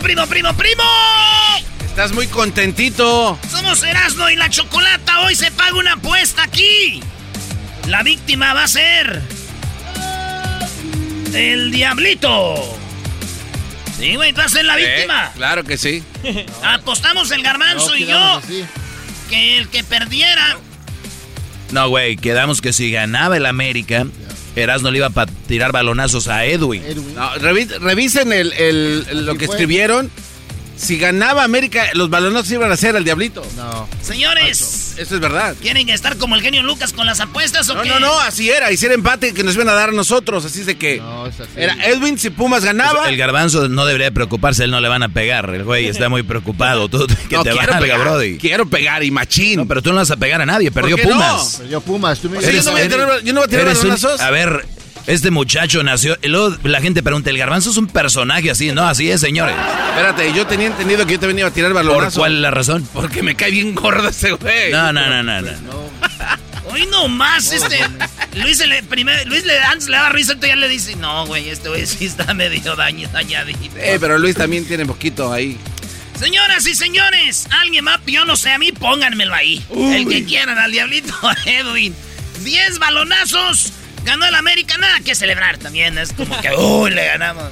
Primo, primo, primo, primo? Estás muy contentito. Somos Erasmo y la Chocolata. Hoy se paga una apuesta aquí. La víctima va a ser. El Diablito. Sí, güey, tú vas a ser la Eh, víctima. claro que sí. Apostamos el garbanzo y yo. Que el que perdiera. No, güey, quedamos que si ganaba el América, Erasmo le iba a tirar balonazos a Edwin. No, revi- revisen el, el- lo que escribieron. Si ganaba América, los balonazos iban a ser al Diablito. No. Señores. Eso es verdad. ¿Quieren estar como el genio Lucas con las apuestas o No, qué? no, no, así era. Hiciera empate que nos iban a dar a nosotros. Así es de que. Era Edwin, si Pumas ganaba. Pues el garbanzo no debería preocuparse, él no le van a pegar. El güey está muy preocupado. Tú, que No, te quiero valga, pegar, brody. Quiero pegar y machín. No, pero tú no vas a pegar a nadie. Perdió qué no? Pumas. Perdió Pumas, tú me O sea, yo no voy a tirar- yo no voy a tirar Eres un- balonazos. A ver, este muchacho nació. Y luego la gente pregunta: ¿el garbanzo es un personaje así? No, así es, señores. Espérate, yo tenía entendido que yo te venía a tirar ¿Por balonazos. cuál es la razón? Porque me cae bien gordo ese güey. No, no, no, no. no. Hoy nomás, este. Luis, le, primer, Luis le, antes le daba risa, entonces ya le dice: No, güey, este güey sí está medio daño, dañadito. Eh, pero Luis también tiene poquito ahí. Señoras y señores, alguien más, yo no sé, a mí pónganmelo ahí. El que quieran, al diablito Edwin. 10 balonazos. Ganó el América, nada que celebrar también. Es como que, uy, le ganamos.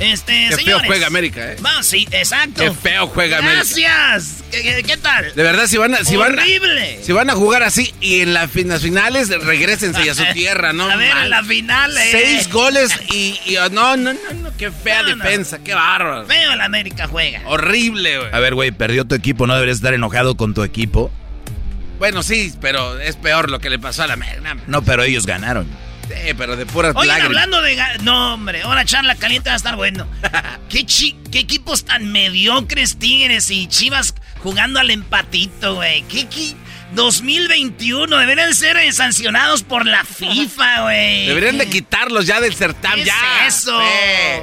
Este, Qué feo juega América, ¿eh? Vamos, sí, exacto. Qué feo juega América. Gracias. ¿Qué, qué, qué tal? De verdad, si van a, si van, Horrible. si van a jugar así y en la las finales, regresense a su tierra, ¿no? A ver, mal. en la final, eh. Seis goles y, y- oh, no, no, no, no, qué fea No, no. defensa, qué bárbaro. Feo el América juega. Horrible, güey. A ver, güey, perdió tu equipo. ¿No deberías estar enojado con tu equipo? Bueno, sí, pero es peor lo que le pasó a la América. No, pero ellos ganaron. Sí, pero de puras Oigan, lágrimas. hablando de... No, hombre, ahora charla caliente va a estar bueno. ¿Qué, chi- ¿Qué equipos tan mediocres Tigres y Chivas jugando al empatito, güey? ¿Qué, qué 2021 deberían ser eh, sancionados por la FIFA, güey. Deberían de quitarlos ya del certamen, ¿Qué ya. es eso? Sí.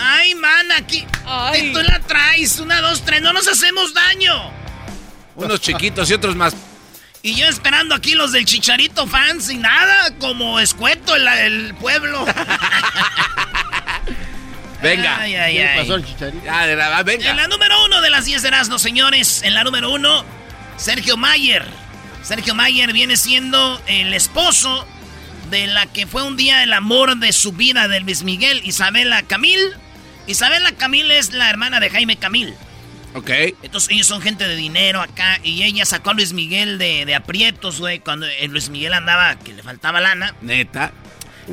Ay, man, aquí... Ay. Tú la traes, una, dos, tres, no nos hacemos daño. Unos chiquitos y otros más. Y yo esperando aquí los del Chicharito fans y nada, como escueto el, el pueblo. Venga. Ay, ay, ¿Qué ay. pasó al chicharito? Ya, de la- En venga. la número uno de las 10 de Erasmo, señores. En la número uno, Sergio Mayer. Sergio Mayer viene siendo el esposo de la que fue un día el amor de su vida de Luis Miguel, Isabela Camil. Isabela Camil es la hermana de Jaime Camil. Ok. Entonces ellos son gente de dinero acá y ella sacó a Luis Miguel de, de aprietos, güey, cuando eh, Luis Miguel andaba que le faltaba lana. Neta.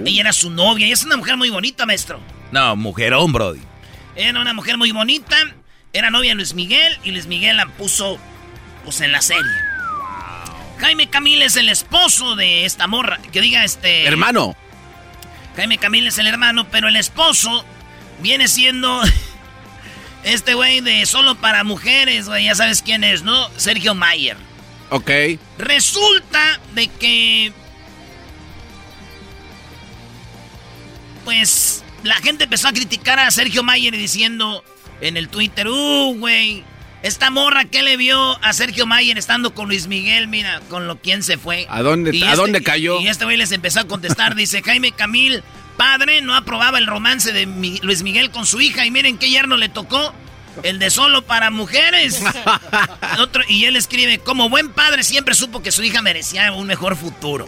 Ella era su novia y es una mujer muy bonita, maestro. No, mujerón, Brody. Era una mujer muy bonita, era novia de Luis Miguel y Luis Miguel la puso pues en la serie. Jaime Camil es el esposo de esta morra, que diga este... Hermano. Jaime Camil es el hermano, pero el esposo viene siendo este güey de solo para mujeres, güey, ya sabes quién es, ¿no? Sergio Mayer. Ok. Resulta de que pues la gente empezó a criticar a Sergio Mayer diciendo en el Twitter, uh, güey, esta morra que le vio a Sergio Mayer estando con Luis Miguel, mira, con lo quien se fue. ¿A dónde- Y a dónde cayó? Y este güey les empezó a contestar, dice Jaime Camil, padre no aprobaba el romance de Luis Miguel con su hija y miren qué yerno le tocó. El de solo para mujeres. Otro, y él escribe, como buen padre siempre supo que su hija merecía un mejor futuro.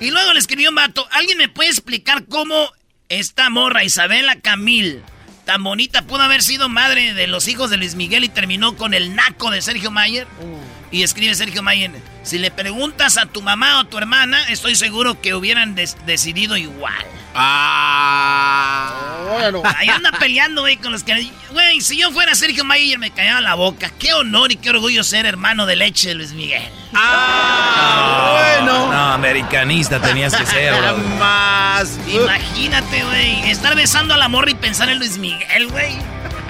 Y luego le escribió un vato, ¿alguien me puede explicar cómo esta morra Isabela Camil, tan bonita, pudo haber sido madre de los hijos de Luis Miguel y terminó con el naco de Sergio Mayer? Uh. Y escribe Sergio Mayer, si le preguntas a tu mamá o a tu hermana, estoy seguro que hubieran decidido igual. Ah. Bueno. Ahí anda peleando, güey, con los que... Güey, si yo fuera Sergio Mayer me callaba la boca. Qué honor y qué orgullo ser hermano de leche de Luis Miguel. Ah, bueno. No, americanista tenías que ser, bro. Más. Imagínate, güey, estar besando a la morra y pensar en Luis Miguel, güey.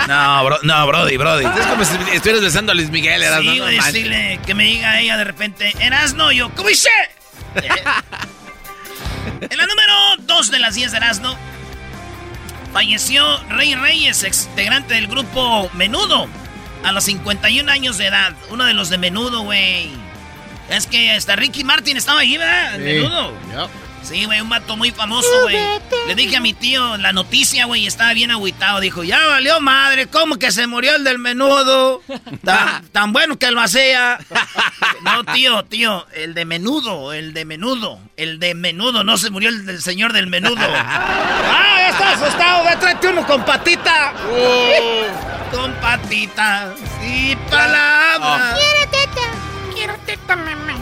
No, bro, no, Brody, Brody. Es como si estuvieras besando a Luis Miguel. Sí, güey, decirle que me diga ella de repente, Erasno, yo, ¿cómo hice? en la número 2 de las 10 de Erasno, falleció Rey Reyes, ex integrante del grupo Menudo, a los 51 años de edad. Uno de los de Menudo, güey. Es que hasta Ricky Martin estaba ahí, ¿verdad? Menudo. Sí, güey, un vato muy famoso, güey. Le dije a mi tío la noticia, güey, y estaba bien agüitado. Dijo, ya valió madre, ¿cómo que se murió el del menudo? Tan, bueno que lo hacía. No, tío, tío, el de menudo, el de menudo, el de menudo, no se murió el del señor del menudo. ¡Ah, estás asustado! Ve, tráete uno con patita. Con patita y palabras. Quiero teta, quiero teta, mamá.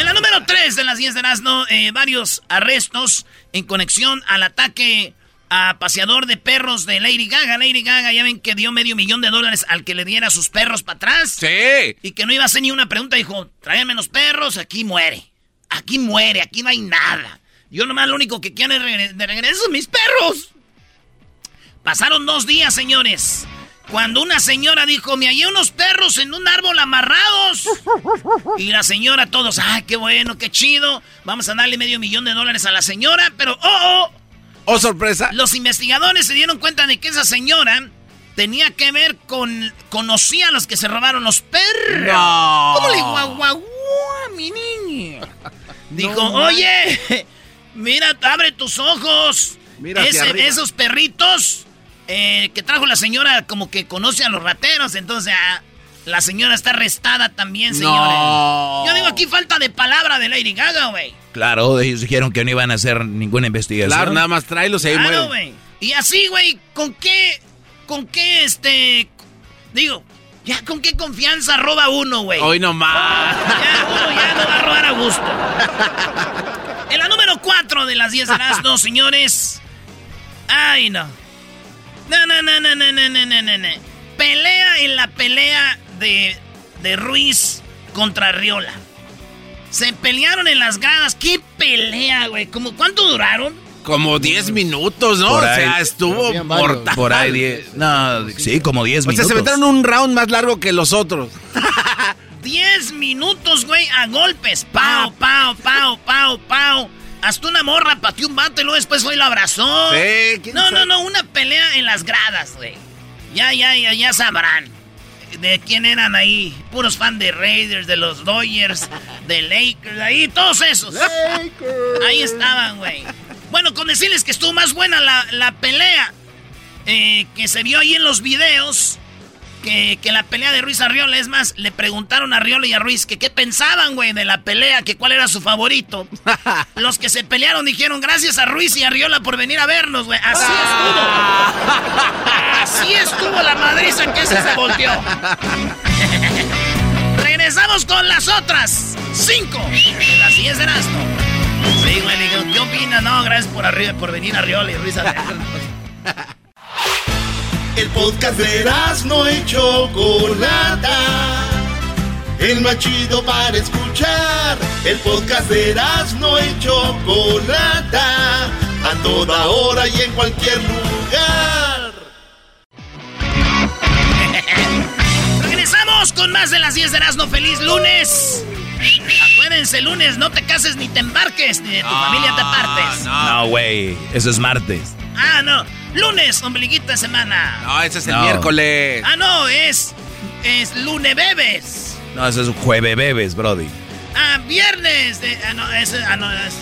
En la número 3 de las 10 de Nazno, eh, varios arrestos en conexión al ataque a paseador de perros de Lady Gaga. Lady Gaga, ya ven que dio medio millón de dólares al que le diera sus perros para atrás. Sí. Y que no iba a hacer ni una pregunta. Dijo, tráiganme los perros, aquí muere. Aquí muere, aquí no hay nada. Yo nomás lo único que quiero es de regreso mis perros. Pasaron dos días, señores. Cuando una señora dijo, me hallé unos perros en un árbol amarrados. Y la señora, todos, ay, qué bueno, qué chido. Vamos a darle medio millón de dólares a la señora, pero, oh, oh. Oh, sorpresa. Los investigadores se dieron cuenta de que esa señora tenía que ver con, conocía a los que se robaron los perros. No. ¿Cómo le guau, guau, mi niña? Dijo, oye, mira, abre tus ojos. Mira esos perritos eh, que trajo la señora como que conoce a los rateros, entonces ah, la señora está arrestada también, señores. Yo digo, aquí falta de palabra de Lady Gaga, güey. Claro, ellos dijeron que no iban a hacer ninguna investigación. Claro, nada más tráelos ahí claro, güey. Y así, güey, ¿con qué, con qué, este, digo, ya con qué confianza roba uno, güey? Hoy nomás. Ya, uno ya no va a robar a gusto. En la número 4 de las 10 de las dos, señores. Ay, no. No, no, no, no, no, no, no, no, no. Pelea en la pelea de, de Ruiz contra Riola. Se pelearon en las gradas. ¿Qué pelea, güey? ¿Cuánto duraron? Como 10 minutos, ¿no? o sea, estuvo mortal. Por ahí 10. No, sí, como 10 minutos. O sea, se metieron un round más largo que los otros. 10 minutos, güey, a golpes. Pau, pau, pau, pau, pau. Hasta una morra pateó un vato y luego después fue y lo abrazó. no, no, no, una pelea en las gradas, güey. Ya, ya, ya, ya sabrán. De quién eran ahí. Puros fans de Raiders, de los Dodgers, de Lakers, ahí, todos esos. Ahí estaban, güey. Bueno, con decirles que estuvo más buena la, pelea eh, que se vio ahí en los videos que, la pelea de Ruiz Arriola. Es más, le preguntaron a Arriola y a Ruiz que qué pensaban, güey, de la pelea, que cuál era su favorito. Los que se pelearon dijeron gracias a Ruiz y Arriola por venir a vernos, güey. Así estuvo. Así estuvo la madriza en que se, se volteó. Regresamos con las otras cinco las 10 de Erasmo. Sí, güey, ¿qué opina? No, gracias por, arriba, por venir a Arriola y Ruiz a vernos. El podcast de no y Chocolata. El más chido para escuchar. El podcast de no y Chocolata. A toda hora y en cualquier lugar. Regresamos con más de las 10 de Erasmo. ¡Feliz lunes! Acuérdense, lunes no te cases ni te embarques, ni de tu familia te partes. No, güey, eso es martes. Ah, no. Lunes, ombliguita de semana. No, ese es el miércoles. Ah, no, es. Es lunes bebes. No, eso es jueves bebes, Brody. Ah, viernes de. Ah, no, es, ah, no, es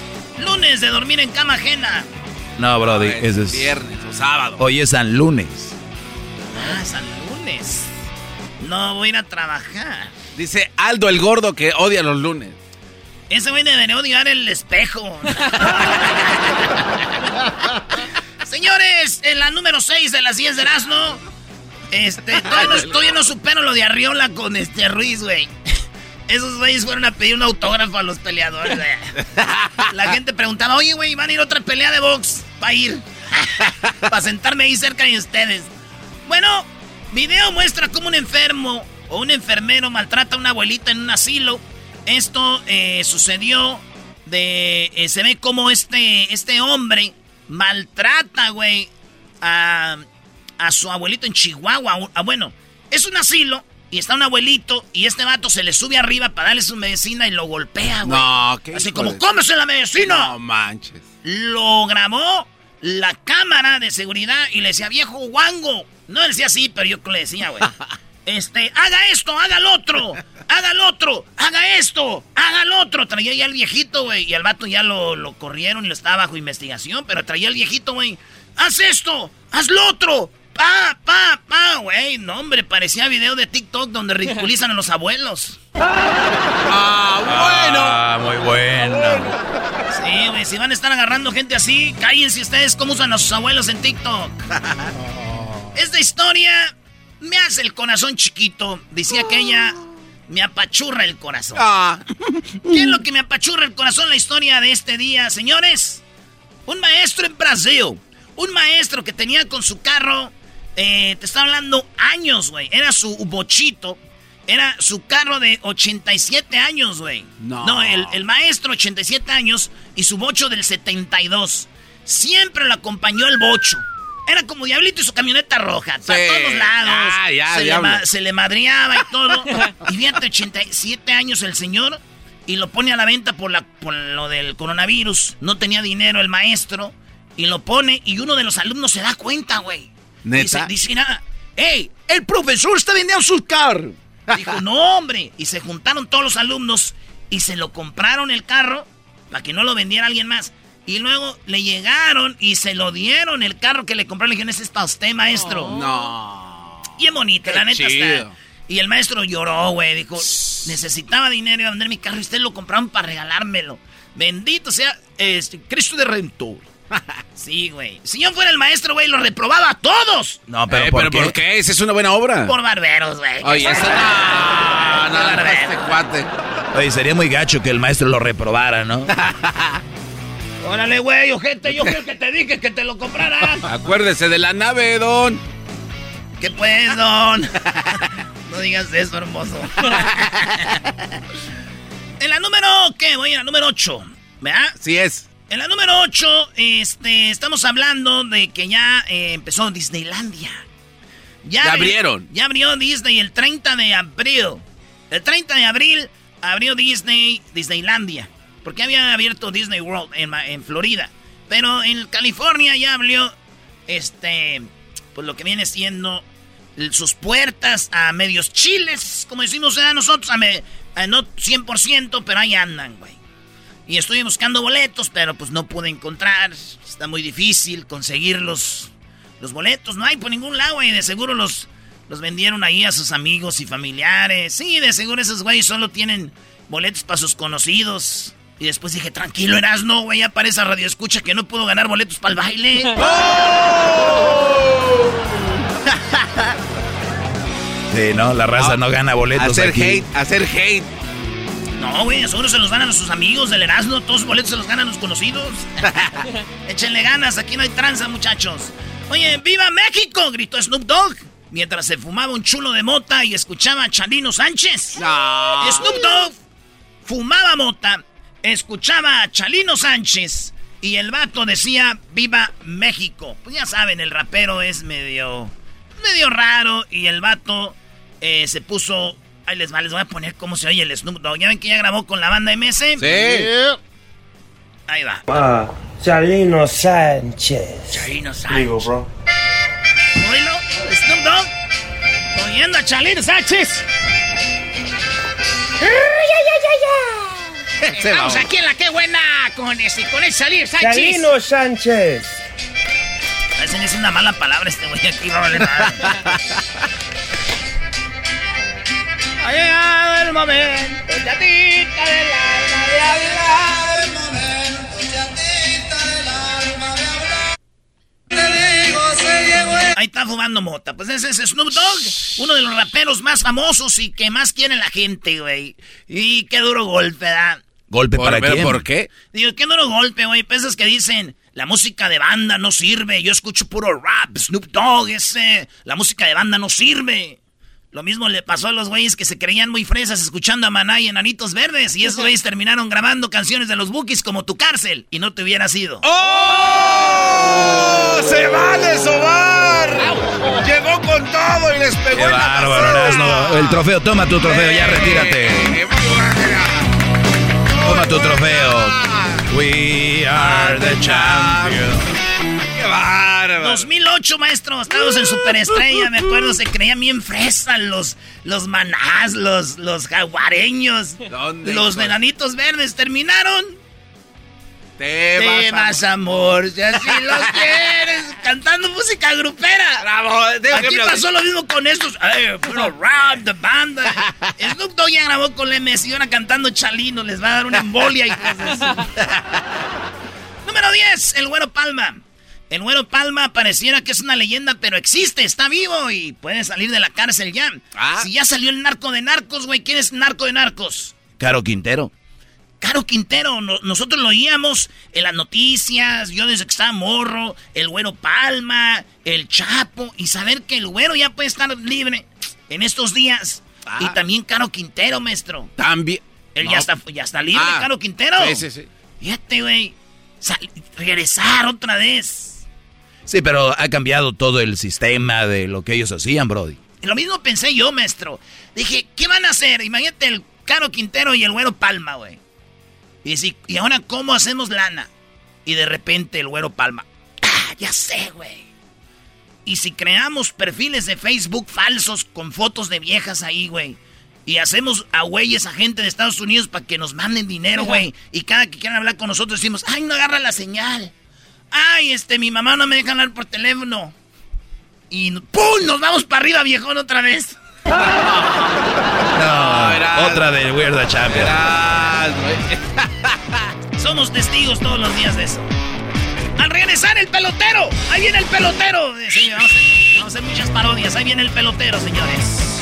lunes de dormir en cama ajena. No, Brody, ese es viernes o sábado. Hoy es San Lunes. Ah, San Lunes. No voy a ir a trabajar. Dice Aldo el gordo que odia los lunes. Ese güey debería odiar el espejo. Señores, en la número 6 de las 10 de Erasmo, este, todavía no, supero lo de Arriola con este Ruiz, güey. Esos güeyes fueron a pedir un autógrafo a los peleadores. La gente preguntaba, oye, güey, ¿van a ir a otra pelea de box? Para ir. Para sentarme ahí cerca de ustedes. Bueno, video muestra cómo un enfermo o un enfermero maltrata a una abuelita en un asilo. Esto eh, sucedió de... Eh, se ve como este, este hombre maltrata, güey, a, a su abuelito en Chihuahua. bueno, es un asilo y está un abuelito y este vato se le sube arriba para darle su medicina y lo golpea, güey. No, ¿qué Así como, cómese la medicina. No manches. Lo grabó la cámara de seguridad y le decía, viejo guango. No le decía así, pero yo le decía, güey. Este, haga esto, haga el otro, haga el otro, haga esto, haga el otro. Traía ya el viejito, güey. Y al vato ya lo, lo corrieron y lo estaba bajo investigación, pero traía el viejito, güey. Haz esto, haz lo otro, pa, pa, pa, güey. No, hombre, parecía video de TikTok donde ridiculizan a los abuelos. Ah, bueno. Ah, muy bueno. Sí, güey, si van a estar agarrando gente así, cállense ustedes cómo usan a sus abuelos en TikTok. Esta historia me hace el corazón chiquito. Decía que ella me apachurra el corazón. Ah. ¿Qué es lo que me apachurra el corazón la historia de este día, señores? Un maestro en Brasil. Un maestro que tenía con su carro, eh, te está hablando años, güey. Era su bochito. Era su carro de 87 años, güey. No. No, el, el, maestro 87 años y su bocho del 72. Siempre lo acompañó el bocho. Era como Diablito y su camioneta roja. A todos lados. se, le madriaba y todo. y fíjate, 87 años el señor. Y lo pone a la venta por, la, por lo del coronavirus. No tenía dinero el maestro. Y lo pone. Y uno de los alumnos se da cuenta, güey. Dice, dice nada. ¡Ey! El profesor está vendiendo su carro. Dijo, no, hombre. Y se juntaron todos los alumnos. Y se lo compraron el carro. Para que no lo vendiera alguien más. Y luego le llegaron y se lo dieron el carro que le compraron. Le dijeron, ese es para usted, maestro. No. Y es bonito, la neta está. Y el maestro lloró, güey. Dijo, necesitaba dinero y a vender mi carro y ustedes lo compraron para regalármelo. Bendito sea este, Cristo de Rentor. sí, güey. Si yo fuera el maestro, güey, lo reprobaba a todos. No, pero, eh, ¿por, qué? qué? Esa es una buena obra. Por barberos, güey. Oye, esa no, no, no, este cuate. Oye, sería muy gacho que el maestro lo reprobara, ¿no? Órale, güey, ojete, yo creo que te dije que te lo compraran. Acuérdese de la nave, don. ¿Qué pues, don? no digas eso, hermoso. en la número, ¿qué? Voy a la número 8, ¿verdad? Sí es. En la número 8, este, estamos hablando de que ya eh, empezó Disneylandia. Ya, abrieron. Ya abrió Disney el 30 de abril. El 30 de abril abrió Disney, Disneylandia. Porque había abierto Disney World en, Florida. Pero en California ya abrió, este, pues lo que viene siendo sus puertas a medios chiles, como decimos a nosotros, a, no 100%, pero ahí andan, güey. Y estoy buscando boletos, pero pues no pude encontrar. Está muy difícil conseguir los, los boletos. No hay por ningún lado, güey. De seguro los, los vendieron ahí a sus amigos y familiares. Sí, de seguro esos güeyes solo tienen boletos para sus conocidos. Y después dije, tranquilo, no, güey, ya para esa radio escucha que no puedo ganar boletos para el baile. sí, no, la raza no, gana boletos. Hacer hate, hacer hate. No, güey, seguro se los ganan a sus amigos del Erasmo, todos los boletos se los ganan los conocidos. Échenle ganas, aquí no hay tranza, muchachos. Oye, ¡viva México! gritó Snoop Dogg. Mientras se fumaba un chulo de mota y escuchaba a Chalino Sánchez. Snoop Dogg fumaba mota escuchaba a Chalino Sánchez y el vato decía Viva México. Pues ya saben, el rapero es medio, medio raro y el vato eh, se puso... Ahí les va, les voy a poner cómo se oye el Snoop Dogg. ¿Ya ven que ya grabó con la banda MS? Sí. Ahí va. Ah, Chalino Sánchez. Chalino Sánchez. Digo, bro. ¿Oílo? Snoop Dogg. Oyendo a Chalino Sánchez. ¡Ay, ay, ay, ay! Estamos aquí en la que buena con ese, con el Salir Sánchez. Salino Sánchez. dicen es una mala palabra este güey aquí, no vale nada. ha llegado el momento, chatita del alma de hablar. Ahí está fumando mota. Pues ese es Snoop Dogg, uno de los raperos más famosos y que más quiere la gente, güey. Y qué duro golpe, ¿verdad? ¿Golpe para quién? ¿Por qué? Digo, qué duro golpe, güey. Pesas que dicen, la música de banda no sirve. Yo escucho puro rap, Snoop Dogg, ese. La música de banda no sirve. Lo mismo le pasó a los güeyes que se creían muy fresas escuchando a Maná y Enanitos Verdes. Y esos güeyes terminaron grabando canciones de los Bookies como Tu Cárcel. Y no te hubiera sido. ¡Oh! ¡Se vale, Sobar! Llegó con todo y les pegó Qué en la bárbaro, basura. El trofeo, toma tu trofeo, ya retírate. Toma tu trofeo. We are the champions. ¡Qué bárbaro! 2008, maestro, estábamos en Superestrella, me acuerdo, se creían bien fresas los, los manás, los, los jaguareños, ¿Dónde, los hijo? enanitos verdes, terminaron. Te Te vas amor, si así lo quieres, cantando música grupera. Bravo, tengo que Aquí pasó lo mismo con estos, eh, puro rap, de banda. Snoop Dogg ya grabó con la MS y ahora cantando Chalino, les va a dar una embolia y cosas así. Número 10, el Güero Palma. El Güero Palma pareciera que es una leyenda, pero existe, está vivo y puede salir de la cárcel ya. Ah. Si ya salió el narco de narcos, güey, ¿quién es narco de narcos? Caro Quintero. Caro Quintero, no- nosotros lo oíamos en las noticias, yo desde que estaba morro, el Güero Palma, el Chapo, y saber que el Güero ya puede estar libre en estos días. Ah. Y también Caro Quintero, maestro. También. Él No. ya, está, ya está libre, Ah, Caro Quintero. Sí, sí, sí. Fíjate, güey. Regresar otra vez. Sí, pero ha cambiado todo el sistema de lo que ellos hacían, Brody. Lo mismo pensé yo, maestro. Dije, ¿qué van a hacer? Imagínate el Caro Quintero y el Güero Palma, güey. Y, si, y ahora, ¿cómo hacemos lana? Y de repente el Güero Palma. Ah, ya sé, güey. Y si creamos perfiles de Facebook falsos con fotos de viejas ahí, güey. Y hacemos a güeyes a gente de Estados Unidos para que nos manden dinero, güey. Y cada que quieran hablar con nosotros decimos, ay, no agarra la señal. Ay, este, mi mamá no me deja hablar por teléfono. Y ¡pum! Nos vamos para arriba, viejón, otra vez. No, verás. otra de Champions. Verás, güey. Somos testigos todos los días de eso. Al regresar el pelotero. Ahí viene el pelotero. Sí, vamos a, hacer, vamos a hacer muchas parodias. Ahí viene el pelotero, señores.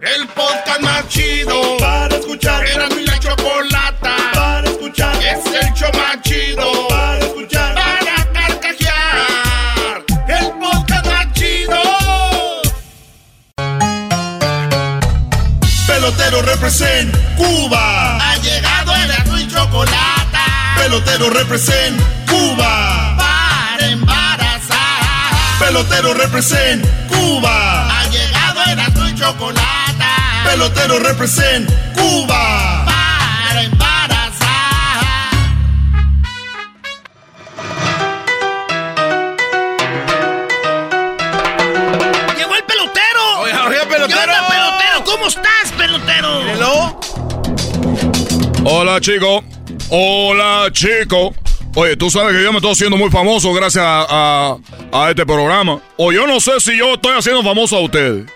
El podcast más chido para escuchar. Era mi la chocolata para escuchar. Es el show más chido para escuchar. Para carcajear. El podcast más chido. Pelotero represent Cuba. Chocolata. Pelotero represent Cuba. Para embarazar. Pelotero represent Cuba. Ha llegado el y chocolata. Pelotero represent Cuba. Para embarazar. ¡Llegó el pelotero! Oiga, oiga, pelotero. ¿Qué onda, pelotero? ¿Cómo estás, pelotero? Hello. Hola, chico. Hola, chico. Oye, tú sabes que yo me estoy haciendo muy famoso gracias a, a- a este programa. O yo no sé si yo estoy haciendo famoso a ustedes.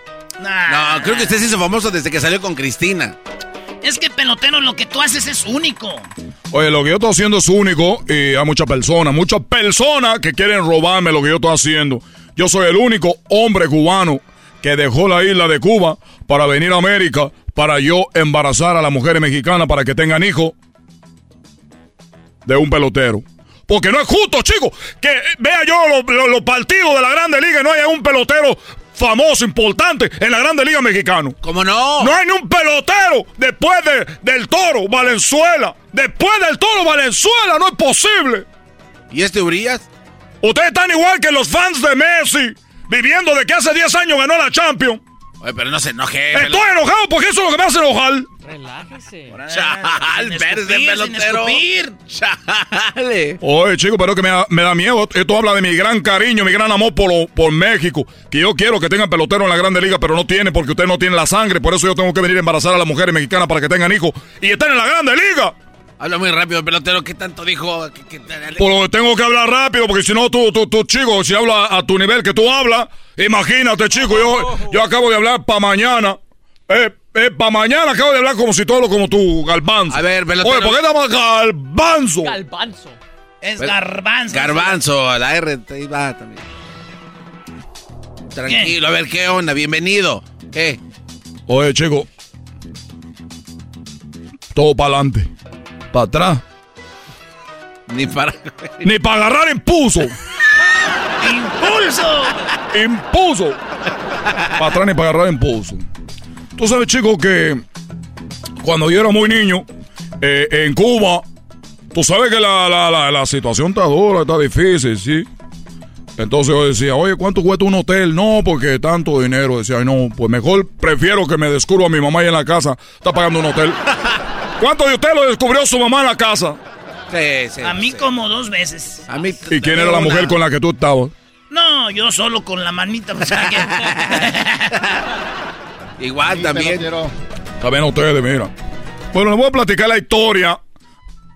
Nah. No, creo que usted se hizo famoso desde que salió con Cristina. Es que, pelotero, lo que tú haces es único. Oye, lo que yo estoy haciendo es único y hay muchas personas, muchas personas que quieren robarme lo que yo estoy haciendo. Yo soy el único hombre cubano que dejó la isla de Cuba para venir a América para yo embarazar a las mujeres mexicanas para que tengan hijos de un pelotero. Porque no es justo, chicos, que vea yo los, los- los partidos de la Grande Liga y no haya un pelotero famoso, importante en la Grande Liga mexicano. ¿Cómo no? No hay ni un pelotero después de- del toro Valenzuela. Después del toro Valenzuela, no es posible. ¿Y este Urias? Ustedes están igual que los fans de Messi, viviendo de que hace 10 años ganó la Champions. Oye, pero no se enoje. Estoy enojado porque eso es lo que me hace enojar. Chal, Sin verde, pelotero. Chale. Oye, chico, pero que me da, me da miedo. Esto habla de mi gran cariño, mi gran amor por, lo- por México. Que yo quiero que tengan pelotero en la Grande Liga, pero no tiene porque usted no tiene la sangre. Por eso yo tengo que venir a embarazar a las mujeres mexicanas para que tengan hijos y estén en la Grande Liga. Habla muy rápido, pelotero. ¿Qué tanto dijo? Por lo que tengo que hablar rápido, porque si no, tú, tú, tú, chico, si habla a tu nivel que tú hablas, imagínate, chico, yo, yo acabo de hablar para mañana. Eh, eh, para mañana acabo de hablar como si todo lo como tú, galbanzo. A ver, pelotero. Oye, ¿por qué estamos galbanzo? Galbanzo. Es garbanzo. Garbanzo, la R ahí va también. Tranquilo, a ver, ¿qué onda? Bienvenido. ¿Qué? Oye, chico. Todo para adelante. Para atrás. Ni para... Ni para agarrar impulso. ¡Impulso! Impulso. Para atrás ni para agarrar impulso. Tú sabes, chico, que cuando yo era muy niño, eh, en Cuba, tú sabes que la, la, la, situación está dura, está difícil, ¿sí? Entonces yo decía, oye, ¿cuánto cuesta un hotel? No, porque tanto dinero. Decía, no, pues mejor prefiero que me descubra a mi mamá ahí en la casa. Está pagando un hotel. ¿Cuánto de usted lo descubrió su mamá en la casa? Sí, sí, a mí como dos veces. A mí ¿Y quién era la mujer con la que tú estabas? No, yo solo con la manita. O sea, que... Igual también. También ustedes, mira. Bueno, les voy a platicar la historia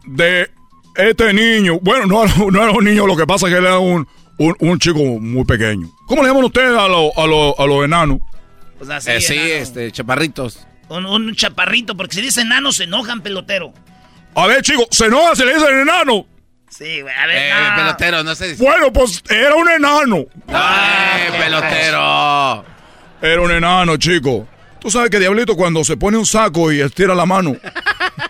de este niño. Bueno, no, no era un niño, lo que pasa es que él era un, un, chico muy pequeño. ¿Cómo le llaman ustedes a, los a, a los enanos? Pues así, eh, sí, este, chaparritos. Un, chaparrito, porque si dice enano se enojan, pelotero. A ver, chicos, ¿se enoja si le dicen enano? Sí, güey, a ver. Eh, pelotero, no sé. Bueno, pues era un enano. ¡Ay, pelotero! Era un enano, chico. Tú sabes que Diablito cuando se pone un saco y estira la mano,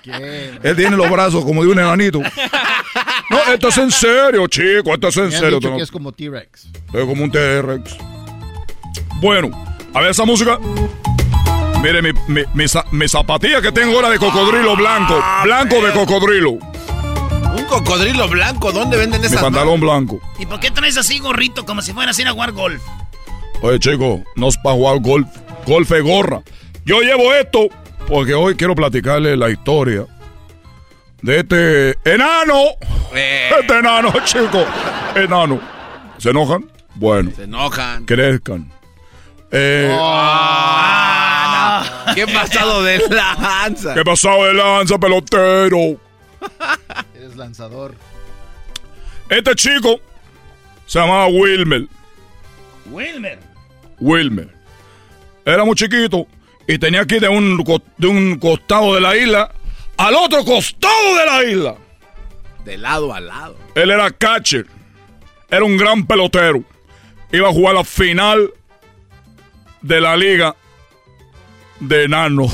¿Qué? él tiene los brazos como de un enanito. No, esto es en serio, chico, esto es en serio. que es como T-Rex. Es como un T-Rex. Bueno, a ver esa música. Mire, mi, mi, mi, zapatilla que tengo ahora de cocodrilo blanco. Blanco de cocodrilo. ¿Un cocodrilo blanco? ¿Dónde venden esas? Mi pantalón blanco. ¿Y por qué traes así gorrito como si fueras a ir a jugar golf? Oye, chico, no es para jugar golf. Golf es gorra. Yo llevo esto porque hoy quiero platicarle la historia de este enano. Eh. Este enano, chico. Enano. ¿Se enojan? Bueno. Se enojan. Crezcan. Eh, oh. ¿Qué pasado de lanza? ¿Qué pasado de lanza, pelotero? Eres lanzador. Este chico se llamaba Wilmer. Wilmer. Wilmer. Era muy chiquito y tenía que ir de un, de un costado de la isla al otro costado de la isla. De lado a lado. Él era catcher. Era un gran pelotero. Iba a jugar la final de la liga de enano.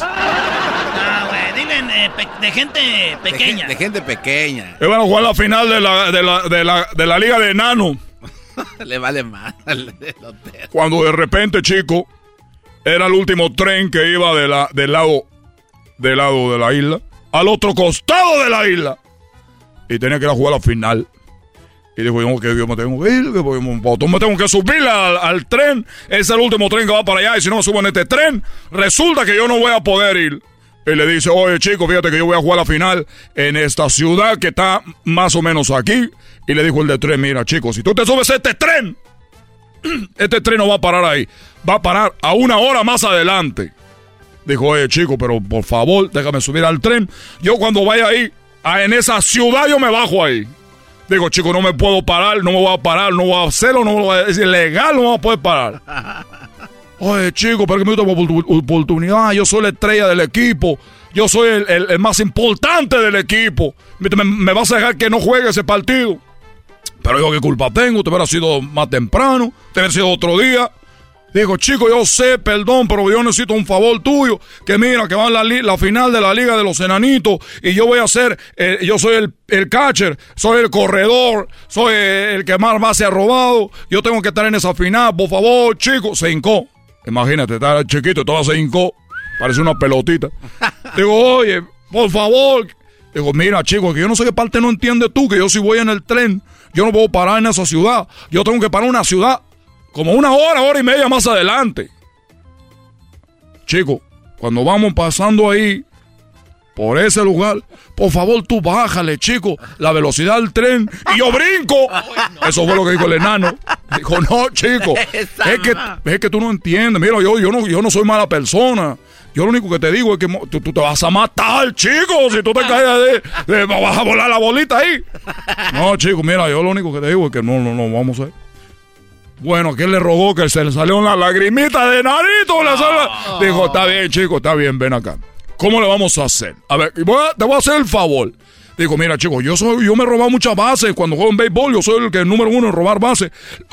Ah, güey, dile eh, de gente pequeña. De, gente pequeña. Iban a jugar la final de la, de la, de la, de la liga de enano. Le vale mal. Cuando de repente, chico, era el último tren que iba de la, del lado del lado de la isla al otro costado de la isla. Y tenía que ir a jugar la final. Y dijo, yo, que yo me tengo que ir, que me tengo que subir al, tren. Es el último tren que va para allá. Y si no me subo en este tren, resulta que yo no voy a poder ir. Y le dice, oye chico, fíjate que yo voy a jugar la final en esta ciudad que está más o menos aquí. Y le dijo el de tren, mira chico, si tú te subes a este tren, este tren no va a parar ahí. Va a parar a una hora más adelante. Dijo, oye chico, pero por favor, déjame subir al tren. Yo cuando vaya ahí, en esa ciudad yo me bajo ahí. Digo, chico, no me puedo parar, no me voy a parar, no voy a hacerlo, no voy a decir legal, no voy a poder parar. Oye, chico, pero que me gusta oportunidad. Yo soy la estrella del equipo. Yo soy el, más importante del equipo. Me, vas a dejar que no juegue ese partido. Pero yo, ¿qué culpa tengo? Te hubiera sido más temprano, te hubiera sido otro día. Digo, chico, yo sé, perdón, pero yo necesito un favor tuyo. Que mira, que va la, la final de la Liga de los Enanitos y yo voy a ser, eh, yo soy el, el, catcher, soy el corredor, soy el que más base ha robado. Yo tengo que estar en esa final, por favor, chico. Se hincó. Imagínate, está chiquito, todo se hincó. Parece una pelotita. Digo, oye, por favor. Digo, mira, chico, que yo no sé qué parte no entiendes tú, que yo si voy en el tren, yo no puedo parar en esa ciudad. Yo tengo que parar en una ciudad como una hora, hora y media más adelante. Chico, cuando vamos pasando ahí, por ese lugar, por favor tú bájale, chico, la velocidad del tren y yo brinco. Eso fue lo que dijo el enano. Dijo, no, chico, es que, es que tú no entiendes. Mira, yo, yo, no, yo no soy mala persona. Yo lo único que te digo es que tú, te vas a matar, chico. Si tú te caes de, vas a volar la bolita ahí. No, chico, mira, yo lo único que te digo es que no, no, no, vamos a ver. Bueno, aquel le rogó que se le salió una lagrimita de narito. Dijo, está bien, chico, está bien, ven acá. ¿Cómo le vamos a hacer? A ver, te voy a hacer el favor. Digo, mira, chico, yo soy, yo me he robado muchas bases. Cuando juego en béisbol, yo soy el que número uno en robar bases.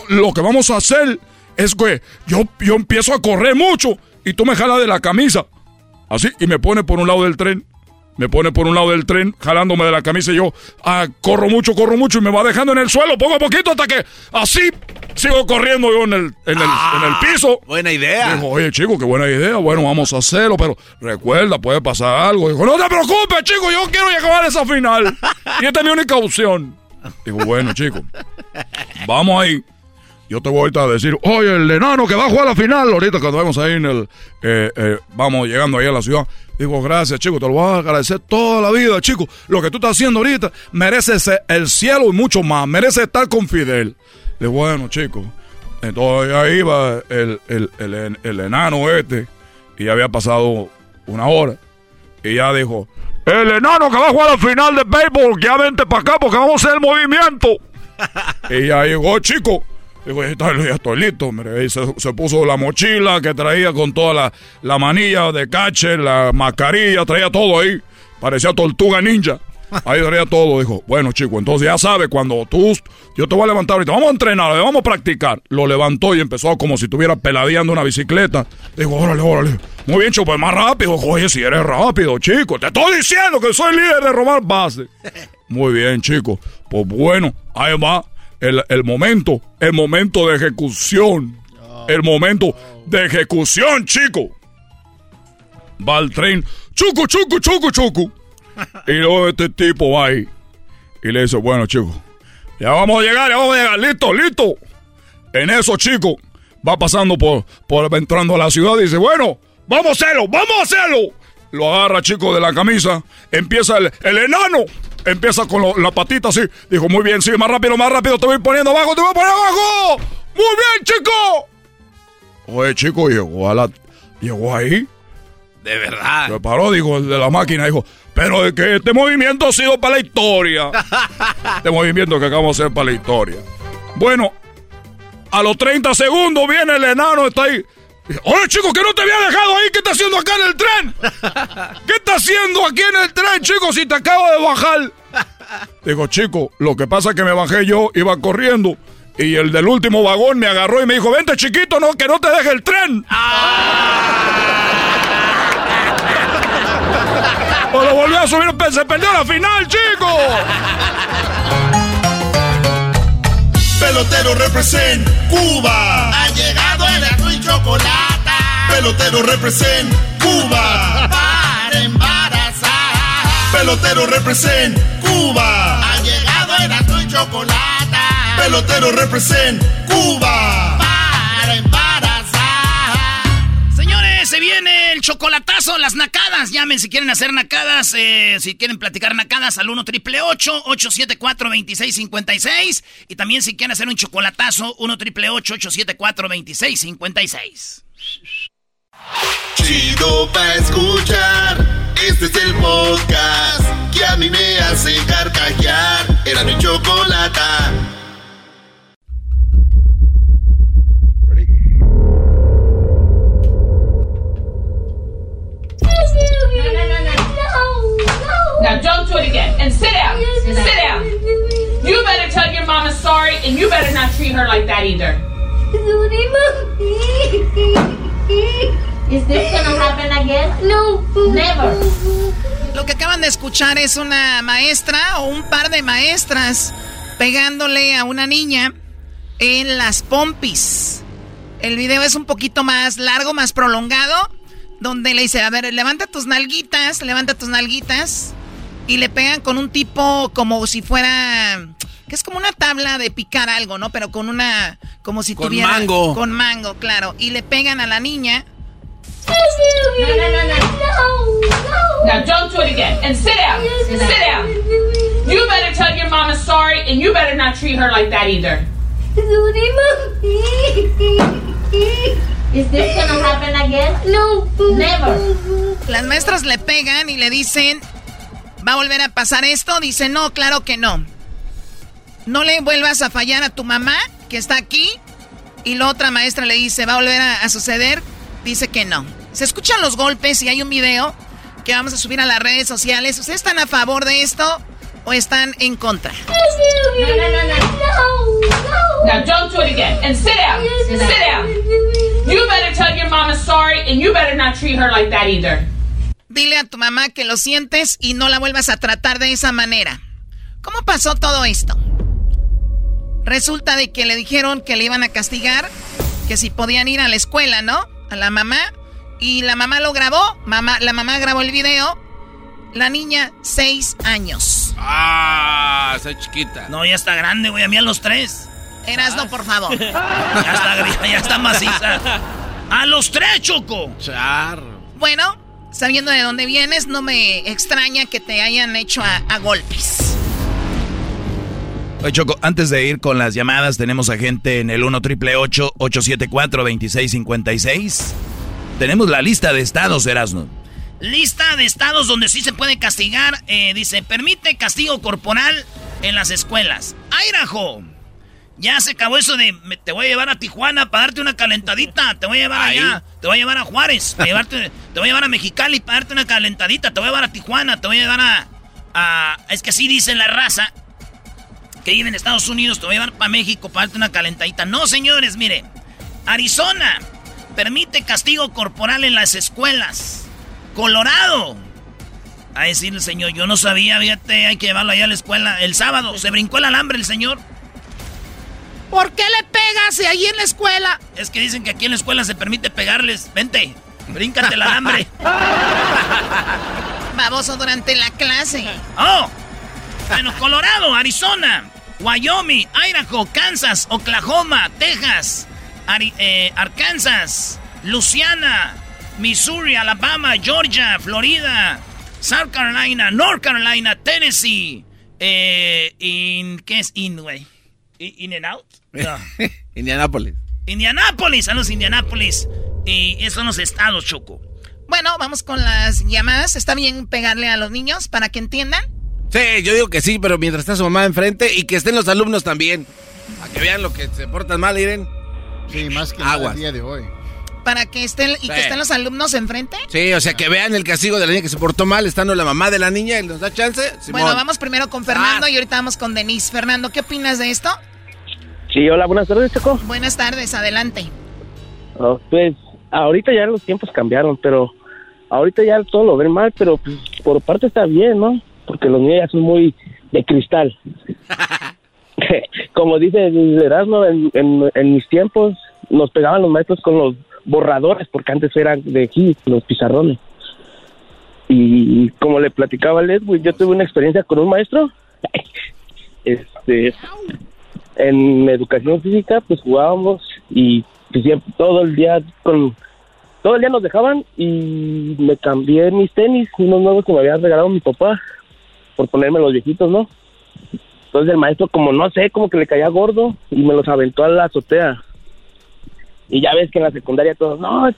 Lo que vamos a hacer es que yo, yo empiezo a correr mucho y tú me jalas de la camisa. Así, y me pone por un lado del tren. Me pone por un lado del tren, jalándome de la camisa y yo ah, corro mucho, corro mucho y me va dejando en el suelo poco a poquito hasta que así sigo corriendo yo en el, en el, en el piso. Buena idea. Dijo, oye, chico, qué buena idea. Bueno, vamos a hacerlo, pero recuerda, puede pasar algo. Dijo, no te preocupes, chico, yo quiero llegar a esa final. Y esta es mi única opción. Digo, bueno, chico, vamos ahí. Yo te voy a decir, oye, el enano que va a jugar la final, ahorita cuando vamos ahí en el, eh, eh, vamos llegando ahí a la ciudad. Digo, gracias, chico, te lo voy a agradecer toda la vida, chico. Lo que tú estás haciendo ahorita merece el cielo y mucho más. Merece estar con Fidel. Digo, bueno, chico. Entonces ahí va el, el, enano este, y ya había pasado una hora. Y ya dijo, el enano que va a jugar la final de béisbol, ya vente para acá porque vamos a hacer el movimiento. y ya llegó, chico. Digo, ya, estoy listo. se, puso la mochila que traía con toda la, la manilla de cache, la mascarilla, traía todo ahí. Parecía tortuga ninja. Ahí traía todo. Dijo, bueno, chico, entonces ya sabes, cuando tú, yo te voy a levantar ahorita, vamos a entrenar, vamos a practicar. Lo levantó y empezó como si estuviera peladeando una bicicleta. Digo, órale, órale. Muy bien, chico, pues más rápido. Oye, si eres rápido, chico. Te estoy diciendo que soy líder de robar base. Muy bien, chico. Pues bueno, ahí va el, momento, el momento de ejecución. El momento de ejecución, chico. Va el tren, chucu, chucu, chucu, chucu. Y luego este tipo va ahí. Y le dice, bueno, chico, ya vamos a llegar, ya vamos a llegar, listo, listo. En eso, chico, va pasando por, por entrando a la ciudad y dice, bueno, vamos a hacerlo, vamos a hacerlo. Lo agarra, chico, de la camisa. Empieza el, el enano empieza con la patita así. Dijo, muy bien, sí, más rápido, más rápido, te voy poniendo abajo, te voy a poner abajo. Muy bien, chico. Oye, chico, llegó a la... Llegó ahí. De verdad. Se paró, dijo el de la máquina, dijo, pero es que este movimiento ha sido para la historia. este movimiento que acabamos de hacer para la historia. Bueno, a los 30 segundos viene el enano, está ahí. Oye, chico, que no te había dejado ahí. ¿Qué está haciendo acá en el tren? ¿Qué está haciendo aquí en el tren, chico, si te acabo de bajar? Digo, chico, lo que pasa es que me bajé yo, iba corriendo. Y el del último vagón me agarró y me dijo, vente chiquito, no, que no te deje el tren. o lo volvió a subir, se perdió la final, chico. Pelotero represent Cuba. Azul y chocolate. Pelotero represent Cuba. Para embarazar. Pelotero represent Cuba. Ha llegado el azul y chocolate. Pelotero represent Cuba. Chocolatazo, las nacadas. Llamen si quieren hacer nacadas, eh, si quieren platicar nacadas al 1 triple 874 2656 Y también si quieren hacer un chocolatazo, 1 triple 874 2656 Chido pa' escuchar. Este es el podcast que a mí me hace carcajear. Era mi chocolata. Now don't do it again. And sit down. Sit down. You better tell your mama sorry, and you better not treat her like that either. Is this gonna happen again? No. Never. Lo que acaban de escuchar es una maestra o un par de maestras pegándole a una niña en las pompis. El video es un poquito más largo, más prolongado donde le dice, a ver, levanta tus nalguitas, levanta tus nalguitas. Y le pegan con un tipo como si fuera... Que es como una tabla de picar algo, ¿no? Pero con una... Como si con tuviera... mango. Con mango, claro. Y le pegan a la niña. No, no, no, no. No, Now don't do it again. And sit down. Sit down. You better tell your mama sorry, and you better not treat her like that either. Is this gonna happen again? No. Never. Las maestras le pegan y le dicen, ¿va a volver a pasar esto? Dice, no, claro que no. No le vuelvas a fallar a tu mamá, que está aquí. Y la otra maestra le dice, ¿va a volver a, suceder? Dice que no. Se escuchan los golpes y hay un video que vamos a subir a las redes sociales. ¿Ustedes están a favor de esto o están en contra? No, no, no, no. No. Now jump to it again and. Sit down. You better tell your mama sorry and you better not treat her like that either. Dile a tu mamá que lo sientes y no la vuelvas a tratar de esa manera. ¿Cómo pasó todo esto? Resulta de que le dijeron que le iban a castigar, que si podían ir a la escuela, ¿no? A la mamá. Y la mamá lo grabó, mamá, la mamá grabó el video. La niña, seis años. Ah, está chiquita. No, ya está grande, güey, a mí a los tres. Eras no, por favor. ya está, ya está maciza. A los tres, Choco. Charro. Bueno, sabiendo de dónde vienes, no me extraña que te hayan hecho a, a golpes. Oye, Choco, antes de ir con las llamadas, tenemos a gente en el 1 triple 874 2656 Tenemos la lista de estados, Erasmo. Lista de estados donde sí se puede castigar. eh, dice, permite castigo corporal en las escuelas. Idaho. Ya se acabó eso de me- te voy a llevar a Tijuana para darte una calentadita. Te voy a llevar Ahí. allá. Te voy a llevar a Juárez. Llevarte, te voy a llevar a Mexicali para darte una calentadita. Te voy a llevar a Tijuana. Te voy a llevar a. a- es que así dice la raza que vive en Estados Unidos. Te voy a llevar para México para darte una calentadita. No, señores, mire. Arizona permite castigo corporal en las escuelas. Colorado. A decir el señor, yo no sabía, fíjate, hay que llevarlo allá a la escuela. El sábado se brincó el alambre el señor. ¿Por qué le pegas ahí en la escuela? Es que dicen que aquí en la escuela se permite pegarles. Vente, bríncate el alambre. Baboso durante la clase. Oh, bueno, Colorado, Arizona, Wyoming, Idaho, Kansas, Oklahoma, Texas, Ari- eh, Arkansas, Louisiana, Missouri, Alabama, Georgia, Florida, South Carolina, North Carolina, Tennessee, eh, in, ¿qué es in, güey? ¿In and out? No. Indianápolis. Indianápolis, a los Indianápolis. Y esos son los estados, Choco. Bueno, vamos con las llamadas. ¿Está bien pegarle a los niños para que entiendan? Sí, yo digo que sí, pero mientras está su mamá enfrente y que estén los alumnos también. Para que vean lo que se portan mal, Iren. Sí, más que Aguas. el día de hoy. Para que estén y que estén los alumnos enfrente. Sí, o sea, que vean el castigo de la niña que se portó mal, estando la mamá de la niña y nos da chance. Simón. Bueno, vamos primero con Fernando Ah. y ahorita vamos con Denise. Fernando, ¿qué opinas de esto? Sí, hola, buenas tardes, Choco. Buenas tardes, adelante. Oh, pues ahorita ya los tiempos cambiaron, pero ahorita ya todo lo ven mal, pero pues, por parte está bien, ¿no? Porque los niños ya son muy de cristal. Como dice Erasmo, en, en, en mis tiempos nos pegaban los maestros con los borradores, porque antes eran de aquí, los pizarrones. Y como le platicaba a Leslie, yo tuve una experiencia con un maestro. Este, en educación física, pues jugábamos y pues, siempre, todo el día con todo el día nos dejaban y me cambié mis tenis, unos nuevos que me había regalado mi papá por ponerme los viejitos, ¿no? Entonces el maestro, como no sé, como que le caía gordo y me los aventó a la azotea. Y ya ves que en la secundaria todos, no,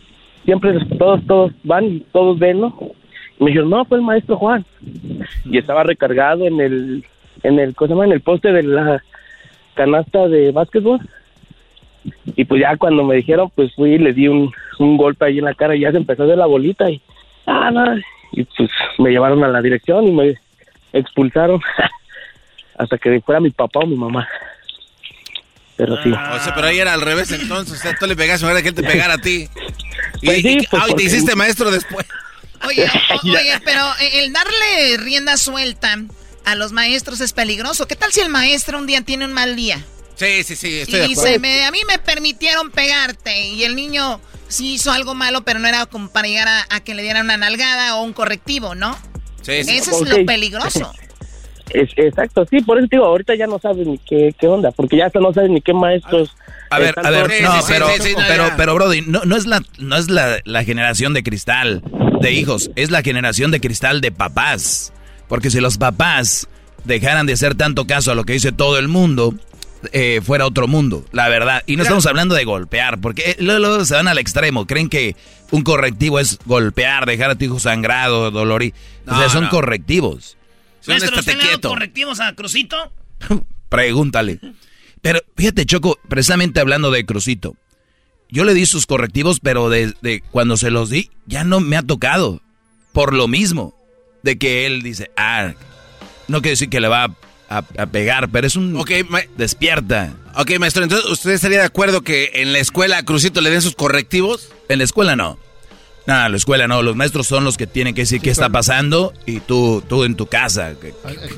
siempre todos, todos van y todos ven, ¿no? Y me dijeron, no, fue el maestro Juan. Y estaba recargado en el, en el, ¿cómo se llama? En el poste de la canasta de básquetbol. Y pues ya cuando me dijeron, pues fui y le di un, un golpe ahí en la cara y ya se empezó a hacer la bolita y, ah, no, y pues me llevaron a la dirección y me expulsaron hasta que fuera mi papá o mi mamá. Pero sí. O sea, pero ahí era al revés entonces. O sea, tú le pegaste, ahora que él te pegara a ti. Y, Pues sí, y- pues ah, y te hiciste maestro después. Oye, o- oye, pero el darle rienda suelta a los maestros es peligroso. ¿Qué tal si el maestro un día tiene un mal día? Sí, sí, sí, Y dice, acuerdo. "Me- a mí me permitieron pegarte. Y el niño sí hizo algo malo, pero no era como para llegar a, a que le dieran una nalgada o un correctivo, ¿no? Sí, sí. Eso es lo peligroso. Es, exacto, sí, por eso te digo, ahorita ya no sabes ni qué, qué onda, porque ya hasta no sabes ni qué maestros. A ver, a ver, no, sí, pero, sí, sí, no, pero, pero, Brody, no, no es la, no es la, la generación de cristal de hijos, es la generación de cristal de papás. Porque si los papás dejaran de hacer tanto caso a lo que dice todo el mundo, eh, fuera otro mundo, la verdad. Y no estamos hablando de golpear, porque luego, se van al extremo. Creen que un correctivo es golpear, dejar a tu hijo sangrado, dolor y... o sea, son correctivos. Son ¿usted le correctivos a Crucito? Pregúntale. Pero fíjate, Choco, precisamente hablando de Crucito. Yo le di sus correctivos, pero desde cuando se los di, ya no me ha tocado. Por lo mismo. De que él dice, ah, no quiere decir que le va a, pegar, pero es un... Ok, despierta. Ok, maestro, entonces, ¿usted estaría de acuerdo que en la escuela a Crucito le den sus correctivos? En la escuela no. No, la escuela no, los maestros son los que tienen que decir qué está pasando y tú, tú en tu casa,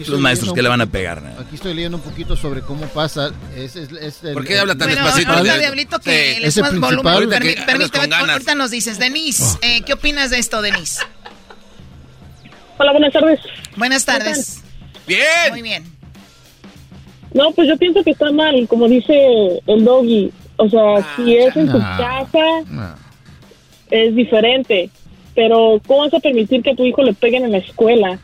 los maestros que le van a pegar. Aquí estoy leyendo un poquito sobre cómo pasa. Es, ¿Por qué habla tan despacito? Ahorita, Diablito, que le subas volumen. Permíteme, ahorita nos dices. Denise, oh. eh, ¿qué opinas de esto, Denise? Hola, buenas tardes. Buenas tardes. Bien. Muy bien. No, pues yo pienso que está mal, como dice el doggy. O sea, ah, si es en tu casa, es diferente. Pero, ¿cómo vas a permitir que a tu hijo le peguen en la escuela?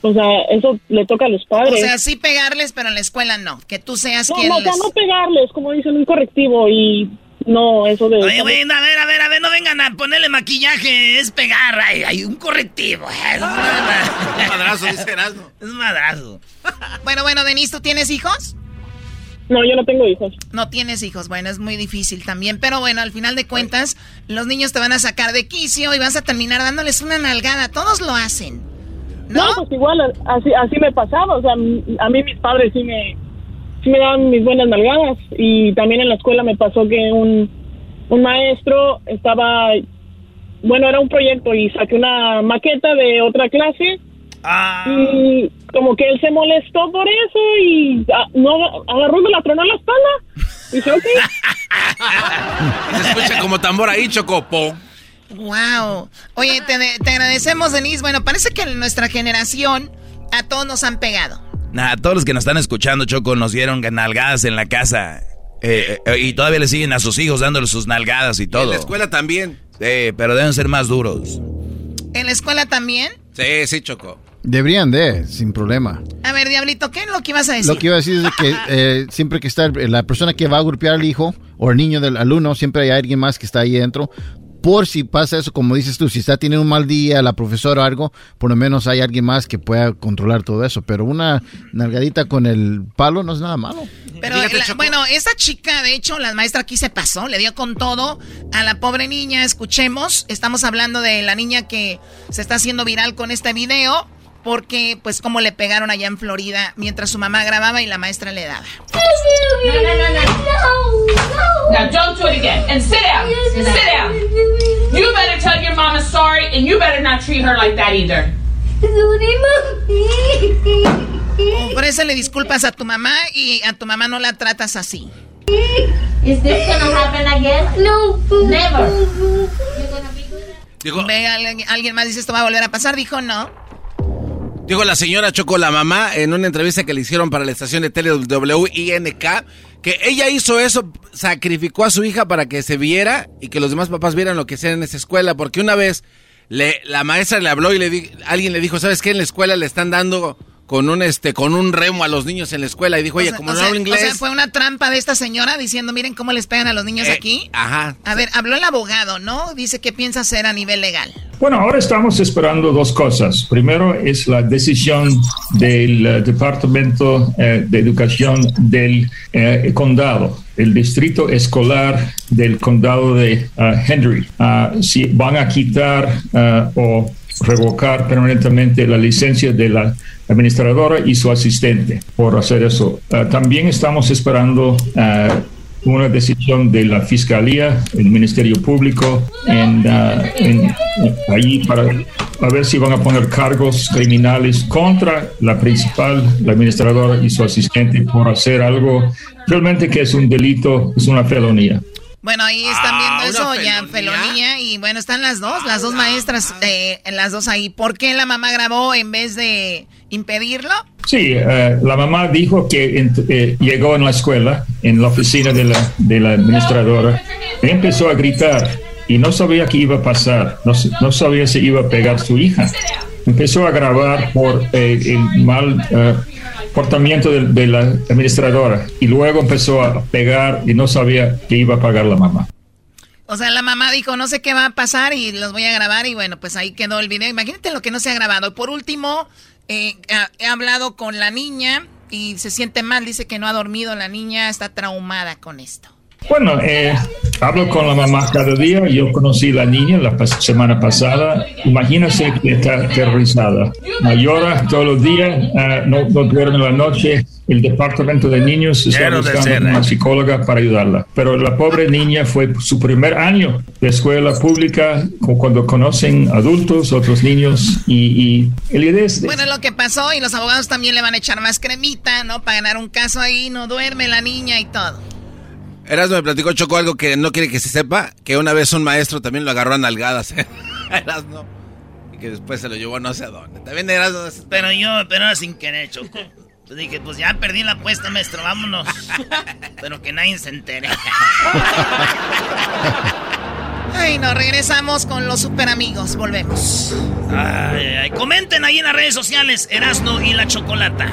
O sea, eso le toca a los padres. O sea, sí pegarles, pero en la escuela no. Que tú seas no, quien No, no pegarles, como dicen, un correctivo y no, eso de... Oye, güey, a ver, a ver, a ver, no vengan a ponerle maquillaje, es pegar, hay, un correctivo. Es un madrazo, dice Erasmo. Es un madrazo. Bueno, bueno, Denise, ¿tú tienes hijos? No, yo no tengo hijos. No tienes hijos, bueno, es muy difícil también, pero bueno, al final de cuentas, los niños te van a sacar de quicio y vas a terminar dándoles una nalgada, todos lo hacen. No, no pues igual, así, así me pasaba, o sea, a mí mis padres sí me, me daban mis buenas nalgadas y también en la escuela me pasó que un, un maestro estaba, bueno, era un proyecto y saqué una maqueta de otra clase ah. y como que él se molestó por eso y ah, no agarró de la tronó la espalda. Y dice, ok. se escucha como tambor ahí, Chocopo. Wow. Oye, te, te agradecemos, Denise. Bueno, parece que en nuestra generación a todos nos han pegado. Nada, todos los que nos están escuchando, Choco, nos dieron nalgadas en la casa. Eh, eh, y todavía le siguen a sus hijos dándoles sus nalgadas y todo. En la escuela también. Sí, pero deben ser más duros. ¿En la escuela también? Sí, sí, Choco. Deberían de, sin problema. A ver, Diablito, ¿qué es lo que ibas a decir? Lo que iba a decir es que eh, siempre que está la persona que va a golpear al hijo o el niño del alumno, siempre hay alguien más que está ahí dentro por si pasa eso, como dices tú, si está teniendo un mal día la profesora o algo, por lo menos hay alguien más que pueda controlar todo eso. Pero una nalgadita con el palo no es nada malo. Pero bueno, esa chica, de hecho, la maestra aquí se pasó, le dio con todo a la pobre niña. Escuchemos, estamos hablando de la niña que se está haciendo viral con este video porque pues como le pegaron allá en Florida mientras su mamá grababa y la maestra le daba. No, no, no, no. No, Now don't do it again. And sit down. Sit down. You better tell your mama sorry and you better not treat her like that either. Por eso le disculpas a tu mamá y a tu mamá no la tratas así. Is this gonna happen again? No. Never. Dijo, Ve, alguien más dice esto va a volver a pasar. Dijo no. Dijo la señora Choco, la mamá, en una entrevista que le hicieron para la estación de tele WINK, que ella hizo eso, sacrificó a su hija para que se viera y que los demás papás vieran lo que sea en esa escuela, porque una vez le, la maestra le habló y le alguien le dijo, ¿sabes qué? En la escuela le están dando con un este con un remo a los niños en la escuela y dijo, "Oye, como no hablo inglés." O sea, fue una trampa de esta señora diciendo, "Miren cómo les pegan a los niños eh, aquí." Ajá. A ver, habló el abogado, ¿no? Dice qué piensa hacer a nivel legal. Bueno, ahora estamos esperando dos cosas. Primero es la decisión del eh, Departamento eh, de Educación del condado, el distrito escolar del condado de Henry. Ah, si van a quitar o revocar permanentemente la licencia de la administradora y su asistente por hacer eso. Ah, también estamos esperando ah, una decisión de la Fiscalía, el Ministerio Público, en, uh, para ver si van a poner cargos criminales contra la principal, la administradora y su asistente por hacer algo realmente que es un delito, es una felonía. Bueno, ahí están ah, viendo eso, ya felonía, y bueno, están las dos, las dos maestras, eh, las dos ahí. ¿Por qué la mamá grabó en vez de impedirlo? Sí, eh, la mamá dijo que eh, llegó en la escuela, en la oficina de la, de la administradora, y empezó a gritar y no sabía qué iba a pasar, no, no sabía si iba a pegar su hija. Empezó a grabar por el mal comportamiento de, la administradora y luego empezó a pegar y no sabía que iba a pagar la mamá. O sea, la mamá dijo, no sé qué va a pasar y los voy a grabar y bueno, pues ahí quedó el video. Imagínate lo que no se ha grabado. Por último, eh, he hablado con la niña y se siente mal, dice que no ha dormido, la niña está traumada con esto. Bueno, eh, hablo con la mamá cada día. Yo conocí a la niña la semana pasada. Imagínese que está aterrorizada. Llora todos los días, ah, no, no duerme la noche. El departamento de niños está buscando una psicóloga para ayudarla. Pero la pobre niña fue su primer año de escuela pública, cuando conocen adultos, otros niños, y, y el idea es... Bueno, lo que pasó, y los abogados también le van a echar más cremita, ¿no? Para ganar un caso ahí, no duerme la niña y todo. Erasmo me platicó Choco algo que no quiere que se sepa, que una vez un maestro también lo agarró a nalgadas. ¿eh? Erasmo. Y que después se lo llevó no sé a dónde. También Erasmo. Pero yo, pero sin querer, Choco. Yo dije, pues ya perdí la apuesta, maestro, vámonos. pero que nadie se entere. Ay, no, regresamos con los super amigos. Volvemos. Ay, ay, comenten ahí en las redes sociales, Erasmo y la Chocolata.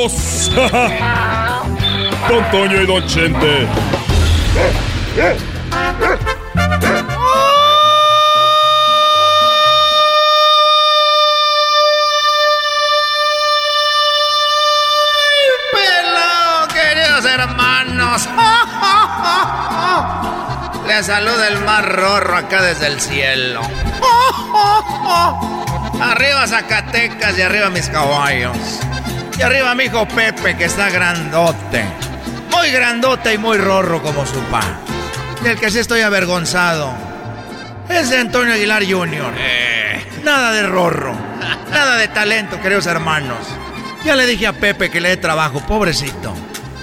amigos. Don Toño y Don Chente. ¡Pelo, queridos hermanos! Les saluda el más rorro acá desde el cielo. Arriba Zacatecas y arriba mis caballos. Y arriba mi hijo Pepe, que está grandote. Muy grandote y muy rorro como su pa. Del que sí estoy avergonzado. Es de Antonio Aguilar Jr. Eh. Nada de rorro. Nada de talento, queridos hermanos. Ya le dije a Pepe que le dé trabajo, pobrecito.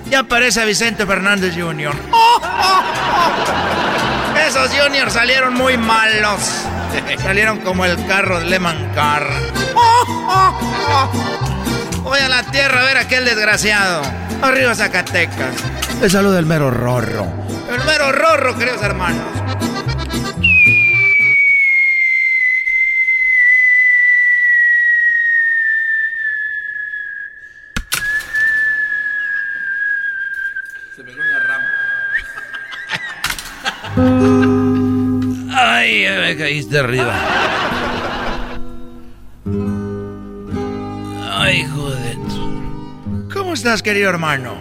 Ya parece a Vicente Fernández Jr. Esos juniors salieron muy malos. Salieron como el carro de Lehman Car. Voy a la tierra a ver a aquel desgraciado. Arriba Zacatecas. Le saluda el mero rorro. El mero rorro, queridos hermanos. Se pegó en la rama. Ay, me caíste arriba. Estás, querido hermano?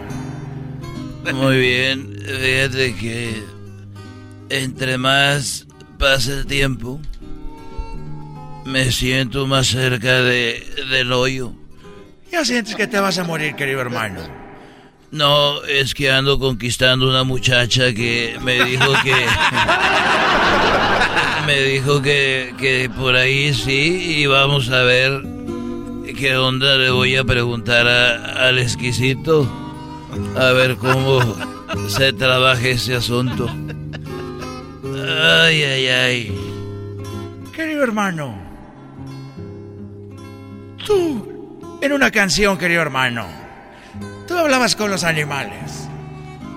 Muy bien. Fíjate que entre más pasa el tiempo, me siento más cerca de, del hoyo. Ya sientes que te vas a morir, querido hermano. No, es que ando conquistando una muchacha que me dijo que... me dijo que, que por ahí sí, y vamos a ver qué onda le voy a preguntar a- al exquisito. A ver cómo se trabaja ese asunto. Ay, ay, ay. Querido hermano. Tú, en una canción, querido hermano, tú hablabas con los animales.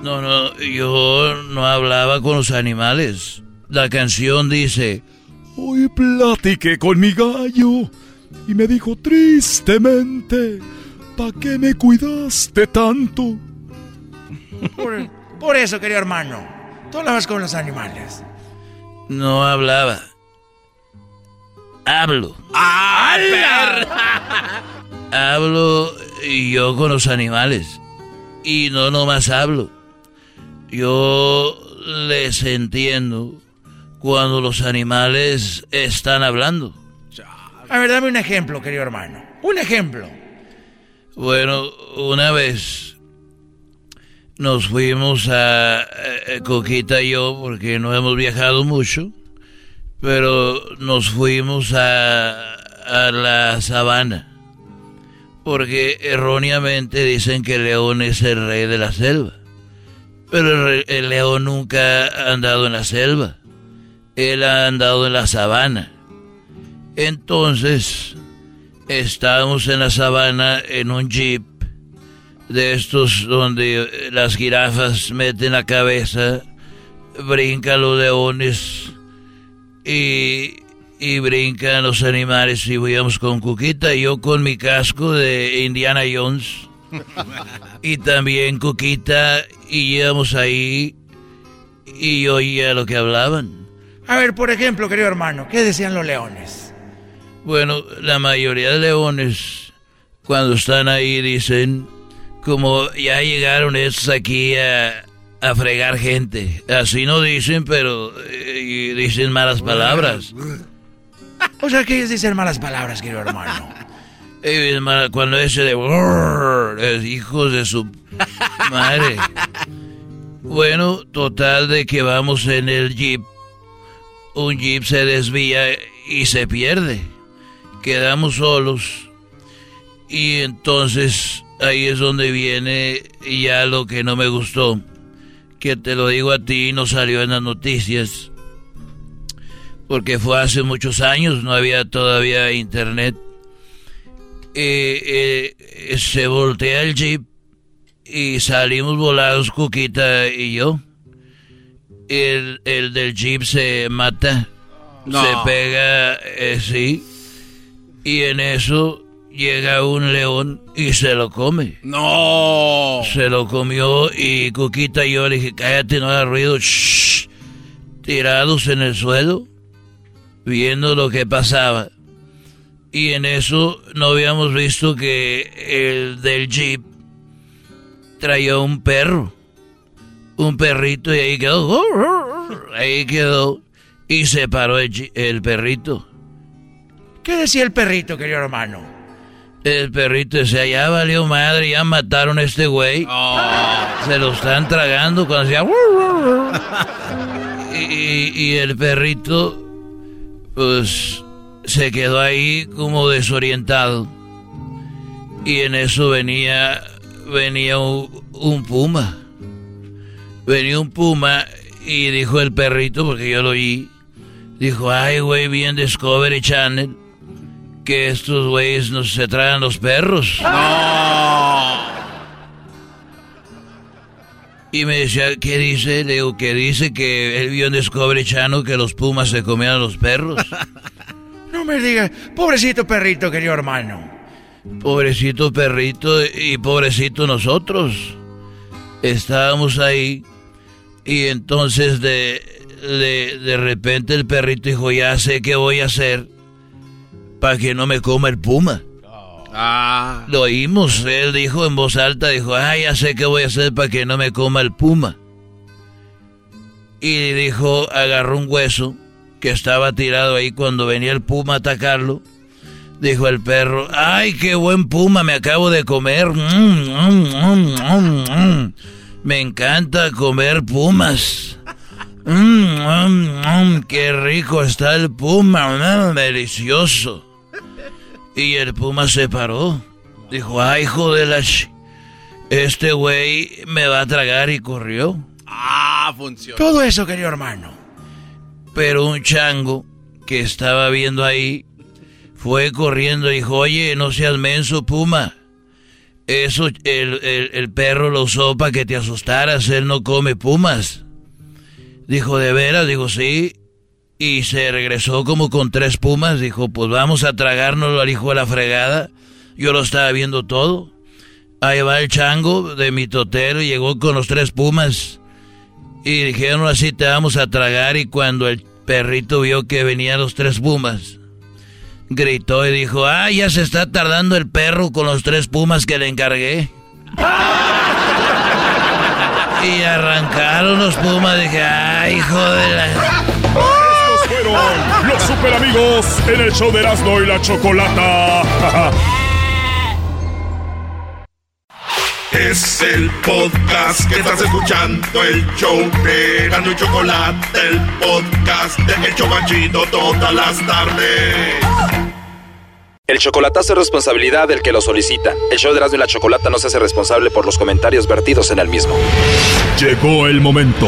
No, no, yo no hablaba con los animales. La canción dice... Hoy platiqué con mi gallo y me dijo tristemente, ¿pa' qué me cuidaste tanto? Por, por eso, querido hermano, tú hablabas con los animales. No hablaba. Hablo. Hablo yo con los animales. Y no nomás hablo. Yo les entiendo cuando los animales están hablando. A ver, dame un ejemplo, querido hermano. Un ejemplo. Bueno, una vez nos fuimos a, eh, Coquita y yo, porque no hemos viajado mucho, pero nos fuimos a, a la sabana. Porque erróneamente dicen que el león es el rey de la selva. Pero el, león nunca ha andado en la selva. Él ha andado en la sabana. Entonces, estamos en la sabana en un jeep de estos donde las jirafas meten la cabeza, brincan los leones y, y brincan los animales y íbamos con Cuquita y yo con mi casco de Indiana Jones y también Cuquita y íbamos ahí y oía lo que hablaban. A ver, por ejemplo, querido hermano, ¿qué decían los leones? Bueno, la mayoría de leones cuando están ahí dicen como ya llegaron estos aquí a, fregar gente. Así no dicen, pero eh, dicen malas palabras. O sea, que ellos dicen malas palabras, querido hermano. cuando ese de... hijos de su madre. Bueno, total de que vamos en el jeep. Un jeep se desvía y se pierde. Quedamos solos. Y entonces ahí es donde viene ya lo que no me gustó. Que te lo digo a ti, no salió en las noticias. Porque fue hace muchos años, no había todavía internet. Eh, eh, se voltea el jeep y salimos volados, Cuquita y yo. El, del jeep se mata, se pega, eh, sí. Y en eso llega un león y se lo come. No. Se lo comió y Cuquita y yo le dije, cállate, no hagas ruido. Tirados en el suelo, viendo lo que pasaba. Y en eso no habíamos visto que el del jeep traía un perro. Un perrito y ahí quedó. Ahí quedó. Y se paró el, el perrito. ¿Qué decía el perrito, querido hermano? El perrito decía, ya valió madre, ya mataron a este güey. Oh. Se lo están tragando cuando decía... y, y el perrito, pues, se quedó ahí como desorientado. Y en eso venía, venía un, un puma. Venía un puma y dijo el perrito, porque yo lo oí, dijo, ay, güey, bien Discovery Channel que estos güeyes nos se traen los perros. Y me decía, ¿qué dice? Le digo, que dice que él vio en Discovery Channel que los pumas se comían a los perros. no me digas, pobrecito perrito, querido hermano. Pobrecito perrito y pobrecito nosotros. Estábamos ahí y entonces de, de, de repente el perrito dijo, ya sé qué voy a hacer para que no me coma el puma. Ah. Lo oímos, él dijo en voz alta, dijo, ah, ya sé qué voy a hacer para que no me coma el puma. Y dijo, agarró un hueso que estaba tirado ahí cuando venía el puma a atacarlo. Dijo el perro, ay, qué buen puma me acabo de comer. Mm, mm, mm, me encanta comer pumas. qué rico está el puma, delicioso. Y el puma se paró. Dijo, ay, hijo de la... este güey me va a tragar y corrió. Ah, funcionó. Todo eso, querido hermano. Pero un chango que estaba viendo ahí fue corriendo y dijo, oye, no seas menso, puma. Eso el, el perro lo usó para que te asustaras, él no come pumas. Dijo, ¿de veras? Dijo, sí y se regresó como con tres pumas. Dijo, pues vamos a tragárnoslo al hijo de la fregada. Yo lo estaba viendo todo. Ahí va el chango de mi totero, llegó con los tres pumas. Y dijeron así, te vamos a tragar. Y cuando el perrito vio que venían los tres pumas, gritó y dijo, ah, ya se está tardando el perro con los tres pumas que le encargué. y arrancaron los pumas. Dije, ay, hijo de la los super amigos en el show de Erasmo y la Chocolata. Es el podcast que estás escuchando, el show de Erasmo y Chocolate, el podcast de El Chocachito todas las tardes. El chocolatazo es responsabilidad del que lo solicita. El show de Erasmo y la Chocolata no se hace responsable por los comentarios vertidos en el mismo. Llegó el momento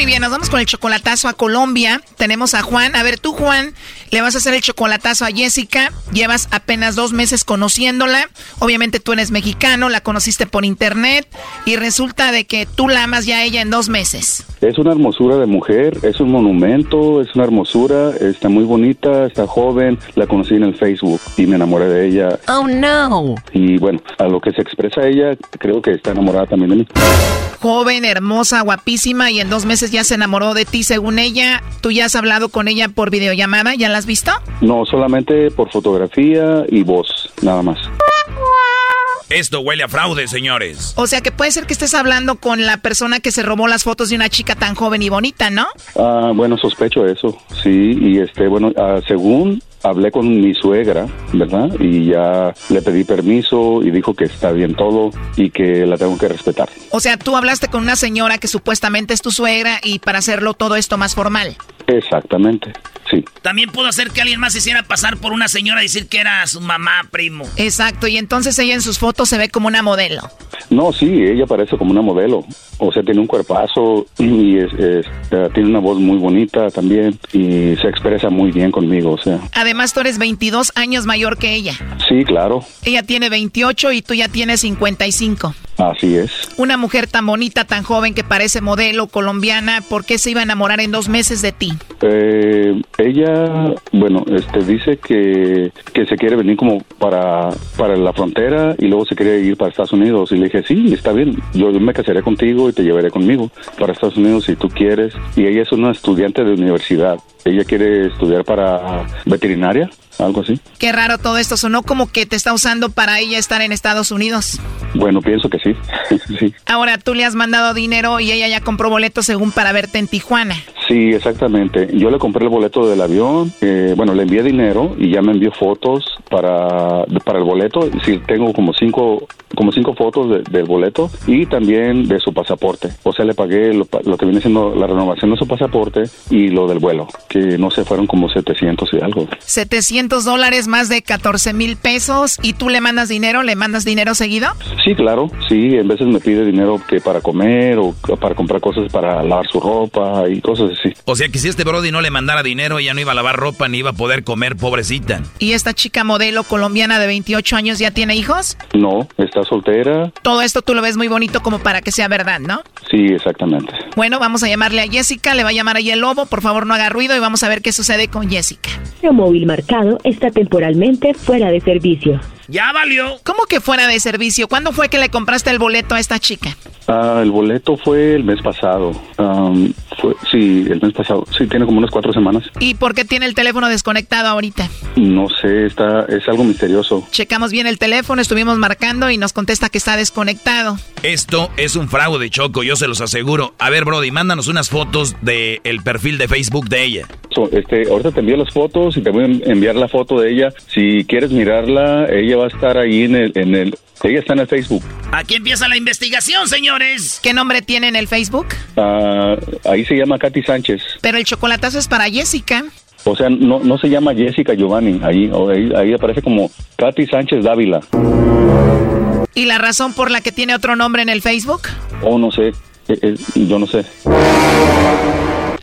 Muy bien, nos vamos con el chocolatazo a Colombia. Tenemos a Juan. A ver, tú, Juan, le vas a hacer el chocolatazo a Jessica. Llevas apenas dos meses conociéndola. Obviamente tú eres mexicano, la conociste por internet y resulta de que tú la amas ya a ella en dos meses. Es una hermosura de mujer, es un monumento, es una hermosura, está muy bonita, está joven. La conocí en el Facebook y me enamoré de ella. Oh, no. Y bueno, a lo que se expresa ella, creo que está enamorada también de mí. Joven, hermosa, guapísima y en dos meses ya se enamoró de ti según ella. ¿Tú ya has hablado con ella por videollamada? ¿Ya la has visto? No, solamente por fotografía y voz, nada más. Esto huele a fraude, señores. O sea que puede ser que estés hablando con la persona que se robó las fotos de una chica tan joven y bonita, ¿no? Ah, bueno, sospecho eso, sí, y este, bueno, ah, según hablé con mi suegra, ¿verdad? Y ya le pedí permiso y dijo que está bien todo y que la tengo que respetar. O sea, tú hablaste con una señora que supuestamente es tu suegra y para hacerlo todo esto más formal. Exactamente, sí. También pudo hacer que alguien más hiciera pasar por una señora y decir que era su mamá, primo. Exacto, y entonces ella en sus fotos se ve como una modelo. No, sí, ella parece como una modelo. O sea, tiene un cuerpazo y es, es, eh, tiene una voz muy bonita también y se expresa muy bien conmigo, o sea. Además, tú eres 22 años mayor que ella. Sí, claro. Ella tiene 28 y tú ya tienes 55. Así es. Una mujer tan bonita, tan joven que parece modelo colombiana, ¿por qué se iba a enamorar en dos meses de ti? Eh, ella, bueno, este dice que, que se quiere venir como para, para la frontera y luego se quiere ir para Estados Unidos. Y le dije, sí, está bien, yo me casaré contigo y te llevaré conmigo para Estados Unidos si tú quieres. Y ella es una estudiante de universidad. Ella quiere estudiar para veterinaria, veterinaria algo así. Qué raro todo esto, sonó como que te está usando para ella estar en Estados Unidos. Bueno, pienso que sí. sí. Ahora tú le has mandado dinero y ella ya compró boletos según para verte en Tijuana. Sí, exactamente. Yo le compré el boleto del avión, eh, bueno, le envié dinero y ya me envió fotos para, para el boleto. Sí, tengo como cinco, como cinco fotos de- del boleto y también de su pasaporte. O sea, le pagué lo, lo que viene siendo la renovación de su pasaporte y lo del vuelo, que no sé, fueron como 700 y algo. 700 dólares, más de 14 mil pesos. ¿Y tú le mandas dinero? ¿Le mandas dinero seguido? Sí, claro, sí, en veces me pide dinero que para comer o para comprar cosas para lavar su ropa y cosas así. O sea que si este Brody no le mandara dinero, ella no iba a lavar ropa ni iba a poder comer, pobrecita. ¿Y esta chica modelo colombiana de 28 años ya tiene hijos? No, está soltera. Todo esto tú lo ves muy bonito como para que sea verdad, ¿no? Sí, exactamente. Bueno, vamos a llamarle a Jessica, le va a llamar ahí el lobo, por favor no haga ruido y vamos a ver qué sucede con Jessica. El móvil marcado está temporalmente fuera de servicio. Ya valió. ¿Cómo que fuera de servicio? ¿Cuándo fue que le compraste el boleto a esta chica? Ah, el boleto fue el mes pasado. Am, fue, sí, el mes pasado. Sí, tiene como unas cuatro semanas. ¿Y por qué tiene el teléfono desconectado ahorita? No sé, está, es algo misterioso. Checamos bien el teléfono, estuvimos marcando y nos contesta que está desconectado. Esto es un fraude, Choco, yo se los aseguro. A ver, Brody, mándanos unas fotos del el perfil de Facebook de ella. So, este, ahorita te envío las fotos y te voy a enviar la foto de ella. Si quieres mirarla, ella va a estar ahí en el, en el, ella está en el Facebook. Aquí empieza la investigación, señores. ¿Qué nombre tiene en el Facebook? Ah, ahí se llama Katy Sánchez. Pero el chocolatazo es para Jessica. O sea, no, no se llama Jessica Giovanni. Ahí, ahí, ahí aparece como Katy Sánchez Dávila. ¿Y la razón por la que tiene otro nombre en el Facebook? O no sé, eh, eh, yo no sé.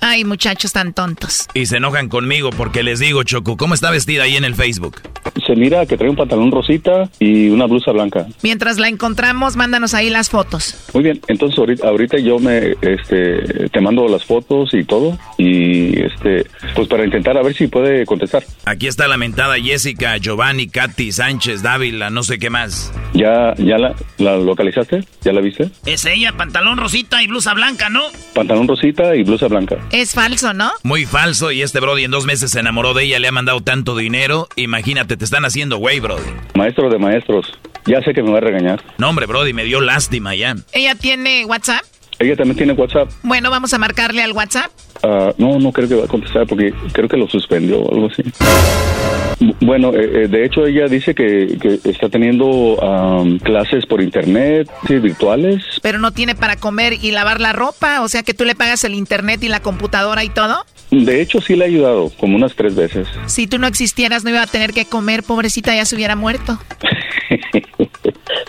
Ay, muchachos tan tontos. Y se enojan conmigo porque les digo, Choco, ¿cómo está vestida ahí en el Facebook? Se mira que trae un pantalón rosita y una blusa blanca. Mientras la encontramos, mándanos ahí las fotos. Muy bien, entonces ahorita, ahorita yo me, este, te mando las fotos y todo y, este, pues para intentar a ver si puede contestar. Aquí está la mentada Jessica, Giovanni, Katy, Sánchez, Dávila, no sé qué más. ¿Ya, ya la, la localizaste? ¿Ya la viste? Es ella, pantalón rosita y blusa blanca, ¿no? Pantalón rosita y blusa blanca. Es falso, ¿no? Muy falso y este Brody en dos meses se enamoró de ella, le ha mandado tanto dinero. Imagínate, te están haciendo güey, Brody. Maestro de maestros, ya sé que me va a regañar. No, hombre, Brody, me dio lástima ya. ¿Ella tiene WhatsApp? Ella también tiene WhatsApp. Bueno, vamos a marcarle al WhatsApp. Ah, no, no creo que va a contestar porque creo que lo suspendió o algo así. Bueno, eh, eh, de hecho ella dice que, que está teniendo am, clases por internet, sí, virtuales. Pero no tiene para comer y lavar la ropa, o sea que tú le pagas el internet y la computadora y todo. De hecho sí le ha ayudado como unas tres veces. Si tú no existieras no iba a tener que comer, pobrecita, ya se hubiera muerto.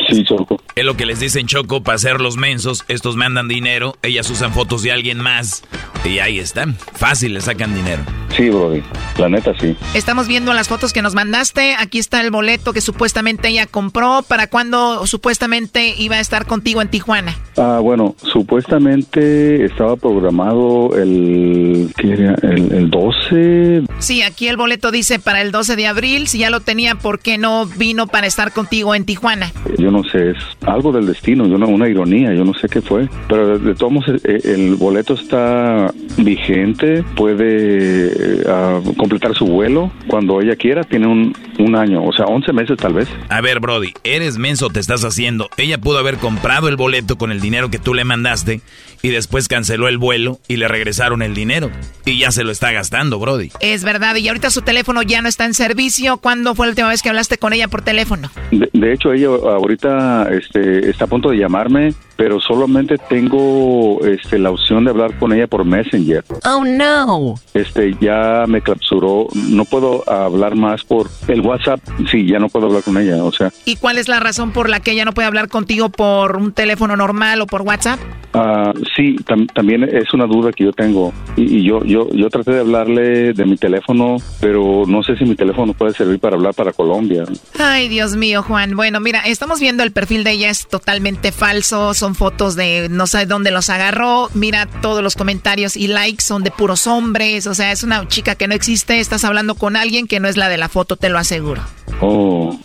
Sí, Choco. Es lo que les dicen Choco para hacer los mensos. Estos mandan dinero, ellas usan fotos de alguien más. Y ahí están. Fácil, le sacan dinero. Sí, Brody. La neta sí. Estamos viendo las fotos que nos mandaste. Aquí está el boleto que supuestamente ella compró. ¿Para cuándo supuestamente iba a estar contigo en Tijuana? Ah, bueno, supuestamente estaba programado el, ¿qué era? el, el 12. Sí, aquí el boleto dice para el 12 de abril. Si ya lo tenía, ¿por qué no vino para estar contigo en Tijuana? Yo no sé, es algo del destino, no- una ironía, yo no sé qué fue. Pero de, todos modos, eh, el boleto está vigente, puede ah, completar su vuelo cuando ella quiera, tiene un, un año, o sea, 11 meses tal vez. A ver, Brody, eres menso, te estás haciendo. Ella pudo haber comprado el boleto con el dinero que tú le mandaste y después canceló el vuelo y le regresaron el dinero. Y ya se lo está gastando, Brody. Es verdad, y ahorita su teléfono ya no está en servicio. ¿Cuándo fue la última vez que hablaste con ella por teléfono? De, de hecho, ella ahorita este, está a punto de llamarme, pero solamente tengo este, la opción de hablar con ella por Messenger. Oh, no. Este, ya me clausuró, no puedo hablar más por el WhatsApp, sí, ya no puedo hablar con ella, o sea, ¿Y cuál es la razón por la que ella no puede hablar contigo por un teléfono normal o por WhatsApp? ah, sí, tam- también es una duda que yo tengo, y, y yo, yo, yo traté de hablarle de mi teléfono, pero no sé si mi teléfono puede servir para hablar para Colombia. Ay, Dios mío, Juan. Bueno, mira, estamos viendo el perfil de ella, es totalmente falso. Son fotos de no sé dónde los agarró. Mira, todos los comentarios y likes son de puros hombres. O sea, es una chica que no existe. Estás hablando con alguien que no es la de la foto, te lo aseguro. Oh,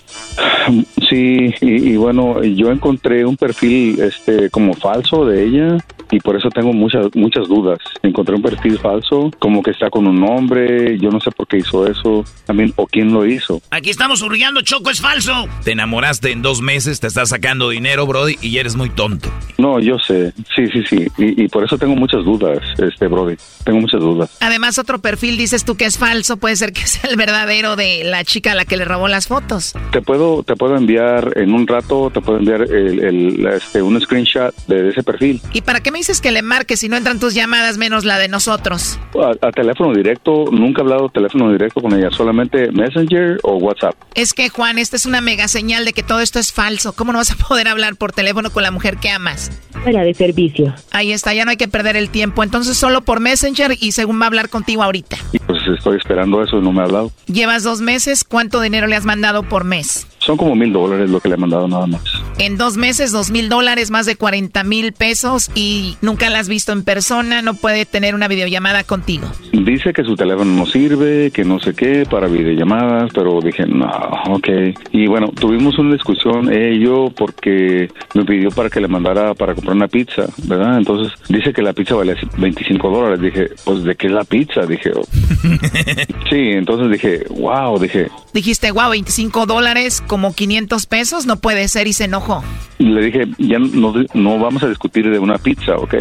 sí, y, y bueno, yo encontré un perfil este como falso de ella y por eso tengo muchas muchas dudas. Encontré un perfil falso, como que está con un hombre, yo no sé por qué hizo eso, también o quién lo hizo. Aquí estamos hurgando, Choco, es falso. Te enamoraste en dos meses, te estás sacando dinero, Brody, y eres muy tonto. No, yo sé, sí, sí, sí, y, y por eso tengo muchas dudas, este Brody, tengo muchas dudas. Además, otro perfil dices tú que es falso. Puede ser que sea el verdadero de la chica a la que le robó las fotos. Te puedo te puedo enviar en un rato, te puedo enviar el, el, este un screenshot de ese perfil. ¿Y para qué me dices que le marques si no entran tus llamadas menos la de nosotros? A, a teléfono directo, nunca he hablado teléfono directo con ella, solamente Messenger o WhatsApp. Es que, Juan, esta es una mega señal de que todo esto es falso. ¿Cómo no vas a poder hablar por teléfono con la mujer que amas? Fuera de servicio. Ahí está, ya no hay que perder el tiempo. Entonces, solo por Messenger y según va a hablar contigo ahorita. Y estoy esperando eso y no me ha hablado. Llevas dos meses, ¿cuánto dinero le has mandado por mes? Son como mil dólares lo que le he mandado nada más. En dos meses, dos mil dólares, más de 40 mil pesos y nunca la has visto en persona, no puede tener una videollamada contigo. Dice que su teléfono no sirve, que no sé qué, para videollamadas, pero dije, no, ok. Y bueno, tuvimos una discusión ella y yo porque me pidió para que le mandara para comprar una pizza, ¿verdad? Entonces dice que la pizza vale 25 dólares. Dije, pues ¿de qué es la pizza? Dije, oh. sí, entonces dije, wow, dije, Dijiste, wow, 25 dólares, como 500 pesos, no puede ser y se enojó. le dije, ya no, no vamos a discutir de una pizza, ¿ok?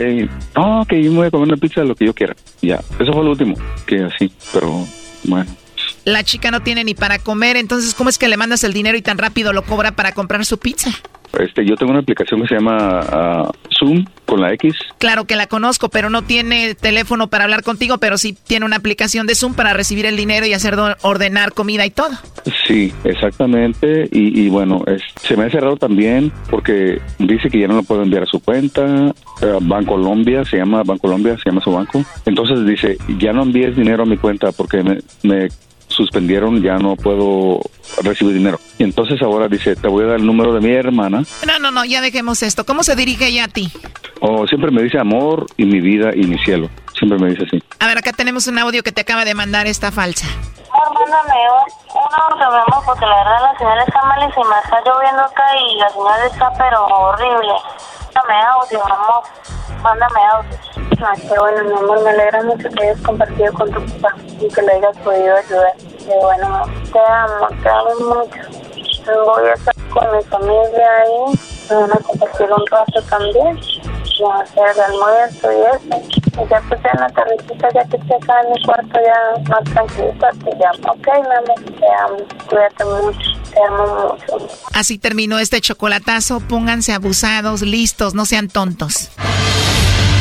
No, que yo me voy a comer una pizza lo que yo quiera. Ya, eso fue lo último, que así, pero bueno. La chica no tiene ni para comer, entonces ¿cómo es que le mandas el dinero y tan rápido lo cobra para comprar su pizza? Este, yo tengo una aplicación que se llama ah, Zoom con la X. Claro que la conozco, pero no tiene teléfono para hablar contigo, pero sí tiene una aplicación de Zoom para recibir el dinero y hacer ordenar comida y todo. Sí, exactamente. Y, y bueno, es- se me ha cerrado también porque dice que ya no lo puedo enviar a su cuenta. Eh, Bancolombia, se llama Bancolombia, se llama su banco. Entonces dice, ya no envíes dinero a mi cuenta porque me, me suspendieron, ya no puedo recibir dinero. Y entonces ahora dice, te voy a dar el número de mi hermana. No, no, no, ya dejemos esto. ¿Cómo se dirige ella a ti? O siempre me dice amor y mi vida y mi cielo. Siempre me dice así. A ver, acá tenemos un audio que te acaba de mandar esta falsa. Mándame un, un audio, mi amor, porque la verdad la señal está malísima. Está lloviendo acá y la señal está pero horrible. Mándame audio, mi amor. Mándame audio. Ay, qué bueno, mi amor. Me alegra mucho que hayas compartido con tu papá y que le hayas podido ayudar. Qué bueno, amor. Te amo, te amo mucho. Voy a estar con mi familia ahí. Me van a compartir un rato también. a hacer el almuerzo y eso. Ya pues ya en la tardecita, ya que estoy acá en mi cuarto ya más tranquilita, te llamo. Ok, mi amor, te amo. Cuídate mucho, te amo mucho. Así terminó este chocolatazo. Pónganse abusados, listos, no sean tontos.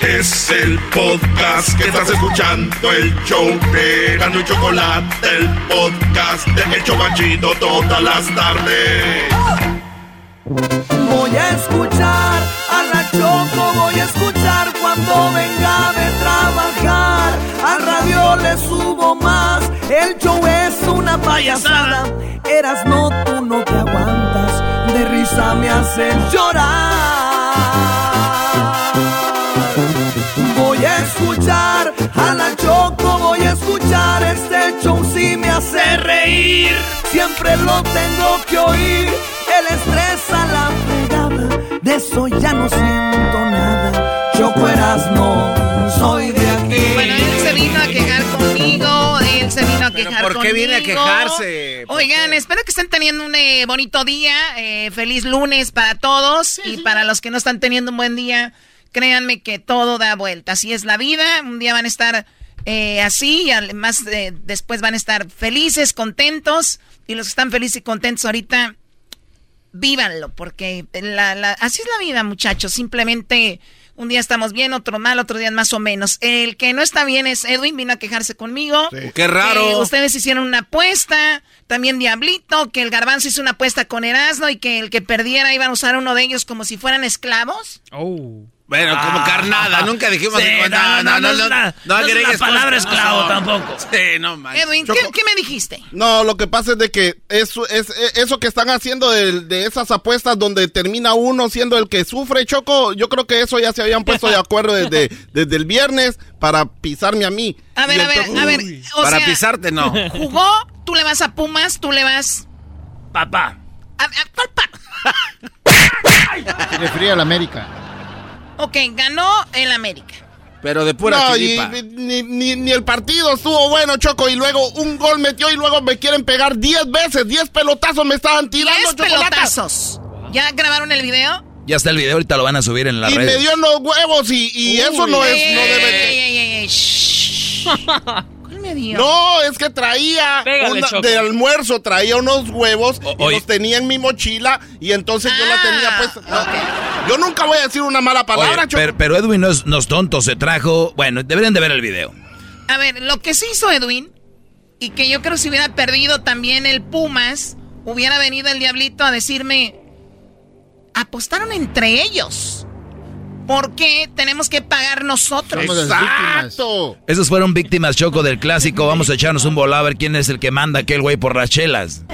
Es el podcast que estás escuchando, el show de Gano y Chocolate, el podcast de El Chocachito todas las tardes. Voy a escuchar a la Choco, voy a escuchar cuando venga de trabajar. Al radio le subo más, el show es una payasada. Eras no, tú no te aguantas, de risa me haces llorar. Voy a escuchar a la Choco, voy a escuchar este show si me hace reír. Siempre lo tengo que oír, el estrés a la fregada, de eso ya no siento nada. Choco eras no, soy de aquí. Bueno, él se vino a quejar conmigo, él se vino a quejar ¿por qué viene a conmigo. quejarse? ¿Por Oigan, espero que estén teniendo un eh, bonito día, eh, feliz lunes para todos y para los que no están teniendo un buen día, créanme que todo da vuelta, así es la vida, un día van a estar eh, así y además eh, después van a estar felices, contentos y los que están felices y contentos ahorita, vívanlo, porque la, la- así es la vida, muchachos. Simplemente un día estamos bien, otro mal, otro día más o menos. El que no está bien es Edwin, vino a quejarse conmigo. Qué raro. Que ustedes hicieron una apuesta, también Diablito, que el Garbanzo hizo una apuesta con Erasmo y que el que perdiera iban a usar uno de ellos como si fueran esclavos. Bueno, como Ah. carnada, nunca dijimos... Sí, no, no, no, la- no es palabra esclavo tampoco. Sí, no manches. Edwin, ¿qué, qué me dijiste? No, lo que pasa es de que eso, es, e- eso que están haciendo de, de esas apuestas donde termina uno siendo el que sufre, Choco, yo creo que eso ya se habían puesto de acuerdo desde, desde el viernes para pisarme a mí. A ver, a ver, a ver. o Para sea, pisarte, no. Jugó, tú le vas a Pumas, tú le vas... Papá. A, a- ¿cuál pa- Se refería a la América. Ok, ganó el América. Pero de pura no, y ni, ni, ni el partido estuvo bueno, Choco, y luego un gol metió y luego me quieren pegar 10 veces, 10 pelotazos me estaban tirando, Diez Chocolata. pelotazos. ¿Ya grabaron el video? Ya está el video, ahorita lo van a subir en las Y me dio en los huevos y, y eso no es, Ey, no ey, debe ey, ey, No, es que traía Pégale, una- Choco. de almuerzo, traía unos huevos y oye. los tenía en mi mochila y entonces yo Ah, la tenía pues. no, Yo nunca voy a decir una mala palabra, Oye, pero, pero Edwin no es, no es tonto, se trajo... Bueno, deberían de ver el video. A ver, lo que sí hizo Edwin, y que yo creo que si hubiera perdido también el Pumas, hubiera venido el Diablito a decirme, apostaron entre ellos. ¿Por qué tenemos que pagar nosotros? Exacto. Esos fueron víctimas, Choco, del clásico. Vamos a echarnos un volado a ver quién es el que manda aquel güey por las chelas.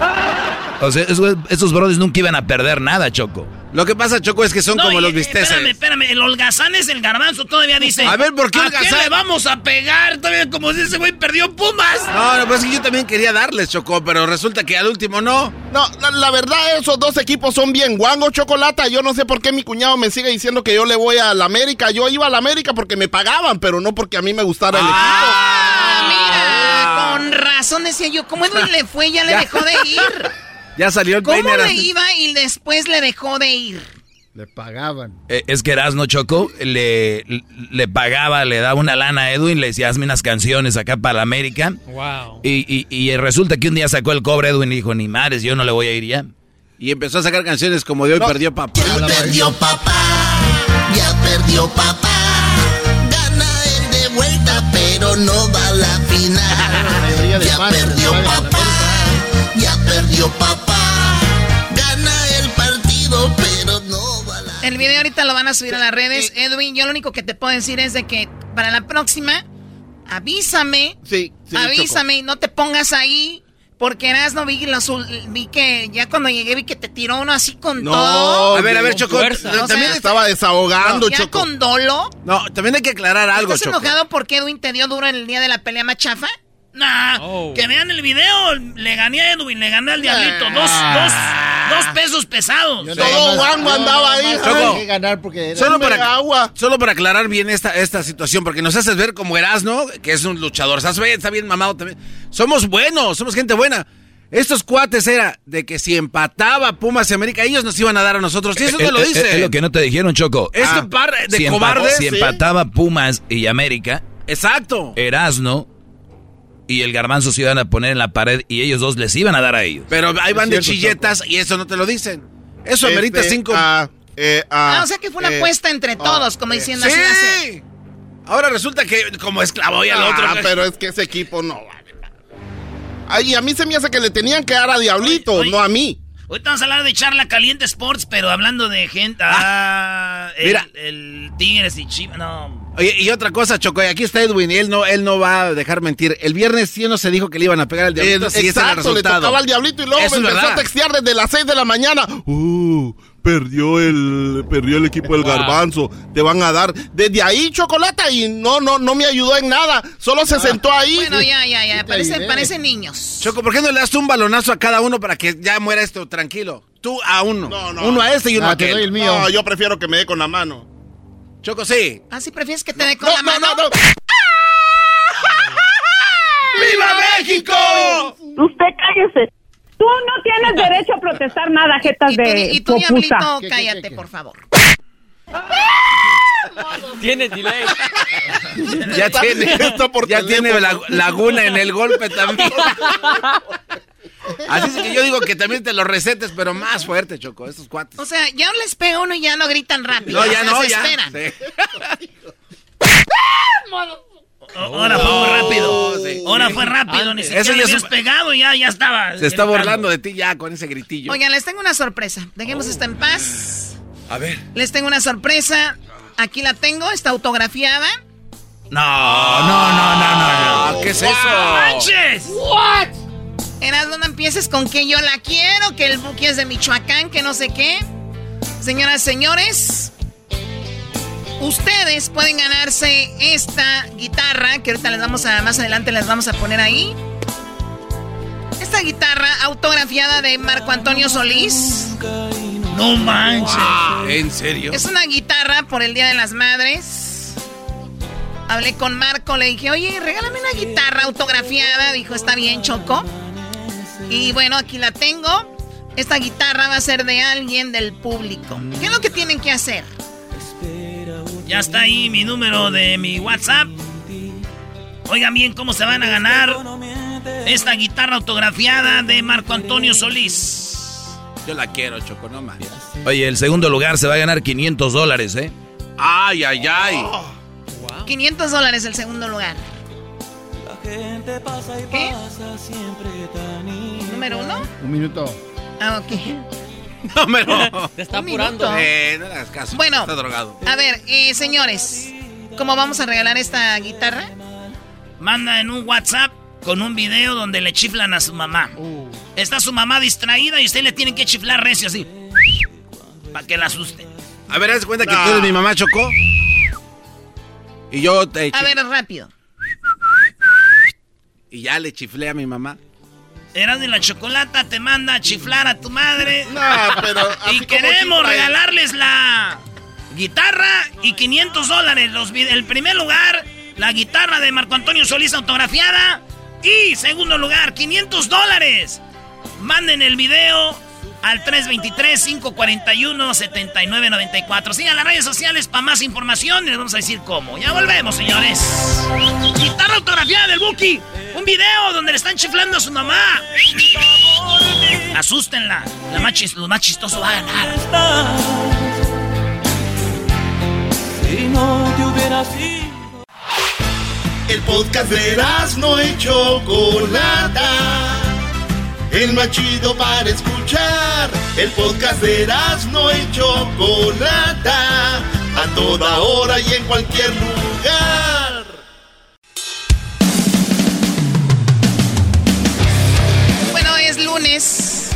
O sea, esos, esos brothers nunca iban a perder nada, Choco. Lo que pasa, Choco, es que son No, como y- los eh, bisteces. Espérame, espérame. El holgazán es el garbanzo. Todavía dice. A ver, ¿por qué ¿A holgazán? qué le vamos a pegar? Todavía como si ese güey perdió Pumas. No, no, pues es que yo también quería darles, Choco, pero resulta que al último no. No, la, la verdad, esos dos equipos son bien guangos, Chocolata. Yo no sé por qué mi cuñado me sigue diciendo que yo le voy a la América. Yo iba a la América porque me pagaban, pero no porque a mí me gustara el Ah, mira, con razón decía yo, ¿cómo Edwin le fue? Ya le Ya. dejó de ir. Ya salió el ¿Cómo peine. le iba y después le dejó de ir? Le pagaban. Eh, es que Erasno Choco le, le pagaba, le daba una lana a Edwin, le decía, hazme unas canciones acá para la América. Wow. Y, y, y resulta que un día sacó el cobre Edwin y dijo, ni madres, yo no le voy a ir ya. Y empezó a sacar canciones como de hoy perdió papá. Ya perdió papá, ya perdió papá. Gana él de vuelta, pero no va a la final. Ya perdió papá, papá. Gana el partido, pero no va a la El video ahorita lo van a subir a las redes. Edwin, yo lo único que te puedo decir es de que para la próxima, avísame. Sí, sí, avísame y no te pongas ahí. Porque Erasno vi, los ul- vi que ya cuando llegué vi que te tiró uno así con No, todo. A ver, a ver, Choco. fuerza. O También sea, estaba desahogando, ya Choco. con dolo. No, también hay que aclarar algo, ¿Estás Choco. enojado porque Edwin te dio duro en el día de la pelea machafa? Nah, que vean el video. Le gané a Edwin, le gané al Diablito. Dos, dos, dos pesos pesados. Todo guango andaba ahí. Choco, que ganar porque era- Solo para, agua. solo para aclarar bien esta, esta situación, porque nos haces ver como Erasno, que es un luchador. Estás bien, está bien mamado también. Somos buenos, somos gente buena. Estos cuates era de que si empataba Pumas y América, ellos nos iban a dar a nosotros. Y eso Eh, no lo eh, dice. Es lo que no te dijeron, Choco. Es Ah, un par de si cobardes. Si sí. empataba Pumas y América, Exacto. Erasno y el Garbanzo se iban a poner en la pared y ellos dos les iban a dar a ellos. Pero ahí van Es de cierto, chilletas y eso no te lo dicen. Eso amerita Este, cinco. ah, eh, ah, Ah, o sea que fue una eh, apuesta entre todos, como eh, diciendo así. así. ¡Sí! Ahora resulta que como esclavo y al Ah, otro. pero es que ese equipo no vale. Ay, a mí se me hace que le tenían que dar a Diablito, no a mí. Ahorita vamos a hablar de charla caliente sports, pero hablando de gente. Ah, el, mira. el Tigres y Chivas. No. Oye, y otra cosa, Choco, y aquí está Edwin, y él no, él no va a dejar mentir. El viernes sí no se dijo que le iban a pegar al Eh, diablito, sí, ese era el exacto, le tocaba al Diablito y luego Eso me es empezó a verdad. textear desde las 6 de la mañana. Uh, perdió el, perdió el equipo del Wow. garbanzo. Te van a dar. Desde ahí, chocolate, y no, no, no me ayudó en nada. Solo se sentó ahí. Bueno, ya, ya, ya. Parecen, niños. Choco, ¿por qué no le das un balonazo a cada uno para que ya muera esto tranquilo? Tú a uno. Uno a este y uno Ah, a te aquel. doy el mío. No, yo prefiero que me dé con la mano. Choco, sí. ¿Ah, sí prefieres que te dé con la mano? ¡Viva México! Usted cállese. Tú no tienes derecho a protestar nada, jetas de Y tú. Diablito, cállate, por favor. Tiene delay. Ya tiene, ya tiene la- laguna en el golpe también. Así es que yo digo que también te lo recetes, pero más fuerte, Choco, estos cuates. O sea, ya les pega uno y ya no gritan rápido. No, ya se no, ya. desesperan. Sí. Ahora fue muy rápido. Ahora fue rápido. Ni Antes. siquiera Eso ya habías se- pegado y ya, ya estaba. Se está gritando. burlando de ti ya con ese gritillo. Oigan, les tengo una sorpresa. Dejemos esto en paz. A ver. Les tengo una sorpresa. Aquí la tengo, está autografiada. No, no, no, no, no, no. ¿Qué es eso? ¡Manches! What? Eras, no empieces con que yo la quiero, que el Buki es de Michoacán, que no sé qué. Señoras, señores, ustedes pueden ganarse esta guitarra, que ahorita les vamos a, más adelante les vamos a poner ahí. Esta guitarra autografiada de Marco Antonio Solís. No manches. ¿En serio? Es una guitarra por el Día de las Madres. Hablé con Marco, le dije, oye, regálame una guitarra autografiada. Dijo, está bien, Choco. Y bueno, aquí la tengo. Esta guitarra va a ser de alguien del público. ¿Qué es lo que tienen que hacer? Ya está ahí mi número de mi WhatsApp. Oigan bien cómo se van a ganar esta guitarra autografiada de Marco Antonio Solís. Yo la quiero, Choco, no más. Oye, el segundo lugar se va a ganar 500 dólares, ¿eh? Ay, ay, ay. 500 dólares el segundo lugar. ¿Qué? ¿Número uno? Un minuto. Ah, ok. Número. Te está apurando. minuto. Eh, no le hagas caso. Bueno. Está drogado. A ver, eh, señores, ¿cómo vamos a regalar esta guitarra? Manda en un WhatsApp con un video donde le chiflan a su mamá. Uh. Está su mamá distraída y usted le tiene que chiflar recio así. Para que la asuste. A ver, haz cuenta que tú eres mi mamá, Choco. Y yo te A ver, rápido. Y ya le chiflé a mi mamá. Eras de la chocolata, te manda a chiflar a tu madre. No, pero así y queremos regalarles la guitarra y 500 dólares. Los, el primer lugar, la guitarra de Marco Antonio Solís autografiada. Y segundo lugar, 500 dólares. Manden el video al 323-541-7994. Sigan las redes sociales para más información y les vamos a decir cómo. Ya volvemos, señores. Guitarra autografiada del Buki. Un video donde le están chiflando a su mamá. Asústenla. La más chis- lo más chistoso va a ganar. Si no te hubiera sido. El podcast de no y Chocolata. El más chido para escuchar. El podcast de no y Chocolata. A toda hora y en cualquier lugar. Bueno, es lunes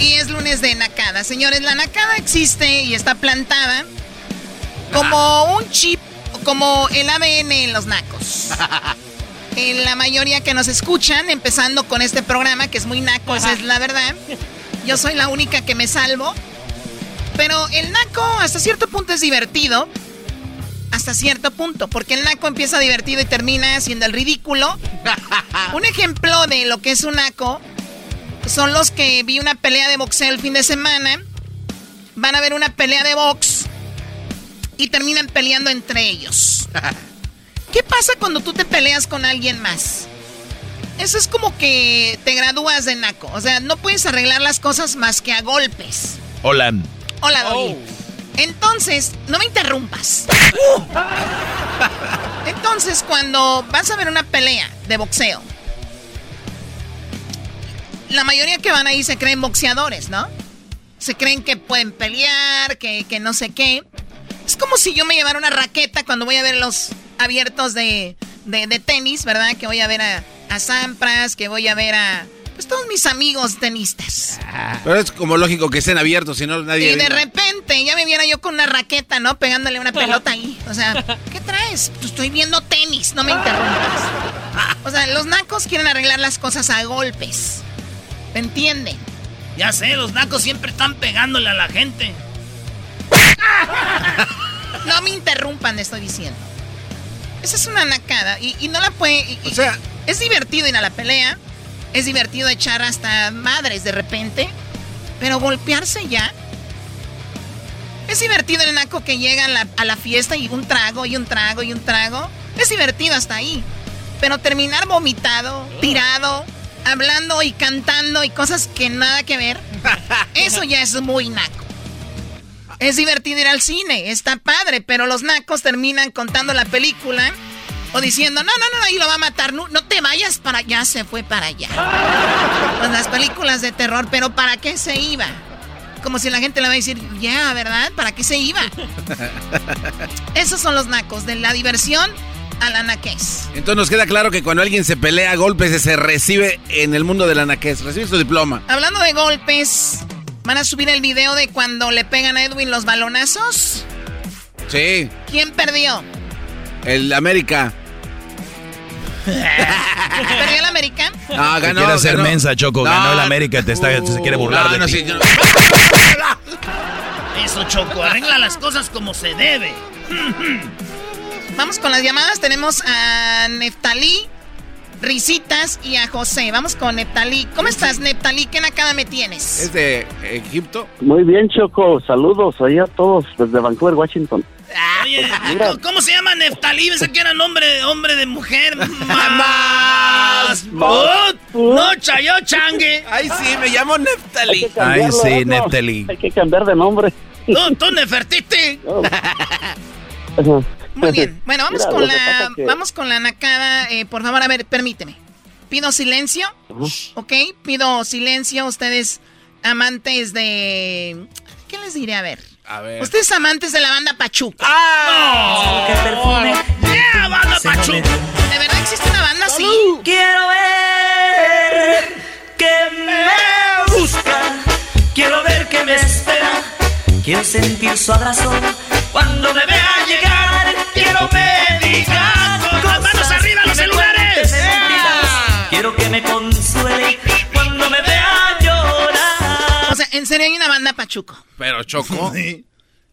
y es lunes de Nakada. Señores, la Nakada existe y está plantada como un chip, como el ADN en los nacos. eh, la mayoría que nos escuchan, empezando con este programa, que es muy naco, esa es la verdad. Yo soy la única que me salvo. Pero el naco hasta cierto punto es divertido. Hasta cierto punto. Porque el naco empieza divertido y termina siendo el ridículo. Un ejemplo de lo que es un naco son los que vi una pelea de boxeo el fin de semana. Van a ver una pelea de box y terminan peleando entre ellos. ¿Qué pasa cuando tú te peleas con alguien más? Eso es como que te gradúas de naco. O sea, no puedes arreglar las cosas más que a golpes. Hola. Hola, Doggy. Entonces, no me interrumpas. Entonces, cuando vas a ver una pelea de boxeo, la mayoría que van ahí se creen boxeadores, ¿no? Se creen que pueden pelear, que, que no sé qué. Es como si yo me llevara una raqueta cuando voy a ver los abiertos de, de, de tenis, ¿verdad? Que voy a ver a, a Sampras, que voy a ver a pues todos mis amigos tenistas. Pero es como lógico que estén abiertos, si no nadie... Y de repente ya me viera yo con una raqueta, ¿no? Pegándole una pelota ahí. O sea, ¿qué traes? Pues estoy viendo tenis, no me interrumpas. O sea, los nacos quieren arreglar las cosas a golpes. ¿Me entienden? Ya sé, los nacos siempre están pegándole a la gente. No me interrumpan, estoy diciendo. Esa es una nacada y, y no la puede... o sea... Es divertido ir a la pelea, es divertido echar hasta madres de repente, pero golpearse ya. Es divertido el naco que llega a la, a la, fiesta y un trago y un trago y un trago. Es divertido hasta ahí. Pero terminar vomitado, tirado, hablando y cantando y cosas que nada que ver, eso ya es muy naco. Es divertido ir al cine, está padre, pero los nacos terminan contando la película o diciendo, no, no, no, ahí lo va a matar, no, no te vayas para allá, se fue para allá. Pues las películas de terror, pero ¿para qué se iba? Como si la gente le va a decir, ya, ¿verdad? ¿Para qué se iba? Esos son los nacos, de la diversión a la naquez. Entonces nos queda claro que cuando alguien se pelea a golpes se recibe en el mundo de la naquez, recibe su diploma. Hablando de golpes, ¿van a subir el video de cuando le pegan a Edwin los balonazos? Sí. ¿Quién perdió? El América. ¿Perdió el América? No, ganó. quiere hacer ganó. mensa, Choco. No, ganó el América, te está, se quiere burlar no, de no, ti. sí, yo- Eso, Choco, arregla las cosas como se debe. Vamos con las llamadas. Tenemos a Neftalí, Risitas y a José. Vamos con Neftalí. ¿Cómo estás, Neftalí? ¿Qué nacada me tienes? ¿Es de Egipto? Muy bien, Choco. Saludos ahí a todos desde Vancouver, Washington. Oye, Mira. ¿cómo se llama Neftalí? Pensé que era nombre, hombre de mujer. Más. No, chayo changue. Ay, sí, me llamo Neftalí. Ay, sí, ¿no? Neftali. Hay que cambiar de nombre. Tú, tú Nefertiti. Muy bien. Bueno, vamos Mira, con la que- vamos con la nacada. Eh, por favor, a ver, permíteme. Pido silencio. ¿Ok? Pido silencio. Ustedes amantes de... ¿Qué les diré? A ver. A ver. Ustedes amantes de la banda Pachuca. ¡Ah! ¡Yeah, banda Pachu! ¿De verdad existe una banda así? Quiero ver que me busca, quiero ver que me espera, quiero sentir su abrazo cuando me vea llegar, quiero me diga Con las manos arriba, los celulares. quiero que me consuele cuando me vea llorar. O sea, en serio hay una banda Pachuco. Pero Choco.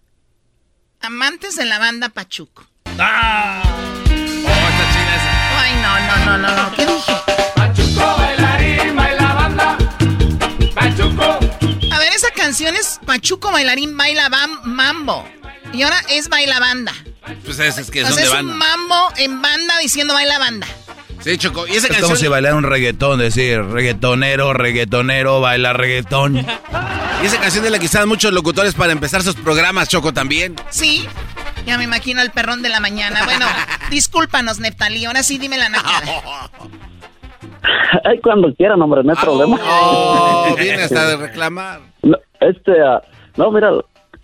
Amantes de la banda Pachuco. ¡Ah! Oh, chida esa. Ay, no, no, no, no, no. ¿Qué dije? Ver, esa canción es Pachuco bailarín baila bam- mambo. Y ahora es baila banda. Pues es, es que es un banda. mambo en banda diciendo baila banda. Sí, Choco. Y esa Es como si bailara un reggaetón, decir reggaetonero, reggaetonero, baila reggaetón. Y esa canción de la que usaban muchos locutores para empezar sus programas, Choco, también. Sí. Ya me imagino el perrón de la mañana. Bueno, discúlpanos, Neftalí. Ahora sí dime la nacada. Ay, cuando quieran, hombre, no hay problema. Oh, viene hasta de reclamar. No, este, ah, no, mira,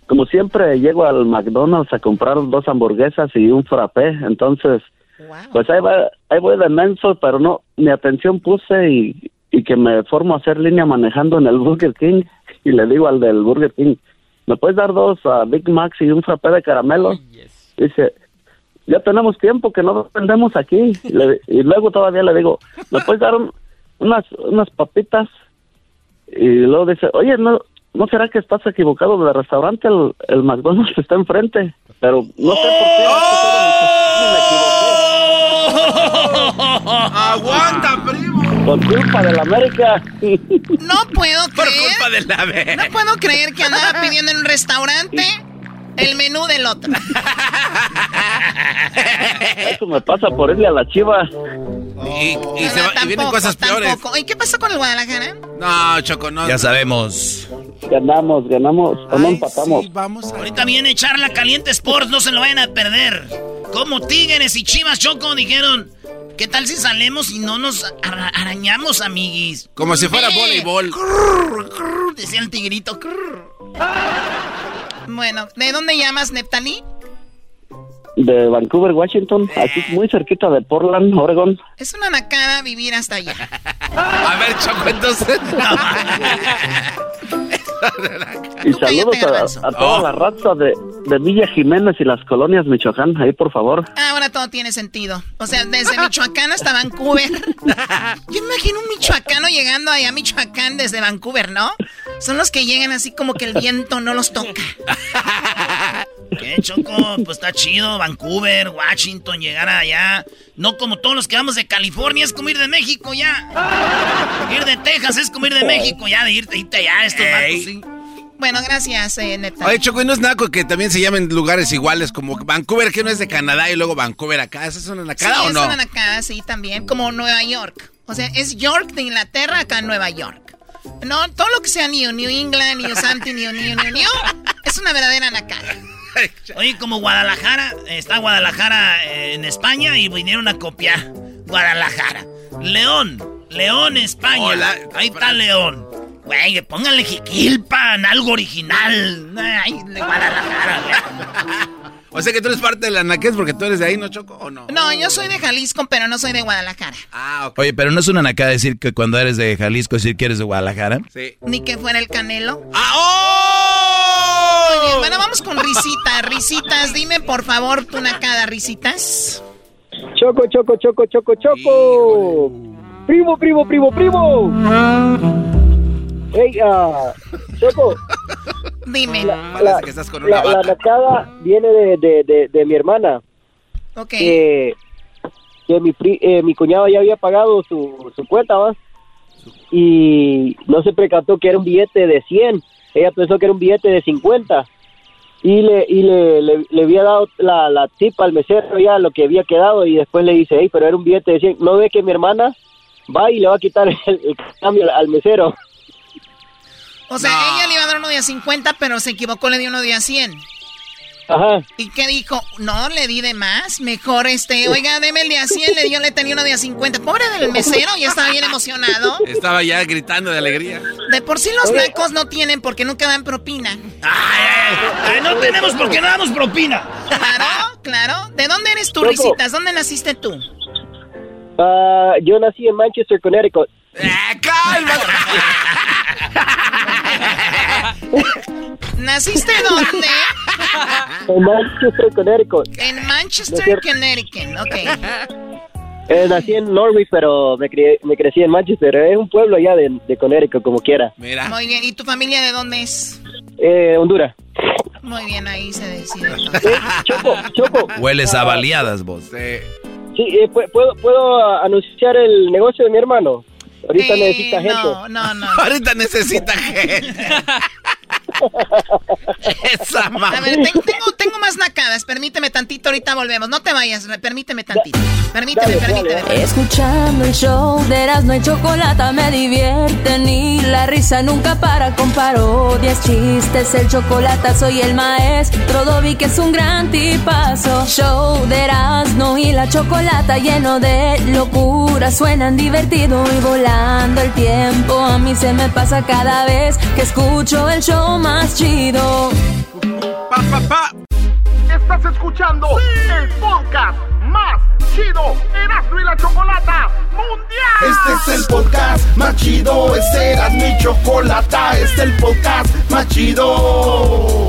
como siempre llego al McDonald's a comprar dos hamburguesas y un frappé, entonces, pues ahí, va, ahí voy de menso, pero no, mi atención puse y, y que me formo a hacer línea manejando en el Burger King y le digo al del Burger King, ¿me puedes dar dos ah, Big Macs y un frappé de caramelo? Dice, ya tenemos tiempo que no vendemos aquí. Y, le- y luego todavía le digo, ¿me puedes dar un- unas, unas papitas? Y luego dice, oye, ¿no, ¿no será que estás equivocado del restaurante? El, el McDonald's está enfrente. Pero no sé por qué. ¡Aguanta, primo! Por culpa de la América. No puedo creer. culpa de la vez. No puedo creer que andaba pidiendo en un restaurante el menú del otro. Eso me pasa por irle a la chiva. Y, y se va- y vienen cosas peores. Tampoco. ¿Y qué pasó con el Guadalajara? No, Choco, no. Ya sabemos. Ganamos, ganamos. O no empatamos. vamos Ahorita viene Charla Caliente Sports, no se lo vayan a perder. Como Tigres y Chivas Choco dijeron, ¿qué tal si salemos y no nos ara- arañamos, amiguis? Como si fuera Eh, voleibol. crrr, crrr, decía el tigrito. crrr. Bueno, ¿de dónde llamas, Neptali? De Vancouver, Washington. Aquí muy cerquita de Portland, Oregon. Es una nacada vivir hasta allá. A ver, Choco, entonces. Y saludos a, a toda la raza de, de Villa Jiménez y las colonias Michoacán. Ahí, por favor. Ahora todo tiene sentido. O sea, desde Michoacán hasta Vancouver. Yo imagino un michoacano llegando allá a Michoacán desde Vancouver, ¿no? Son los que llegan así como que el viento no los toca. ¿Qué, Choco? Pues está chido, Vancouver, Washington, llegar allá. No como todos los que vamos de California, es como ir de México ya. Ir de Texas es como ir de México ya, de irte, irte allá, estos vatos, sí. Bueno, gracias, eh, Neptali. Oye, Choco, ¿y no es naco que también se llamen lugares iguales como Vancouver, que no es de Canadá, y luego Vancouver acá? ¿Esa es una nacada sí, o no? es una nacada, sí, también. Como Nueva York. O sea, es York de Inglaterra acá en Nueva York. No, todo lo que sea New, New England, New Santi, New, New, New, New, es una verdadera nacada. Oye, como Guadalajara, está Guadalajara eh, en España y vinieron a copiar Guadalajara. León, León, España. Ahí está León. Güey, pónganle Jiquilpan, algo original. Ay, de Guadalajara, güey. O sea que tú eres parte de la naquez porque tú eres de ahí, ¿no, Choco? ¿O no? No, yo soy de Jalisco, pero no soy de Guadalajara. Ah, Oye, pero no es una nacada decir que cuando eres de Jalisco decir que eres de Guadalajara. Sí. Ni que fuera el Canelo. ¡Ah, oh! Bien, bueno, vamos con Risitas. Risitas, dime por favor tu nacada, Risitas. Choco, choco, choco, choco, choco. Primo, primo, primo, primo. Hey, ah, Choco. Dime. La, que estás con la, una la nacada viene de, de, de, de mi hermana. Ok. Que, que mi, eh, mi cuñado ya había pagado su, su cuenta, ¿va? Y no se percató que era un billete de 100. Ella pensó que era un billete de 50. Y le, y le, le, le había dado la, la tip al mesero ya lo que había quedado y después le dice, hey, pero era un billete de 100. ¿No ve que mi hermana va y le va a quitar el, el cambio al- al mesero? O sea, ella le iba a dar uno de a 50, pero se equivocó, le dio uno de a 100. Ajá. ¿Y qué dijo? No, le di de más. Mejor este, oiga, deme el de a 100, le dio, le tenía uno de a 50. Pobre del mesero, ya estaba bien emocionado. Estaba ya gritando de alegría. De por sí los nacos no tienen porque nunca dan propina. Ay, no tenemos por qué no damos propina. Claro, claro. ¿De dónde eres tú. Risitas? ¿Dónde naciste tú? Ah, yo nací en Manchester, Connecticut. ¿Naciste dónde? En Manchester, Connecticut. En Manchester. Connecticut. Ok. Eh, nací en Norwich, pero me, crié- me crecí en Manchester. Es un pueblo allá de, de Connecticut, como quiera. Muy bien. ¿Y tu familia de dónde es? Eh, Honduras. Muy bien, ahí se decide. Choco, Choco. Hueles a baleadas vos. Sí, eh, pu- ¿puedo, ¿puedo ah, anunciar el negocio de mi hermano? Ahorita Eh, necesita gente. No, no, no. Ahorita necesita gente. Esa A ver, tengo, tengo más nacadas. Permíteme tantito, ahorita volvemos. No te vayas, permíteme tantito. Permíteme, permíteme. Escuchando el show de Erasmo y Chocolata me divierten y la risa nunca para con parodias, chistes, el chocolate soy el maestro Dobby que es un gran tipazo. Show de Erasmo y la Chocolata lleno de locura, suenan divertido y volando el tiempo. A mí se me pasa cada vez que escucho el show más chido. Pa, pa, pa. Estás escuchando el podcast más chido Erasmo y la Chocolata Mundial. Este es el podcast más chido. Este era mi chocolata. Este es el podcast más chido.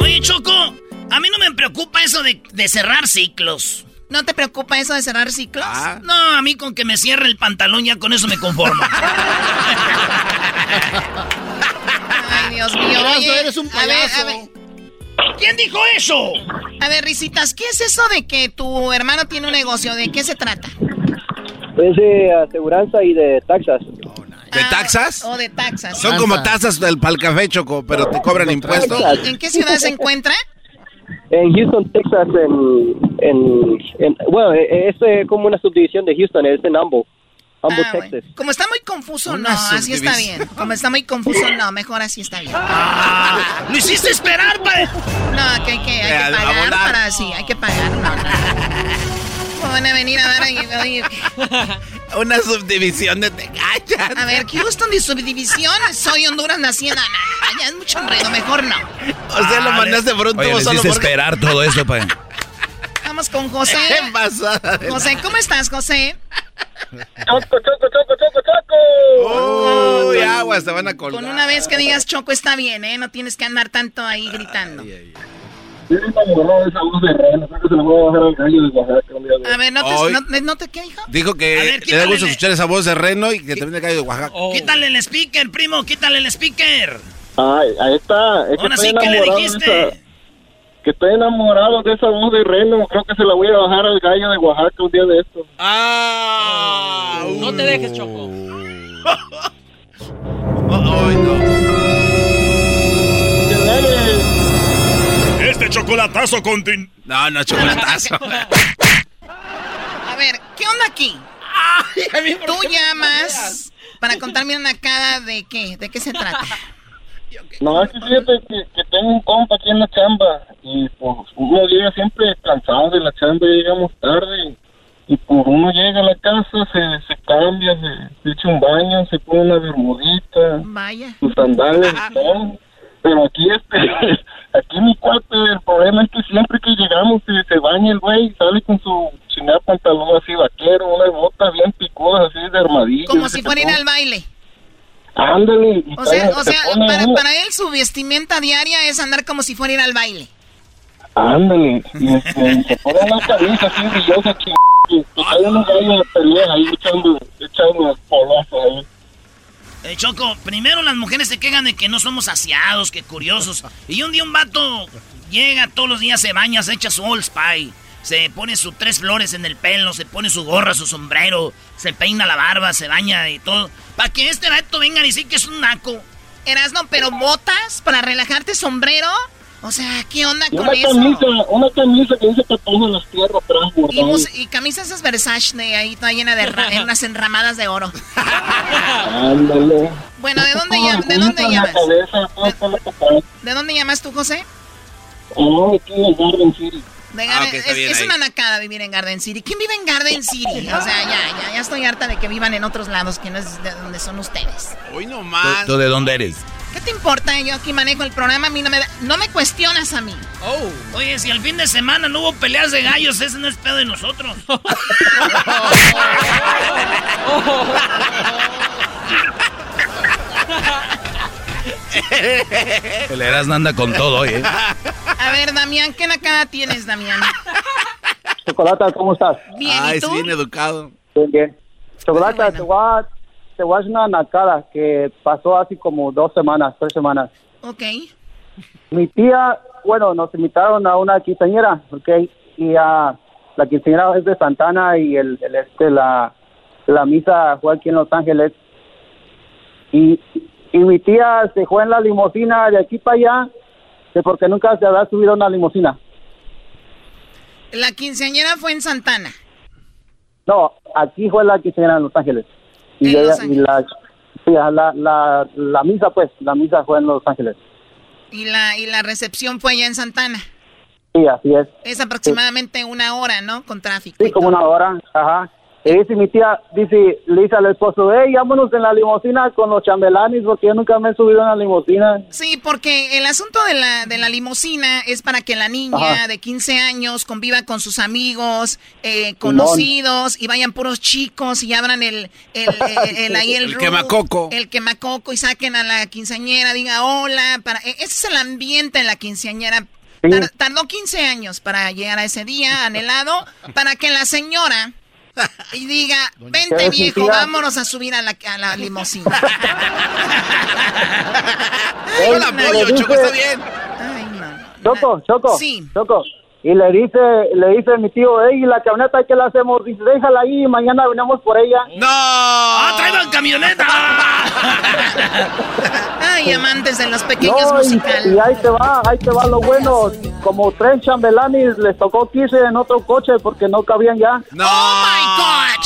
Oye, Choco, a mí no me preocupa eso de, de cerrar ciclos. ¿No te preocupa eso de cerrar ciclos? Ah. No, a mí con que me cierre el pantalón ya con eso me conformo. Ay, Dios mío. Oye, eres un a ver, payaso. a ver. ¿Quién dijo eso? A ver, Risitas, ¿qué es eso de que tu hermano tiene un negocio? ¿De qué se trata? Es de aseguranza y de taxas. ¿De taxas? O de taxas. Son como tazas del pal café, Choco, pero te cobran impuestos. ¿En qué ciudad se encuentra? En Houston, Texas, en, en, en- bueno, eh, es eh, como una subdivisión de Houston, es en Humble, Humble, Ah, bueno. Texas. Como está muy confuso, Una no, así está bien. Como está muy confuso, no, mejor así está bien. Ah, lo hiciste esperar, pa. No, que hay que, hay Eh, que pagar abonar. para, sí, hay que pagar. No, no. ¿Cómo van a venir a ahí? oye, Una subdivisión de te callas. A ver, Houston de subdivisión, soy Honduras, nací en... No, no, ya es mucho enredo, mejor no. O sea, lo mandaste por un tubo solo porque... esperar todo esto, pa. Vamos con José. ¿Qué pasó? José, ¿cómo estás, José? Choco, choco, choco, choco, choco. Uy, aguas, te van a colgar. Con una vez que digas Choco está bien, ¿eh? No tienes que andar tanto ahí gritando. Enamorado de a bajar al gallo de Oaxaca un día de A ver, no te, Hoy- no, no te, ¿qué dijo? Dijo que ver, le da gusto escuchar esa voz de reno y que viene el gallo de Oaxaca. Quítale el speaker, primo, quítale el speaker. Ay, ahí está. Es que Ahora estoy sí, ¿qué le de dijiste? esa... Que estoy enamorado de esa voz de reno. Creo que se la voy a bajar al gallo de Oaxaca un día de esto. Ah, No te dejes, Choco. Este chocolatazo continúa. No, no, chocolatazo. A ver, ¿qué onda aquí? Tú llamas para contarme una cara de qué, de qué se trata. No, es que fíjate que, que tengo un compa aquí en la chamba y pues uno llega siempre cansado de la chamba, llegamos tarde y, pues uno llega a la casa, se, se cambia, se, se echa un baño, se pone una bermudita, Vaya. sus sandalias y todo. Pero aquí este, aquí mi cuate, el problema es que siempre que llegamos se, se baña el güey, sale con su chingada pantalón así vaquero, unas botas bien picudas así de armadillo. Como si fuera ir al baile. Ándale. O sea, o para, para él su vestimenta diaria es andar como si fuera ir al baile. Ándale, y este, se pone una camisa así brillosa ching- y y hay unos gallos de pelea ahí echando, echando polazos ahí. Eh, Choco, primero las mujeres se quejan de que no somos aseados, que curiosos. Y un día un vato llega todos los días, se baña, se echa su Old Spy, se pone sus tres flores en el pelo, se pone su gorra, su sombrero, se peina la barba, se baña y todo. Para que este rato vengan y decir que es un naco. Erasno, pero botas para relajarte, sombrero. O sea, ¿qué onda Y con una eso? camisa, una camisa que dice que pone las tierras atrás Y, y camisas esas Versace de ahí toda llena de ra- en unas enramadas de oro. Ándale. Bueno, ¿de dónde, Todo llam- ¿de dónde llamas? cabeza, la papada. ¿De dónde llamas tú, José? Oh, aquí en Garden City. De Ah, Garden- ok, está es es una nacada vivir en Garden City. ¿Quién vive en Garden City? O sea, ya, ya, ya estoy harta de que vivan en otros lados que no es de donde son ustedes. Hoy no ¿Tú, más. tú de dónde eres? ¿Qué te importa? Yo aquí manejo el programa, a mí no me, da- no me cuestionas a mí. Oh, oye, si al fin de semana no hubo peleas de gallos, ese no es pedo de nosotros. El Erasmo anda con todo hoy, ¿eh? A ver, Damián, ¿qué nacada tienes, Damián? Chocolata, ¿cómo estás? Bien, Ay, ¿y tú? es bien educado. Bien, bien. Chocolata, te, voy a, te voy a hacer una nacada que pasó hace como dos semanas, tres semanas. Ok. Mi tía, bueno, nos invitaron a una quinceañera, ¿ok? Y a la quinceañera es de Santana y el, el, este, la, la misa fue aquí en Los Ángeles. Y, y mi tía se fue en la limusina de aquí para allá, porque nunca se había subido a una limusina. La quinceañera fue en Santana. No, aquí fue la quinceañera en Los Ángeles. Y, la, la, la, la misa, pues, la misa fue en Los Ángeles. ¿Y la, y la recepción fue allá en Santana? Sí, así es. Es aproximadamente una hora, ¿no? Con tráfico. Sí, como una hora, ajá. Y dice mi tía, dice, le dice al esposo, hey, vámonos en la limusina con los chambelanes porque yo nunca me he subido en la limusina. Sí, porque el asunto de la, de la limusina es para que la niña Ajá. de 15 años conviva con sus amigos, eh, conocidos, y vayan puros chicos y abran el, el, el- el- ahí el, El quemacoco. El quemacoco y saquen a la quinceañera, diga hola. Para, e- ese es el ambiente en la quinceañera. Tar- tardó 15 años para llegar a ese día anhelado, para que la señora y diga, vente ¿Qué viejo, vámonos a subir a la, a la limusina. No, yo, dice- Choco, está bien. Choco, Choco, Sí. Choco. Y le dice, le dice mi tío, hey, la camioneta, ¿qué la hacemos? Dice, déjala ahí mañana venimos por ella. ¡No! ¡Ah, traigan camioneta! Ay, amantes de los pequeños No, y, musicales. y ahí te va, ahí te va lo bueno. Como tres chambelanes les tocó 15 en otro coche porque no cabían ya. ¡No! ¡Oh, my God!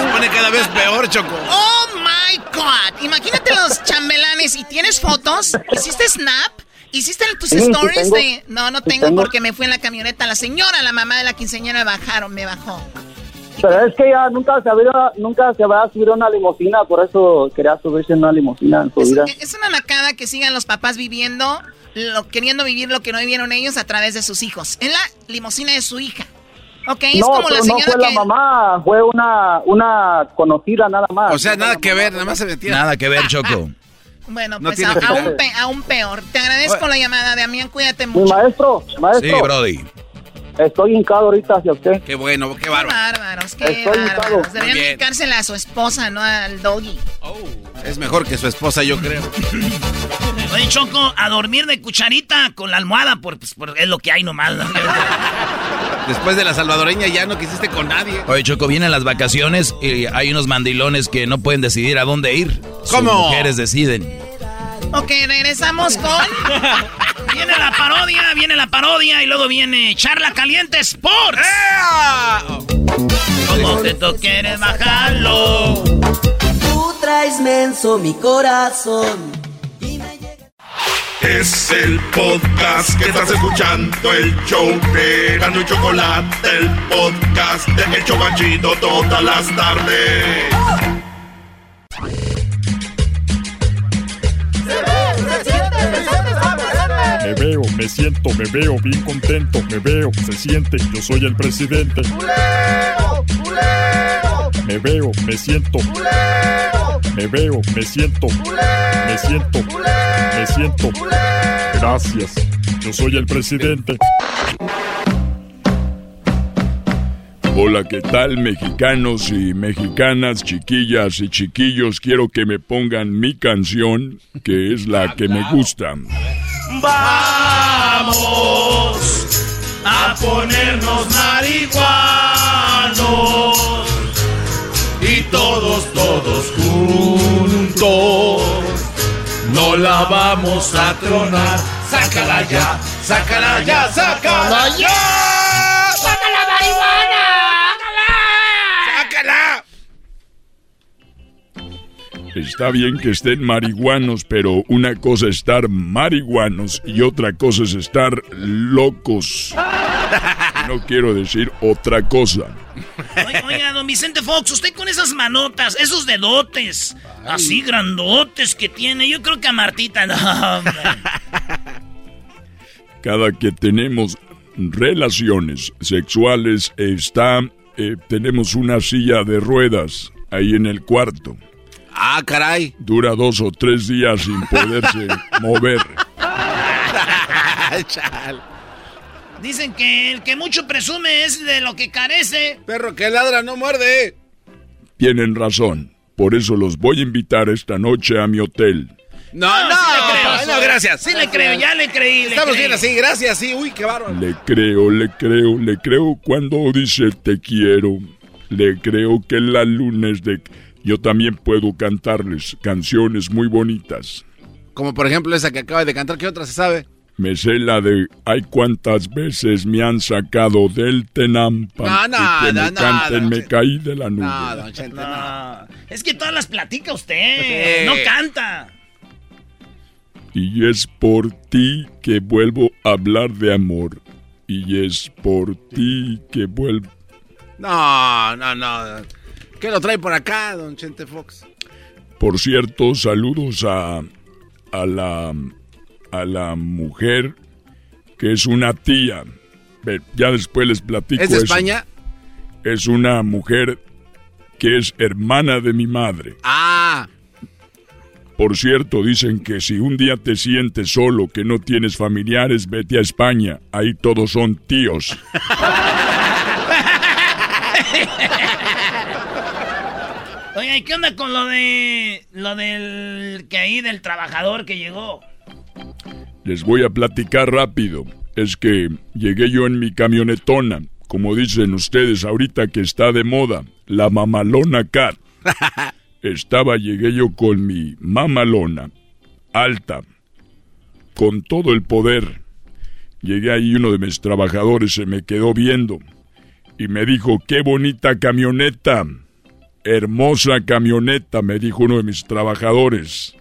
Se pone cada vez peor, Choco. ¡Oh, my God! Imagínate los chambelanes. ¿Y tienes fotos? ¿Hiciste snap? ¿Hiciste tus Sí, sí stories tengo. de...? No, no Sí tengo, tengo. porque me fui en la camioneta. La señora, la mamá de la quinceañera me bajaron, me bajó. Pero es que ella nunca se había, nunca se había subido a una limusina, por eso quería subirse en una limusina en su vida. Es una nacada que sigan los papás viviendo, lo, queriendo vivir lo que no vivieron ellos a través de sus hijos. En la limusina de su hija. Ok, es no, como la pero no señora fue la que... mamá, fue una, una conocida nada más. O sea, nada que ver, nada más se metía. Nada que ver, Choco. Bueno, No pues a- aún, pe- aún peor. Te agradezco la llamada, Damián. Cuídate Mi mucho. maestro, maestro. Sí, Brody. Estoy hincado ahorita hacia usted. Qué bueno, qué Qué bárbaro. bárbaros, qué Estoy hincado. bárbaros. Deberían dedicársela a su esposa, no al doggy. Es mejor que su esposa, yo creo. Oye, Choco, a dormir de cucharita con la almohada, por, pues, por- es lo que hay nomás. Después de la salvadoreña ya no quisiste con nadie. Oye, Choco, vienen las vacaciones y hay unos mandilones que no pueden decidir a dónde ir. Sus ¿Cómo? mujeres deciden. Ok, regresamos con... Viene la parodia, viene la parodia y luego viene Charla Caliente Sports. Como te quieres bajarlo. Tú traes menso mi corazón. Es el podcast que estás escuchando, el show de Gano y Chocolate, el podcast de El Chobachito todas las tardes. Me veo, me siento, me veo bien contento, me veo, se siente, yo soy el presidente. Me veo, me siento. Me veo, me siento. Me siento. Me siento. Gracias. Yo soy el presidente. Hola, ¿qué tal mexicanos y mexicanas, chiquillas y chiquillos? Quiero que me pongan mi canción, que es la que me gusta. Vamos a ponernos marihuanos todos, todos juntos no la vamos a tronar. Sácala ya, sácala ya, sácala ya. ¡Saca la marihuana! ¡Sácala! Está bien que estén marihuanos, pero una cosa es estar marihuanos y otra cosa es estar locos. No quiero decir otra cosa. Oiga, don Vicente Fox, usted con esas manotas, esos dedotes, así grandotes que tiene, yo creo que a Martita no. hombre. Cada que tenemos relaciones sexuales está, eh, tenemos una silla de ruedas ahí en el cuarto. Ah, caray. Dura dos o tres días sin poderse mover. Chal. Dicen que el que mucho presume es de lo que carece. Perro que ladra no muerde. Tienen razón. Por eso los voy a invitar esta noche a mi hotel. No, no, sí le creo. Ay, no, gracias. Sí le creo, ya le creí. le Estamos creí. bien así, gracias, sí. Uy, qué bárbaro. Le creo, le creo, le creo cuando dice te quiero. Le creo que la luna es de... Yo también puedo cantarles canciones muy bonitas. Como por ejemplo esa que acaba de cantar, ¿qué otra se sabe? Me sé la de ay cuántas veces me han sacado del Tenampa. No, y que nada, me nada, canten, me caí de la nube. No, don Chente, no. Es que todas las platica usted. Sí. No canta. Y es por ti que vuelvo a hablar de amor. Y es por ti que vuelvo... No, no, no. ¿Qué lo trae por acá, don Chente Fox? Por cierto, saludos a, a la a la mujer que es una tía. Ya después les platico ¿Es de eso. España? Es una mujer que es hermana de mi madre. Ah, Por cierto, dicen que si un día te sientes solo, que no tienes familiares, vete a España. Ahí todos son tíos. ¿y qué onda con lo de. lo del. que ahí del trabajador que llegó? Les voy a platicar rápido. Es que llegué yo en mi camionetona, como dicen ustedes ahorita que está de moda, la mamalona cat. Estaba, llegué yo con mi mamalona, alta, con todo el poder. Llegué ahí, uno de mis trabajadores se me quedó viendo y me dijo, qué bonita camioneta, hermosa camioneta, me dijo uno de mis trabajadores.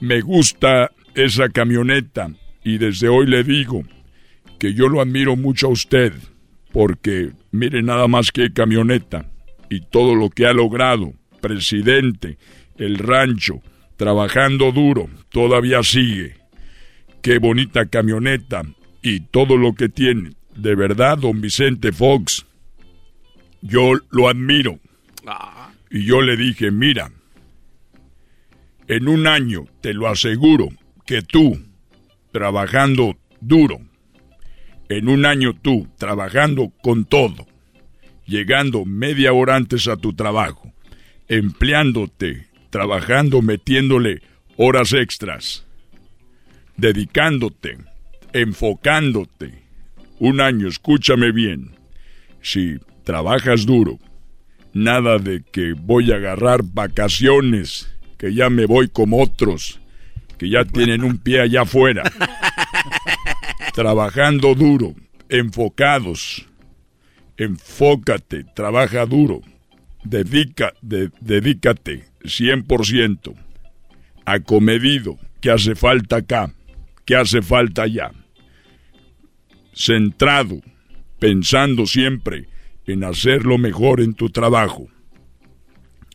Me gusta esa camioneta y desde hoy le digo que yo lo admiro mucho a usted porque mire nada más que camioneta y todo lo que ha logrado, presidente, el rancho, trabajando duro, todavía sigue. Qué bonita camioneta y todo lo que tiene. De verdad, don Vicente Fox, yo lo admiro. Y yo le dije, mira, en un año te lo aseguro que tú, trabajando duro, en un año tú, trabajando con todo, llegando media hora antes a tu trabajo, empleándote, trabajando, metiéndole horas extras, dedicándote, enfocándote, un año, escúchame bien, si trabajas duro, nada de que voy a agarrar vacaciones, que ya me voy como otros, que ya tienen un pie allá afuera. Trabajando duro, enfocados. Enfócate, trabaja duro. Dedica, de- dedícate 100%. Acomedido, que hace falta acá, que hace falta allá. Centrado, pensando siempre en hacer lo mejor en tu trabajo.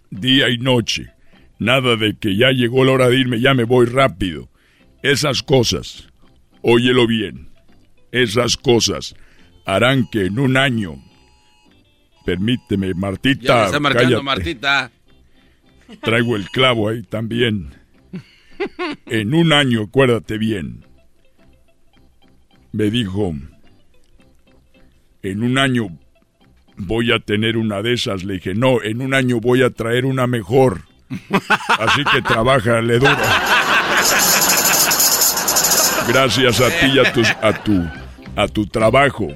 Día y noche. Nada de que ya llegó la hora de irme, ya me voy rápido. Esas cosas, óyelo bien, esas cosas harán que en un año, permíteme, Martita, ya me está marcando cállate. Martita. Traigo el clavo ahí también. En un año, acuérdate bien. Me dijo, en un año voy a tener una de esas. Le dije, no, en un año voy a traer una mejor. Así que trabájale duro. Gracias a ti y a tu, a tu, a tu trabajo.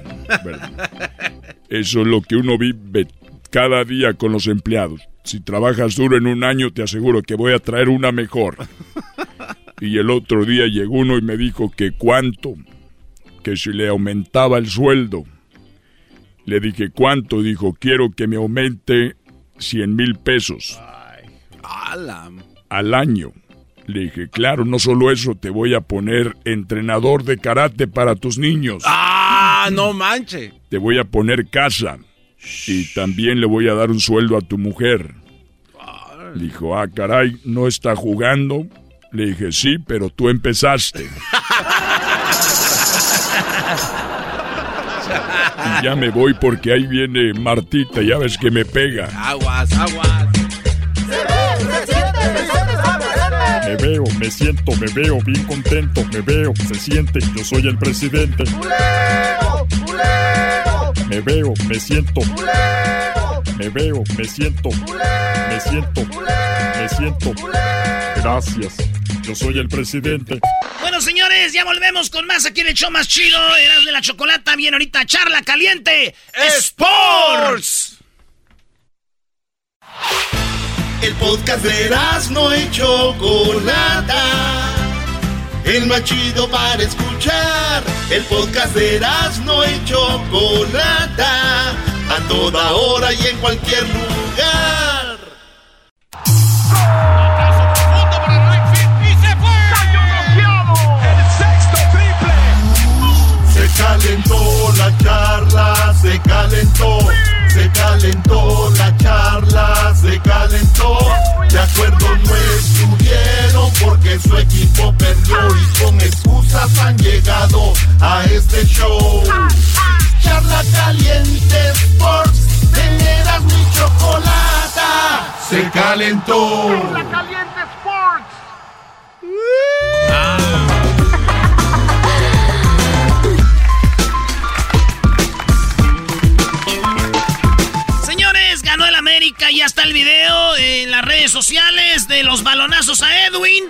Eso es lo que uno vive cada día con los empleados. Si trabajas duro en un año, te aseguro que voy a traer una mejor. Y el otro día llegó uno y me dijo que cuánto, que si le aumentaba el sueldo. Le dije, ¿cuánto? Dijo, quiero que me aumente 100 mil pesos Al año. Le dije, claro, no solo eso, te voy a poner entrenador de karate para tus niños. ¡Ah, no manche! Te voy a poner casa. Y también le voy a dar un sueldo a tu mujer. Dijo, ah, caray, ¿no está jugando? Le dije, sí, pero tú empezaste. Y ya me voy porque ahí viene Martita, ya ves que me pega. Aguas, aguas. Me veo, me siento, me veo bien contento, me veo, se siente, yo soy el presidente. Me veo, me siento. Me veo, me siento. Me siento. Me siento. Gracias. Yo soy el presidente. Bueno, señores, ya volvemos con más aquí en el show más chido. Eras de la chocolata. Bien, ahorita charla caliente. Sports. El podcast de no y Chocolata. El más chido para escuchar. El podcast de no y Chocolata. A toda hora y en cualquier lugar. Se calentó la charla, se calentó se calentó, la charla se calentó. De acuerdo no estuvieron porque su equipo perdió y con excusas han llegado a este show. Charla caliente Sports, teneras mi chocolata. Se calentó. Caliente Sports. Señores, América. Ya está el video en las redes sociales de los balonazos a Edwin.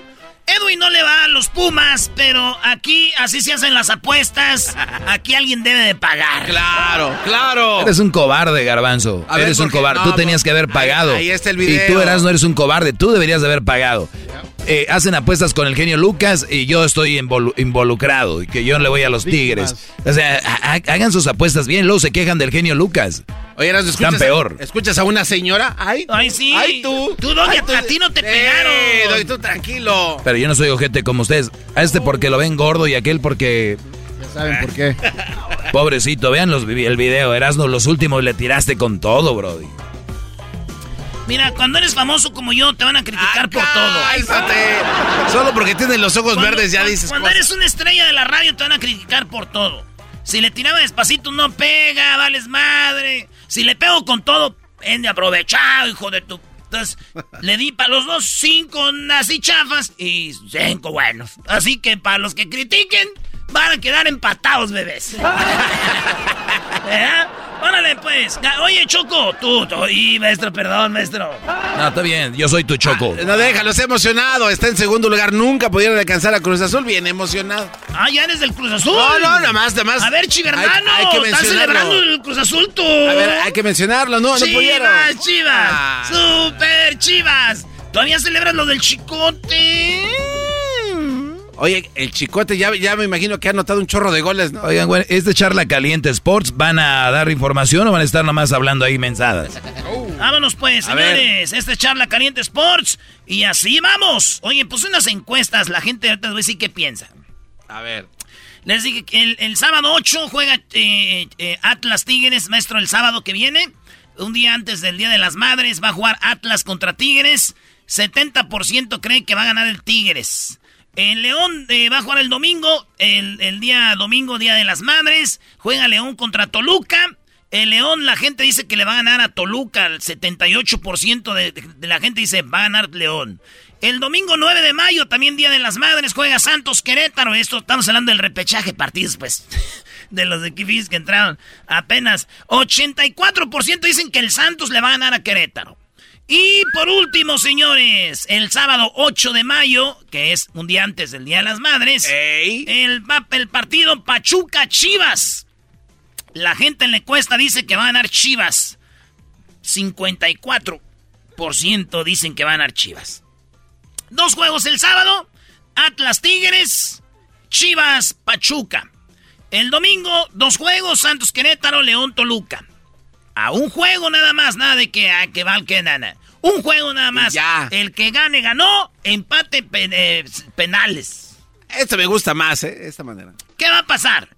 Edwin no le va a los Pumas, pero aquí así se hacen las apuestas. Aquí alguien debe de pagar. Claro, claro. Eres un cobarde, Garbanzo. A ver, eres un cobarde. No, tú tenías que haber pagado. ahí está el Y video. tú eras, no eres un cobarde. Tú deberías de haber pagado. Eh, hacen apuestas con el genio Lucas y yo estoy involu- involucrado y que yo le voy a los Tigres. O sea, ha- ha- hagan sus apuestas bien, luego se quejan del genio Lucas. Oye, Están ¿escuchas, peor. ¿escuchas a una señora? ¡Ay! Ay, sí. ¡Ay, tú! Tú, Ay, a ti no te Eh, pegaron. Doggy, tú tranquilo. Pero yo no soy ojete como ustedes. A este porque lo ven gordo y aquel porque... Ya saben por qué. Pobrecito, vean los, el video, Erasmo, los últimos le tiraste con todo, brody. Mira, cuando eres famoso como yo, te van a criticar por todo. ¡Cállate! Solo porque tienes los ojos Cuando- verdes ya cuando- dices Cuando cosas. eres una estrella de la radio, te van a criticar por todo. Si le tiraba despacito, no pega, vales madre. Si le pego con todo, en de aprovechado, hijo de tu. Entonces, le di para los dos cinco así chafas y cinco buenos. Así que para los que critiquen, van a quedar empatados, bebés. ¿Eh? Órale, pues. Oye, Choco, tú, tú. Y, maestro, perdón, maestro. No, está bien, yo soy tu choco. No, déjalo, está emocionado. Está en segundo lugar. Nunca pudieron alcanzar a Cruz Azul. Bien emocionado. Ah, ya eres del Cruz Azul. No, no, nada más, nada más. A ver, chivermano, Hay- hay que ¿estás celebrando el Cruz Azul tú? A ver, hay que mencionarlo. No, no pudieron. Chivas, chivas, Ah. super chivas. ¿Todavía celebras lo del chicote? Oye, el chicote ya, ya me imagino que ha anotado un chorro de goles, ¿no? Oigan, güey, ¿es de charla caliente Sports? ¿Van a dar información o van a estar nomás hablando ahí mensadas? Vámonos pues, A ver. señores. Esta es Charla Caliente Sports. Y así vamos. Oye, puse unas encuestas. La gente ahorita les voy a decir qué piensa. A ver. Les dije que el, el sábado 8 juega eh, eh, Atlas Tigres, maestro, el sábado que viene. Un día antes del Día de las Madres va a jugar Atlas contra Tigres. 70% cree que va a ganar el Tigres. El León eh, va a jugar el domingo, el, día domingo, Día de las Madres. Juega León contra Toluca. El León, la gente dice que le va a ganar a Toluca. El 78% de, de la gente dice va a ganar León. El domingo 9 de mayo, también Día de las Madres, juega Santos Querétaro. Esto estamos hablando del repechaje partidos, pues. De los equipos que entraron apenas. 84% dicen que el Santos le va a ganar a Querétaro. Y por último, señores, el sábado 8 de mayo, que es un día antes del Día de las Madres, el, pa- el partido Pachuca Chivas. La gente en la encuesta dice que va a ganar Chivas. 54% dicen que va a ganar Chivas. Dos juegos el sábado, Atlas Tigres, Chivas Pachuca. El domingo, dos juegos, Santos Querétaro, León Toluca. A un juego nada más, nada de que, ah, que val que nada. Un juego nada más. El que gane, ganó. Empate pen- eh, penales. Esto me gusta más, ¿eh? Esta manera. ¿Qué va a pasar?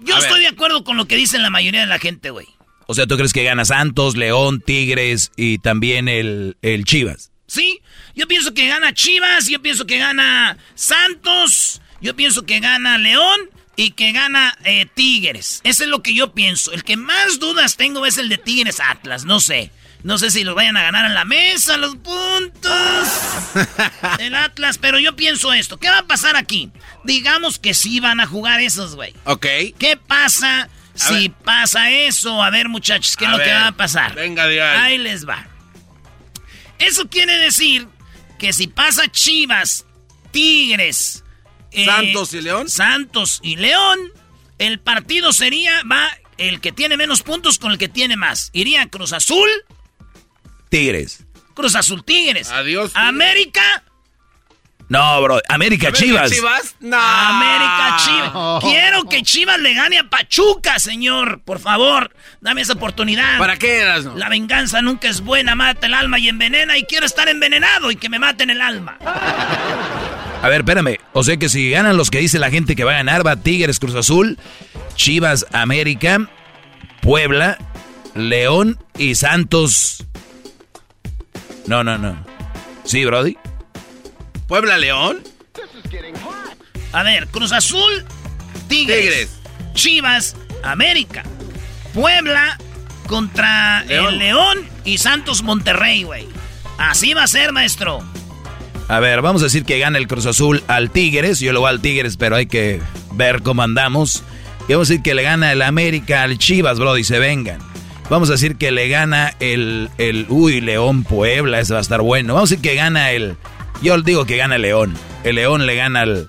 Yo A ver. estoy de acuerdo con lo que dicen la mayoría de la gente, güey. O sea, ¿tú crees que gana Santos, León, Tigres y también el, el Chivas? Sí, yo pienso que gana Chivas, yo pienso que gana Santos, yo pienso que gana León y que gana eh, Tigres. Eso es lo que yo pienso. El que más dudas tengo es el de Tigres Atlas, no sé. No sé si los vayan a ganar en la mesa, los puntos. El Atlas, pero yo pienso esto. ¿Qué va a pasar aquí? Digamos que sí van a jugar esos, güey. Ok. ¿Qué pasa si ver. pasa eso? A ver, muchachos, ¿qué es lo que va a pasar? Venga, ahí. Ahí les va. Eso quiere decir que si pasa Chivas, Tigres, eh, Santos y León. Santos y León, el partido sería, va el que tiene menos puntos con el que tiene más. Iría Cruz Azul, Tigres. Cruz Azul Tigres. Adiós. América, No, bro. América, Chivas. No. América Chivas. Quiero que Chivas le gane a Pachuca, señor. Por favor, dame esa oportunidad. ¿Para qué eras, no? La venganza nunca es buena, mata el alma y envenena. Y quiero estar envenenado y que me maten el alma. A ver, espérame. O sea que si ganan los que dice la gente que va a ganar, va Tigres, Cruz Azul. Chivas América, Puebla, León y Santos. No, no, no. Sí, Brody. Puebla León. A ver, Cruz Azul, Tigres, Chivas, América, Puebla contra el León y Santos Monterrey, güey. Así va a ser, maestro. A ver, vamos a decir que gana el Cruz Azul al Tigres. Yo lo voy al Tigres, pero hay que ver cómo andamos. Y vamos a decir que le gana el América al Chivas, Brody, se vengan. Vamos a decir que le gana el, el uy, León Puebla, ese va a estar bueno. Vamos a decir que gana el, yo digo que gana el León. El León le gana al,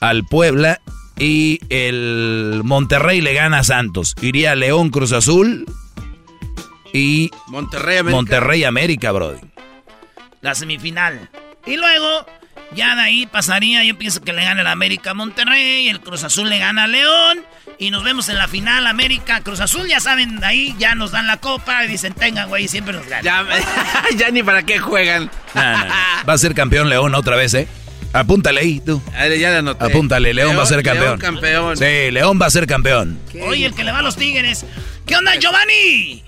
al Puebla y el Monterrey le gana a Santos. Iría León Cruz Azul y Monterrey América. Monterrey América, Brody. La semifinal. Y luego, ya de ahí pasaría, yo pienso que le gana el América a Monterrey, el Cruz Azul le gana a León. Y nos vemos en la final América Cruz Azul, ya saben, ahí ya nos dan la copa y dicen, tengan, güey, siempre nos ganan. Ya, ya ni para qué juegan. Va a ser campeón León otra vez, ¿eh? Apúntale ahí, tú. Ya la anoté. Apúntale, León, va a ser campeón. León campeón. Sí, León va a ser campeón. Oye, el que le va a los Tigres. ¿Qué onda, Giovanni?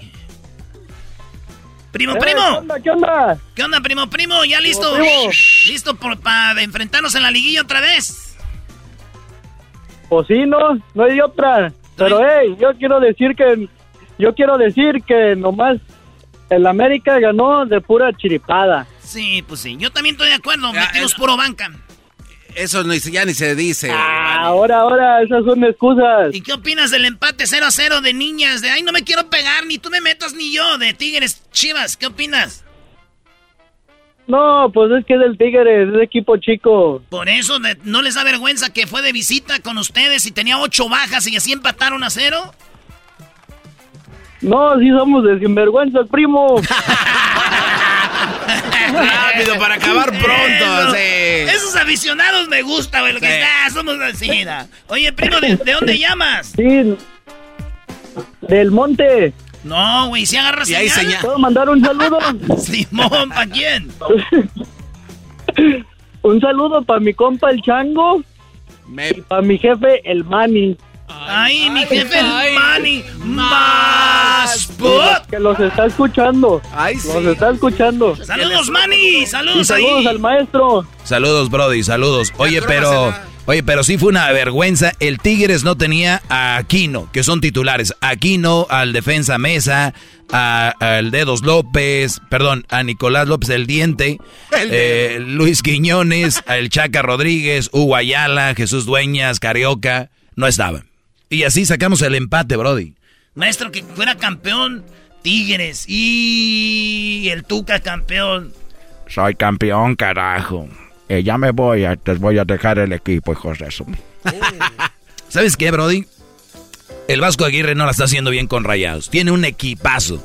Primo, Eh, primo. ¿Qué onda? ¿Qué onda? ¿Qué onda, primo, primo? ¿Ya listo? primo. ¿Listo para enfrentarnos en la liguilla otra vez? Pues sí, no, no hay otra. Pero, hey, yo quiero decir que, yo quiero decir que nomás el América ganó de pura chiripada. Sí, pues sí. Yo también estoy de acuerdo. Metimos puro banca. Eso no, ya ni se dice. Ah, ahora, ahora, esas son excusas. ¿Y qué opinas del empate 0 a 0 de niñas? De ay, no me quiero pegar, ni tú me metas ni yo. De Tigres Chivas, ¿qué opinas? No, pues es que es del Tigres, es equipo chico. Por eso de- no les da vergüenza que fue de visita con ustedes y tenía ocho bajas y así empataron a cero. No, sí somos de sinvergüenza, el primo. Rápido, para acabar pronto. Eso- sí. Esos aficionados me gusta, güey. Lo que Sí. está, somos da. Oye, primo, ¿de, de dónde llamas? Sí, del monte. No, güey, si agarras Y ahí señal. señal. ¿Puedo mandar un saludo? Simón, ¿para quién? un saludo para mi compa el Chango y para mi jefe el Manny. Ay, mi jefe, Manny. Más put. Que los está escuchando. Ay, Los está escuchando. Saludos, Manny. Y Saludos, saludos ahí. al maestro. Saludos, Brody, saludos. Oye, pero, oye, pero sí fue una vergüenza. El Tigres no tenía a Aquino, que son titulares. Aquino, al defensa Mesa, a- al Dedos López, perdón, a Nicolás López el Diente, eh, Luis Quiñones, al Chaca Rodríguez, Hugo Ayala, Jesús Dueñas, Carioca, no estaban. Y así sacamos el empate, Brody. Maestro, que fuera campeón Tigres y el Tuca campeón. Soy campeón, carajo. Eh, ya me voy, a- les voy a dejar el equipo, hijos de eso. ¿Sabes qué, Brody? El Vasco Aguirre no la está haciendo bien con Rayados. Tiene un equipazo.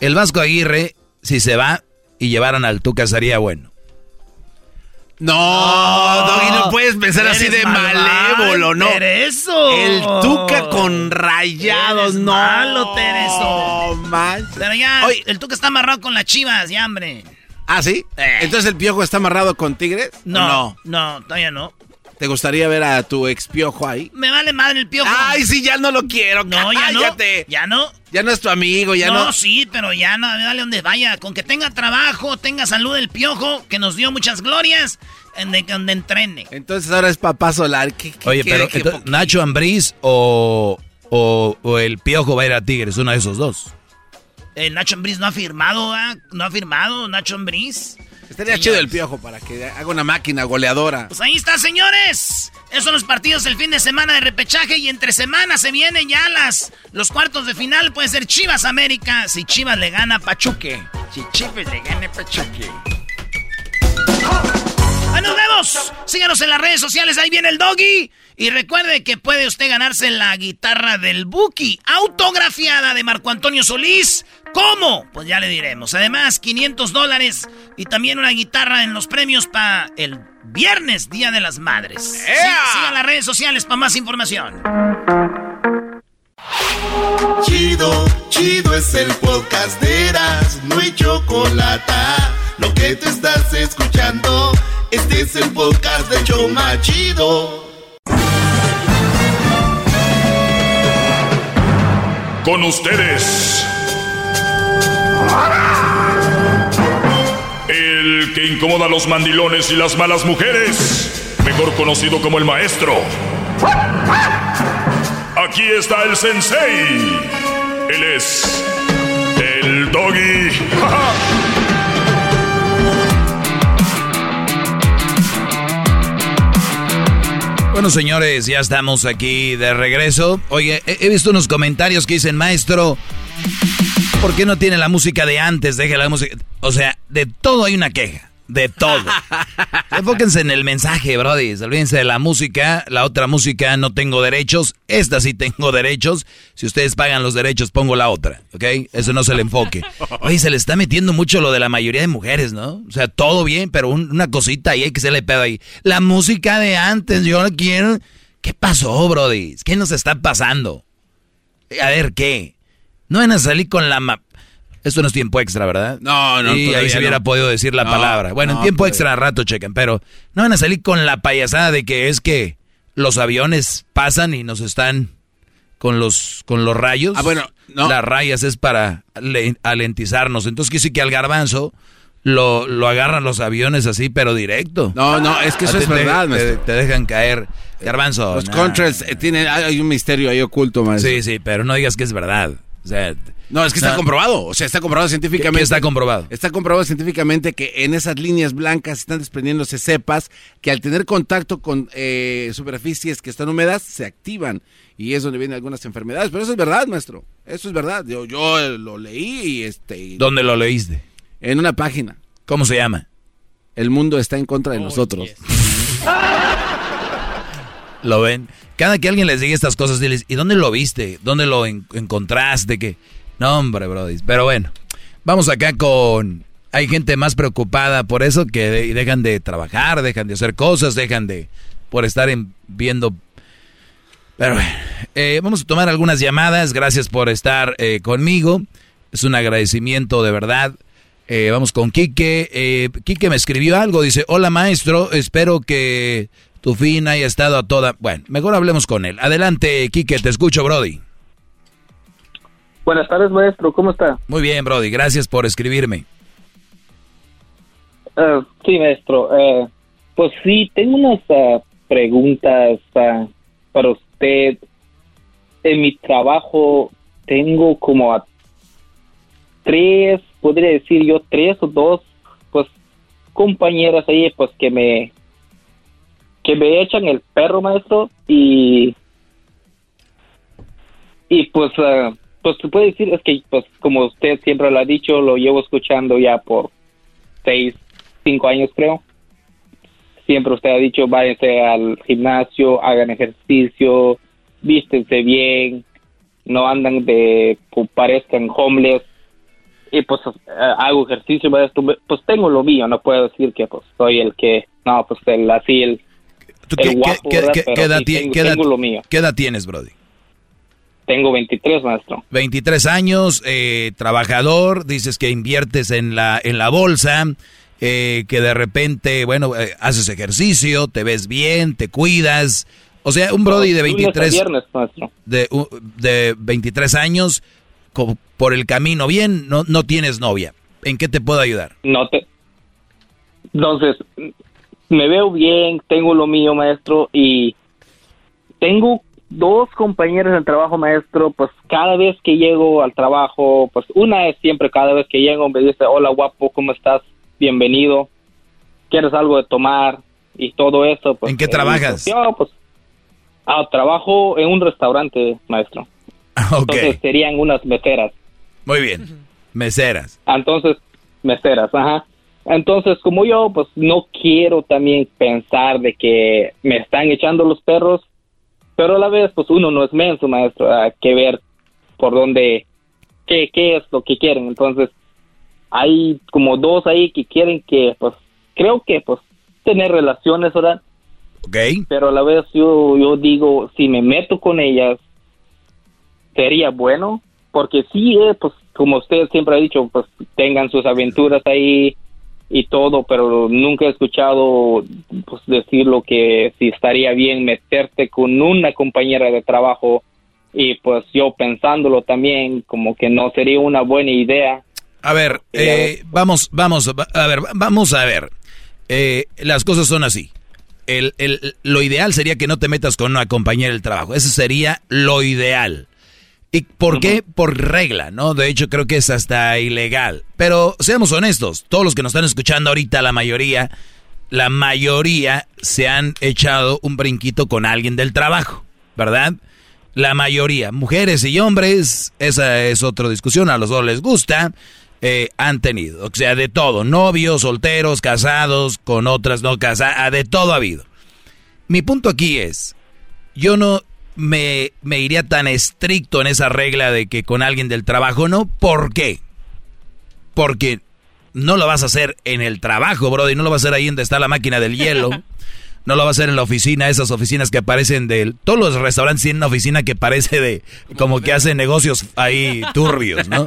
El Vasco Aguirre, si se va y llevaran al Tuca, sería bueno. No, Doggy, no puedes pensar así de malvado, malévolo, ¿no? Tereso. El Tuca con rayados, Eres no. malo, Tereso. manches. Pero ya, Oye. el Tuca está amarrado con las chivas, ya, hombre. ¿Ah, sí? Entonces el piojo está amarrado con Tigres. ¿o No, no, todavía no. ¿Te gustaría ver a tu ex piojo ahí? Me vale madre el piojo. Ay, sí, ya no lo quiero. No, ya no. cállate. Ya no. Ya no es tu amigo, ya no. no, sí, pero ya no, me vale donde vaya. Con que tenga trabajo, tenga salud el piojo, que nos dio muchas glorias, en de donde entrene. Entonces ahora es papá solar. ¿Qué, qué Oye, pero entonces, Nacho Ambriz o, o, o el Piojo va a ir a Tigres, uno de esos dos. El Nacho Ambriz no ha firmado, ¿ah? No ha firmado Nacho Ambriz. Estaría Señores. chido el piojo para que haga una máquina goleadora. Pues ahí está, señores. Esos son los partidos del fin de semana de repechaje y entre semanas se vienen ya las los cuartos de final. Puede ser Chivas América si Chivas le gana a Pachuque. Si Chivas le gana a Pachuque. ¡Ah, nos vemos! Síganos en las redes sociales, ahí viene el doggy. Y recuerde que puede usted ganarse la guitarra del Buki, autografiada de Marco Antonio Solís. ¿Cómo? Pues ya le diremos. Además, 500 dólares y también una guitarra en los premios para el viernes, Día de las Madres. Sí, sigan las redes sociales para más información. Chido, chido es el podcast de Eras, no hay chocolate. Lo que te estás escuchando, este es el podcast de Choma Chido. Con ustedes. El que incomoda a los mandilones y las malas mujeres. Mejor conocido como el maestro. Aquí está el sensei. Él es el doggy. Bueno, señores, ya estamos aquí de regreso. Oye, he, visto unos comentarios que dicen, maestro, ¿por qué no tiene la música de antes? Deje la música. O sea, de todo hay una queja. De todo. Enfóquense en el mensaje, Brody. Olvídense de la música. La otra música no tengo derechos. Esta sí tengo derechos. Si ustedes pagan los derechos, pongo la otra. ¿Ok? Eso no se le enfoque. Oye, se le está metiendo mucho lo de la mayoría de mujeres, ¿no? O sea, todo bien, pero un- una cosita y hay que se le pedo ahí. La música de antes, yo la quiero. ¿Qué pasó, Brody? ¿Qué nos está pasando? A ver, ¿qué? No van a salir con la... ma- Esto no es tiempo extra, ¿verdad? No, no, Y ahí se hubiera no. podido decir la No, palabra. Bueno, en no, tiempo todavía. extra a rato chequen, pero no van a salir con la payasada de que es que los aviones pasan y nos están con los con los rayos. Ah, bueno, no. Las rayas es para le- alentizarnos. Entonces quiere decir que al garbanzo lo, lo agarran los aviones así, pero directo. No, no, es que eso es te- verdad, te, te dejan caer. Garbanzo. Los nah. contras eh, tienen, hay un misterio ahí oculto, maestro. Sí, sí, pero no digas que es verdad. O sea, No, es que está No. comprobado. O sea, está comprobado científicamente. ¿Qué- qué está comprobado? Está comprobado científicamente que en esas líneas blancas están desprendiéndose cepas que al tener contacto con eh, superficies que están húmedas se activan. Y es donde vienen algunas enfermedades. Pero eso es verdad, maestro. Eso es verdad. Yo, yo eh, lo leí y este. ¿Dónde lo leíste? En una página. ¿Cómo se llama? El mundo está en contra de nosotros. ¿Lo ven? Cada que alguien les diga estas cosas, diles, ¿y dónde lo viste? ¿Dónde lo en- encontraste? que No, hombre, brody. Pero bueno, vamos acá con... Hay gente más preocupada por eso que de- dejan de trabajar, dejan de hacer cosas, dejan de... por estar en- viendo... Pero bueno, eh, vamos a tomar algunas llamadas. Gracias por estar eh, conmigo. Es un agradecimiento de verdad. Eh, vamos con Quique. Eh, Quique me escribió algo. Dice, hola maestro, espero que tu fin haya estado a toda... Bueno, mejor hablemos con él. Adelante, Quique, te escucho, Brody. Buenas tardes, maestro. ¿Cómo está? Muy bien, Brody. Gracias por escribirme. Ah, sí, maestro. Eh, pues sí, tengo unas ah, preguntas ah, para usted. En mi trabajo tengo como a tres, podría decir yo tres o dos, pues compañeras ahí, pues que me que me echan el perro, maestro, y y pues ah, pues se puede decir es que pues como usted siempre lo ha dicho, lo llevo escuchando ya por seis, cinco años creo. Siempre usted ha dicho váyanse al gimnasio, hagan ejercicio, vístense bien, no andan de parezcan homeless y pues eh, hago ejercicio pues tengo lo mío, no puedo decir que pues soy el que no pues el así el, guapo, ¿Qué, edad sí tie- tengo, qué edad- tengo lo mío. qué edad tienes, Brody? Tengo 23, maestro. 23 años, eh, trabajador, dices que inviertes en la, en la bolsa, eh, que de repente, bueno, eh, haces ejercicio, te ves bien, te cuidas. O sea, un Brody de Lunes a 23, viernes, maestro. de, de 23 años, por el camino bien, no, no tienes novia. ¿En qué te puedo ayudar? No te. Entonces, me veo bien, tengo lo mío, maestro, y tengo dos compañeras de trabajo, maestro, pues cada vez que llego al trabajo, pues una es siempre cada vez que llego me dice, hola guapo, ¿cómo estás? Bienvenido. ¿Quieres algo de tomar? Y todo eso. Pues, ¿En qué eh, trabajas? Yo, pues, ah, trabajo en un restaurante, maestro. Ok, Entonces serían unas meseras. muy bien. Meseras. Entonces, meseras, ajá. Entonces, como yo, pues no quiero también pensar de que me están echando los perros, pero a la vez, pues uno no es menso, maestro, hay que ver por dónde, qué, qué es lo que quieren. Entonces, hay como dos ahí que quieren que, pues, creo que, pues, tener relaciones, ¿verdad? Ok. Pero a la vez yo, yo digo, si me meto con ellas, sería bueno, porque sí, eh, pues como usted siempre ha dicho, pues tengan sus aventuras ahí y todo, pero nunca he escuchado pues decir lo que si estaría bien meterte con una compañera de trabajo y pues yo pensándolo también como que no sería una buena idea. A ver, eh, vamos, vamos, a ver, vamos a ver. Eh, las cosas son así. El, el, lo ideal sería que no te metas con una compañera del trabajo. Eso sería lo ideal. ¿Y por qué? Por regla, ¿no? De hecho, creo que es hasta ilegal. Pero seamos honestos, todos los que nos están escuchando ahorita, la mayoría, la mayoría se han echado un brinquito con alguien del trabajo, ¿verdad? La mayoría, mujeres y hombres, esa es otra discusión, a los dos les gusta, eh, han tenido, o sea, de todo, novios, solteros, casados, con otras no casadas, de todo ha habido. Mi punto aquí es, yo no me, me iría tan estricto en esa regla de que con alguien del trabajo no, ¿por qué? Porque no lo vas a hacer en el trabajo, bro, y no lo vas a hacer ahí donde está la máquina del hielo. No lo vas a hacer en la oficina, esas oficinas que aparecen de... Todos los restaurantes tienen una oficina que parece de... Como que hacen negocios ahí turbios, ¿no?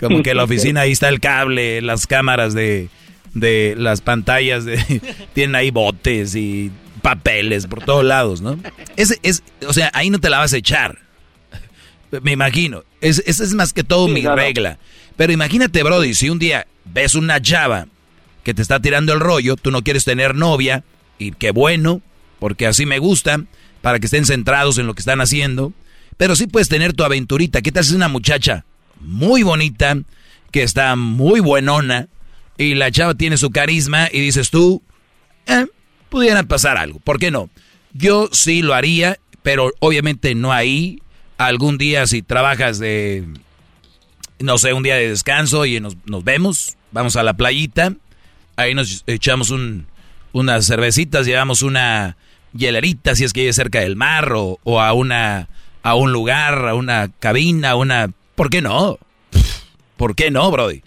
Como que la oficina ahí está el cable, las cámaras de... De las pantallas, de, tienen ahí botes y papeles por todos lados, ¿no? Ese es, o sea, ahí no te la vas a echar. Me imagino. Esa es, más que todo mi regla. Pero imagínate, Brody, si un día ves una chava que te está tirando el rollo, tú no quieres tener novia, y qué bueno, porque así me gusta, para que estén centrados en lo que están haciendo. Pero sí puedes tener tu aventurita. ¿Qué tal si es una muchacha muy bonita, que está muy buenona, y la chava tiene su carisma, y dices tú, eh, pudiera pasar algo, ¿por qué no? Yo sí lo haría, pero obviamente no ahí. Algún día si trabajas de no sé, un día de descanso y nos, vemos, vamos a la playita, ahí nos echamos un, unas cervecitas, llevamos una hielerita si es que vive cerca del mar o, a una a un lugar, a una cabina, a una ¿por qué no? ¿Por qué no, Brody?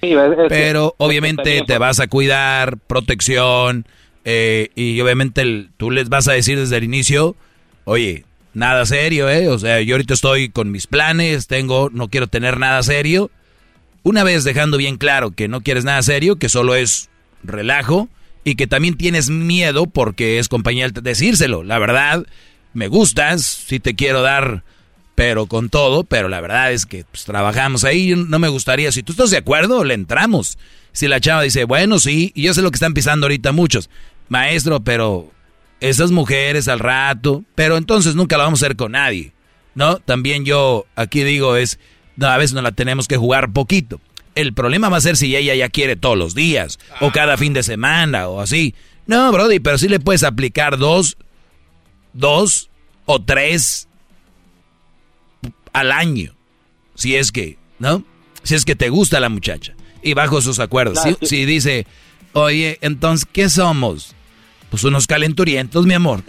Pero obviamente te vas a cuidar, protección, eh, y obviamente tú les vas a decir desde el inicio, oye, nada serio, ¿eh? O sea, yo ahorita estoy con mis planes, tengo, no quiero tener nada serio, una vez dejando bien claro que no quieres nada serio, que solo es relajo y que también tienes miedo porque es compañía decírselo. La verdad, me gustas, si te quiero dar, pero con todo, pero la verdad es que pues, trabajamos ahí, no me gustaría, si tú estás de acuerdo, le entramos. Si la chava dice, bueno, sí, y yo sé lo que están pisando ahorita muchos, maestro, pero esas mujeres al rato, pero entonces nunca la vamos a hacer con nadie, ¿no? También yo aquí digo es no, a veces no la tenemos que jugar poquito. El problema va a ser si ella ya quiere todos los días, o cada fin de semana, o así. No, Brody, pero sí le puedes aplicar dos, dos o tres al año. Si es que, ¿no? Si es que te gusta la muchacha. Y bajo sus acuerdos. si, dice, oye, entonces, ¿qué somos? Pues unos calenturientos, mi amor.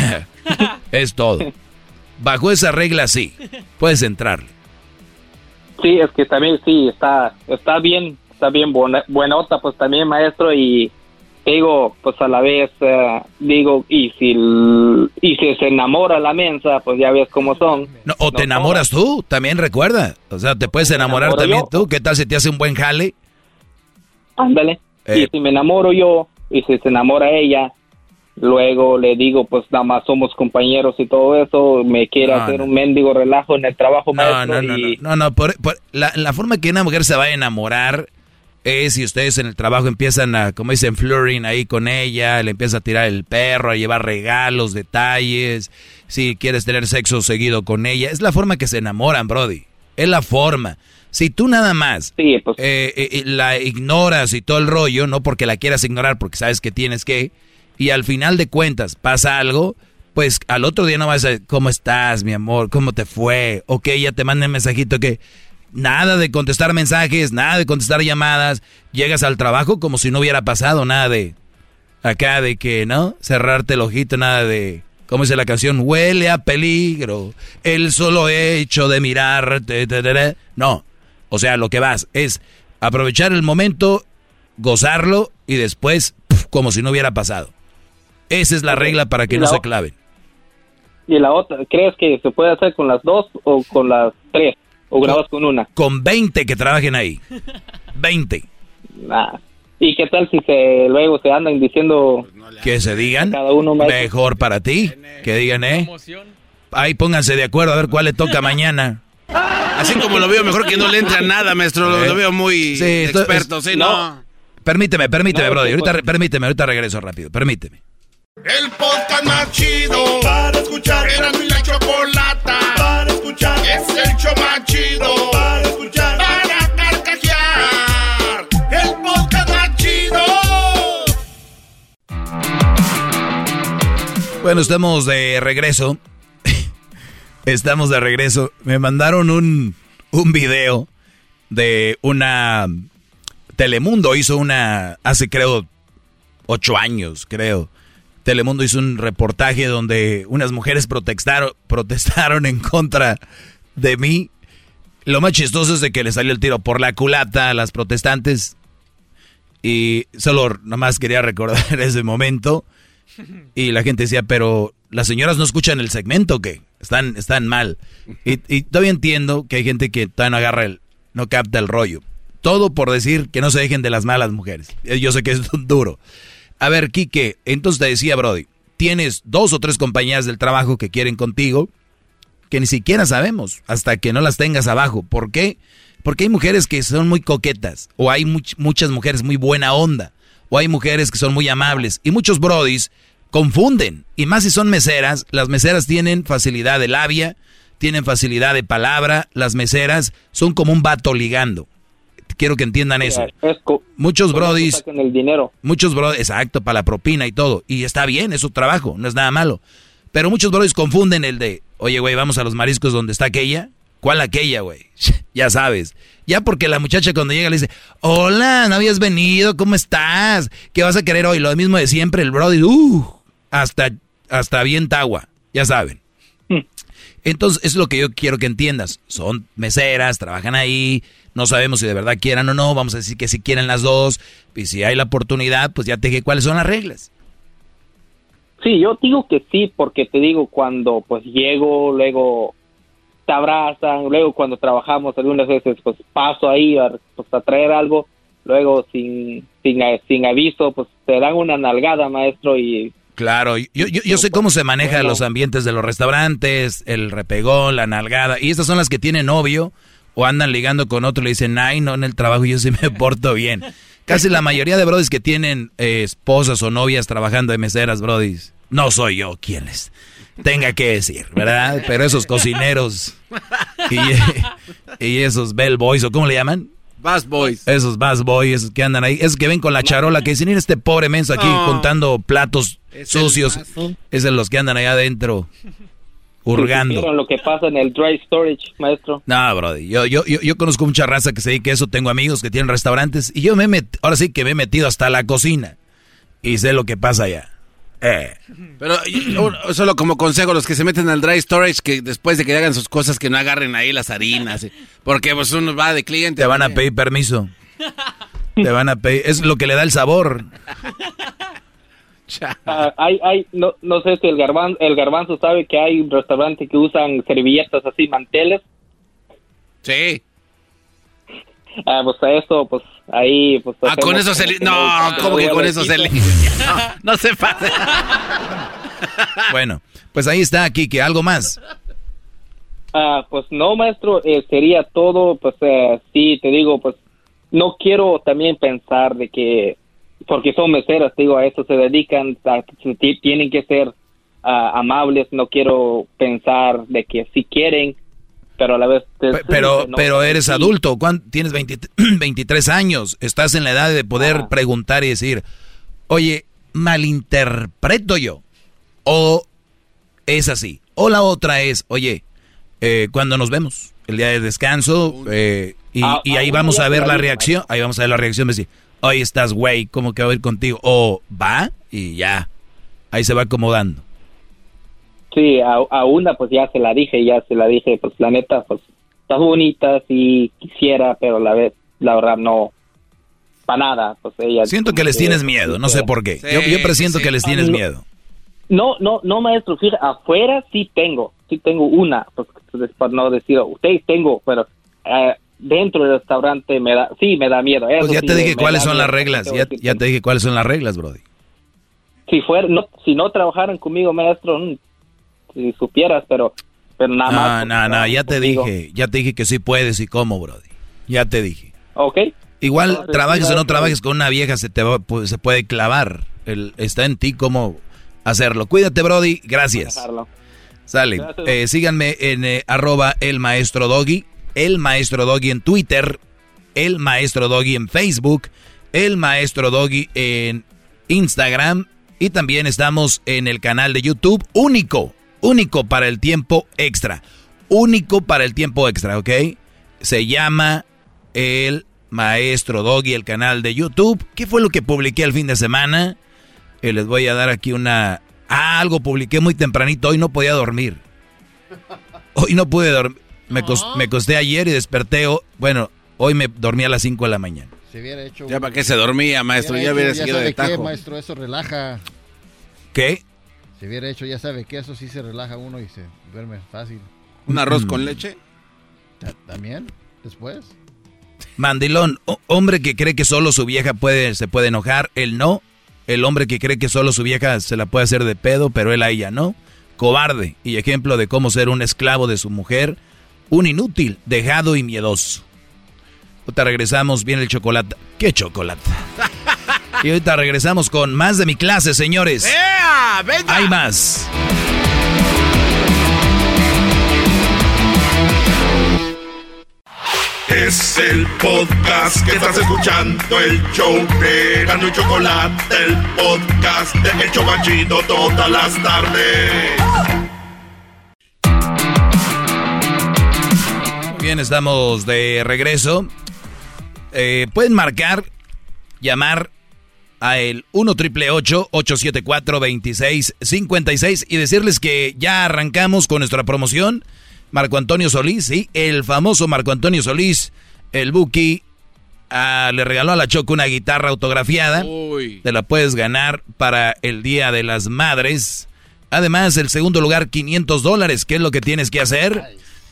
es todo. Bajo esa regla, sí. Puedes entrarle. Sí, es que también sí, está, está bien, está bien buena, buenota, pues también maestro y digo, pues a la vez, eh, digo, y si, y si se enamora la mensa, pues ya ves cómo son. o te enamoras tú, también recuerda. O sea, te puedes enamorar también tú. ¿Qué tal si te hace un buen jale? Ándale. Y eh. si me enamoro yo, y si se enamora ella, luego le digo, pues nada más somos compañeros y todo eso, me quiere hacer un mendigo relajo en el trabajo no, no, no, no, no, por, la, la, forma que una mujer se va a enamorar es si ustedes en el trabajo empiezan a, como dicen, flirting ahí con ella, le empieza a tirar el perro, a llevar regalos, detalles, si quieres tener sexo seguido con ella, es la forma que se enamoran, Brody, es la forma. Si tú nada más pues. eh, eh, la ignoras y todo el rollo, no porque la quieras ignorar, porque sabes que tienes que, y al final de cuentas pasa algo, pues al otro día no vas a decir, ¿cómo estás, mi amor? ¿Cómo te fue? O que ella te mande un mensajito que nada de contestar mensajes, nada de contestar llamadas, llegas al trabajo como si no hubiera pasado nada de acá de que, ¿no? Cerrarte el ojito, nada de ¿cómo dice la canción? Huele a peligro, el solo hecho de mirarte, no. O sea, lo que vas es aprovechar el momento, gozarlo y después como si no hubiera pasado. Esa es la regla para que no se claven. ¿Y la otra? ¿Crees que se puede hacer con las dos o con las tres? ¿O grabas con, una? Con 20 que trabajen ahí. 20. ¿Y qué tal si se luego se andan diciendo... Que se digan. Cada uno Mejor para ti. Que digan, ¿eh? ahí pónganse de acuerdo a ver cuál le toca mañana. Así como lo veo, mejor que no le entre a nada, maestro. Lo, lo veo muy Sí, esto- experto, sí, no. Permíteme, permíteme, No, Brody. Ahorita, permíteme, ahorita regreso rápido. Permíteme. El podcast más chido para escuchar. Era mi la chocolata para escuchar. Es el show más chido para escuchar. Para carcajear. El podcast más chido. Bueno, estamos de regreso. Estamos de regreso. Me mandaron un, un video de una... Telemundo hizo una... Hace creo ocho años, creo. Telemundo hizo un reportaje donde unas mujeres protestaron, protestaron en contra de mí. Lo más chistoso es de que le salió el tiro por la culata a las protestantes. Y solo nomás quería recordar ese momento. Y la gente decía, pero las señoras no escuchan el segmento, que están, están mal. Y, y todavía entiendo que hay gente que todavía no agarra el, no capta el rollo. Todo por decir que no se dejen de las malas mujeres. Eh, Yo sé que es duro. A ver, Quique, entonces te decía, Brody, tienes dos o tres compañías del trabajo que quieren contigo, que ni siquiera sabemos hasta que no las tengas abajo. ¿Por qué? Porque hay mujeres que son muy coquetas, o hay much- muchas mujeres muy buena onda, o hay mujeres que son muy amables, y muchos brodis confunden, y más si son meseras, las meseras tienen facilidad de labia, tienen facilidad de palabra, las meseras son como un vato ligando. Quiero que entiendan eso. Muchos brodis el dinero. Muchos brodis, exacto, para la propina y todo. Y está bien, es su trabajo, no es nada malo. Pero muchos brodis confunden el de, oye, güey, vamos a los mariscos donde está aquella. ¿Cuál aquella, güey? ya sabes. Ya porque la muchacha cuando llega le dice, hola, no habías venido, ¿cómo estás? ¿Qué vas a querer hoy? Lo mismo de siempre, el brody, uh, hasta, hasta bien agua, ya saben. Entonces, eso es lo que yo quiero que entiendas. Son meseras, trabajan ahí, no sabemos si de verdad quieran o no, vamos a decir que si quieren las dos, y si hay la oportunidad, pues ya te dije cuáles son las reglas. Sí, yo digo que sí, porque te digo, cuando pues llego, luego te abrazan, luego cuando trabajamos algunas veces pues paso ahí a, pues, a traer algo, luego sin, sin, sin aviso pues te dan una nalgada, maestro, y Claro, yo, yo, yo sé cómo se maneja los ambientes de los restaurantes, el repegón, la nalgada, y estas son las que tienen novio o andan ligando con otro y le dicen, ay, no, en el trabajo yo sí me porto bien. Casi la mayoría de brodis que tienen eh, esposas o novias trabajando de meseras, brodis, no soy yo quien les tenga que decir, ¿verdad? Pero esos cocineros y, y esos bellboys, o ¿cómo le llaman? Bass Boys. Esos bass boys, esos que andan ahí, esos que ven con la charola, que dicen, mira este pobre menso aquí No. juntando platos Es sucios. mazo. Es de los que andan allá adentro, hurgando. lo que pasa en el dry storage, maestro. No, brody, yo, yo, yo, yo conozco mucha raza que se dedica a eso, tengo amigos que tienen restaurantes y yo me he met- ahora sí que me he metido hasta la cocina y sé lo que pasa allá. Eh. Pero solo como consejo, los que se meten al dry storage, que después de que hagan sus cosas, que no agarren ahí las harinas. Porque pues uno va de cliente. Te van a pedir permiso. Te van a pedir, es lo que le da el sabor. Ah, hay, hay, no, no sé si el garbanzo, el garbanzo sabe que hay restaurantes que usan servilletas así, manteles. Sí. Ah, pues a eso, pues ahí, pues. Ah, con eso se... No, ¿cómo que con eso se limpia? No, no se pasa. Bueno, pues ahí está aquí, que algo más. Ah, pues no, maestro, eh, sería todo, pues eh, sí, te digo, pues no quiero también pensar de que, porque son meseras, te digo, a eso se dedican, a- ti- tienen que ser ah, amables, no quiero pensar de que sí quieren, pero a la vez... te- Pero, no, pero eres sí. adulto, ¿cuán- tienes 20 23 años, estás en la edad de poder preguntar y decir, oye, malinterpreto yo, o es así, o la otra es, oye, eh, cuando nos vemos, el día de descanso, eh, y, Ah, y ahí ah, vamos a ver la reacción, ahí vamos a ver la reacción, de decir, oye, estás güey, ¿cómo que va a ir contigo? O va y ya, ahí se va acomodando. Sí, a, a una pues ya se la dije, ya se la dije, pues la neta, pues estás bonita, sí quisiera, pero la vez, la verdad no, para nada, pues ella... Siento que les tienes miedo, no sé por qué. Yo, yo presiento que les tienes Ah, no. miedo. No, no, no, maestro, fíjate, afuera sí tengo, sí tengo una, pues, para no decir, ustedes tengo, pero eh, dentro del restaurante me da, sí, me da miedo. Pues ya te dije me cuáles son las reglas, ya, te dije cuáles son las reglas, Brody. Si fuera, no, si no trabajaran conmigo, maestro, si supieras, pero, pero nada más. No, no, no, ya te dije, ya te dije que sí puedes y cómo, Brody. Ya te dije. Ok. Igual Entonces, trabajes o no trabajes con una vieja, se te va- pu- se puede clavar. El, está en ti cómo hacerlo. Cuídate, Brody. Gracias. Sale. Gracias. Eh, síganme en eh, arroba el maestro doggy, el maestro doggy en Twitter, el maestro doggy en Facebook, el maestro doggy en Instagram y también estamos en el canal de YouTube único, único para el tiempo extra, único para el tiempo extra, ¿ok? Se llama el maestro doggy, el canal de YouTube. ¿Qué fue lo que publiqué el fin de semana? Eh, les voy a dar aquí una... Ah, algo publiqué muy tempranito, hoy no podía dormir. Hoy no pude dormir. Me, me costé ayer y desperté, o- bueno, hoy me dormí a las 5 de la mañana. Se hubiera hecho. Ya para qué se dormía, maestro, ya hubiera hecho, seguido de qué, tajo. maestro, eso relaja. ¿Qué? Si hubiera hecho, ya sabe que eso sí se relaja uno y se duerme fácil. ¿Un arroz Mm. con leche? Ta- ¿También? ¿Después? Mandilón, ho- hombre que cree que solo su vieja puede, se puede enojar, él no. El hombre que cree que solo su vieja se la puede hacer de pedo, pero él a ella no. Cobarde y ejemplo de cómo ser un esclavo de su mujer, un inútil, dejado y miedoso. Ahorita regresamos, viene el chocolate. ¿Qué chocolate? y ahorita regresamos con más de mi clase, señores. ¡Ea! ¡Venga! Hay más. Es el podcast que estás escuchando, el show de Gano y Chocolate, el podcast de El Chobachito todas las tardes. Bien, estamos de regreso. Eh, pueden marcar, llamar a el 1 triple 874 2656 y decirles que ya arrancamos con nuestra promoción. Marco Antonio Solís, sí, el famoso Marco Antonio Solís, el Buki, ah, le regaló a la Choco una guitarra autografiada. Te la puedes ganar para el Día de las Madres. Además, el segundo lugar, 500 dólares. ¿Qué es lo que tienes que hacer?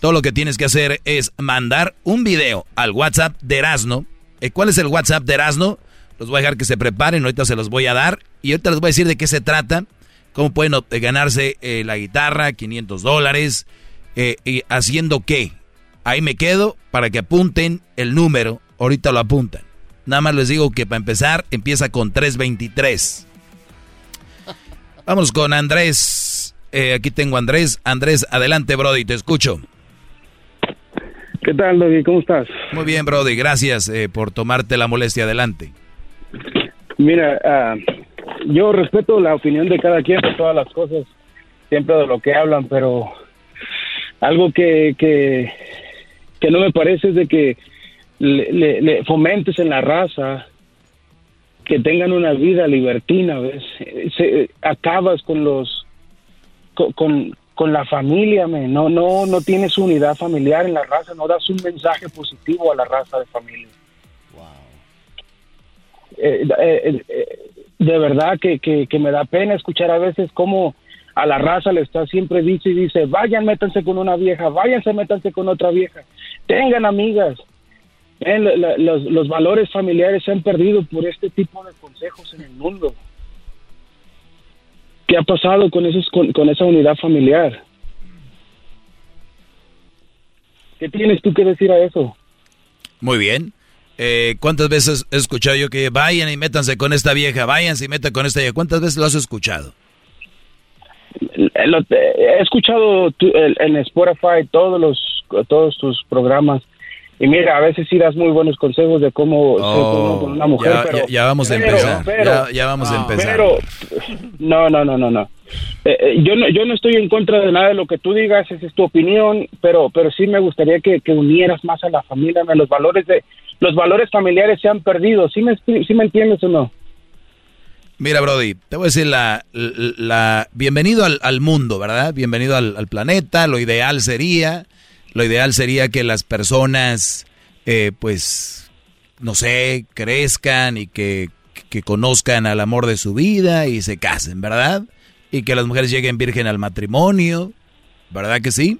Todo lo que tienes que hacer es mandar un video al WhatsApp de Erasno. Eh, ¿Cuál es el WhatsApp de Erasno? Los voy a dejar que se preparen, ahorita se los voy a dar. Y ahorita les voy a decir de qué se trata. Cómo pueden ganarse eh, la guitarra, 500 dólares. eh, y haciendo qué. Ahí me quedo para que apunten el número. Ahorita lo apuntan. Nada más les digo que para empezar empieza con 323. Vamos con Andrés. Eh, aquí tengo a Andrés. Andrés, adelante, Brody, te escucho. ¿Qué tal, Doggy? ¿Cómo estás? Muy bien, Brody, gracias eh, por tomarte la molestia. Adelante. Mira, ah, yo respeto la opinión de cada quien de todas las cosas, siempre de lo que hablan, pero algo que, que, que no me parece es de que le, fomentes en la raza que tengan una vida libertina, ¿ves? Se, acabas con los con, con, la familia, men. no no no tienes unidad familiar en la raza, no das un mensaje positivo a la raza de familia. Eh, eh, eh, de verdad que, que, me da pena escuchar a veces cómo a la raza le está siempre dice y dice, vayan, métanse con una vieja, váyanse, métanse con otra vieja, tengan amigas. Eh, los, los valores familiares se han perdido por este tipo de consejos en el mundo. ¿Qué ha pasado con, esos, con, con esa unidad familiar? ¿Qué tienes tú que decir a eso? Muy bien. Eh, ¿Cuántas veces he escuchado yo que vayan y métanse con esta vieja, váyanse y metan con esta vieja? ¿Cuántas veces lo has escuchado? Eh, he escuchado en Spotify todos los todos tus programas y mira a veces sí das muy buenos consejos de cómo ser Oh, con una mujer ya, pero ya- ya vamos a empezar. pero- ya, ya vamos a empezar. pero no no no no no Eh, eh, yo no yo no estoy en contra de nada de lo que tú digas esa es tu opinión pero pero sí me gustaría que, que unieras más a la familia ¿no? los valores de los valores familiares se han perdido sí me sí me entiendes o no Mira, Brody, te voy a decir la, la, la- bienvenido al, al mundo, ¿verdad? Bienvenido al, al planeta. Lo ideal sería, lo ideal sería que las personas, eh, pues, no sé, crezcan y que, que conozcan al amor de su vida y se casen, ¿verdad? Y que las mujeres lleguen virgen al matrimonio, ¿verdad que sí?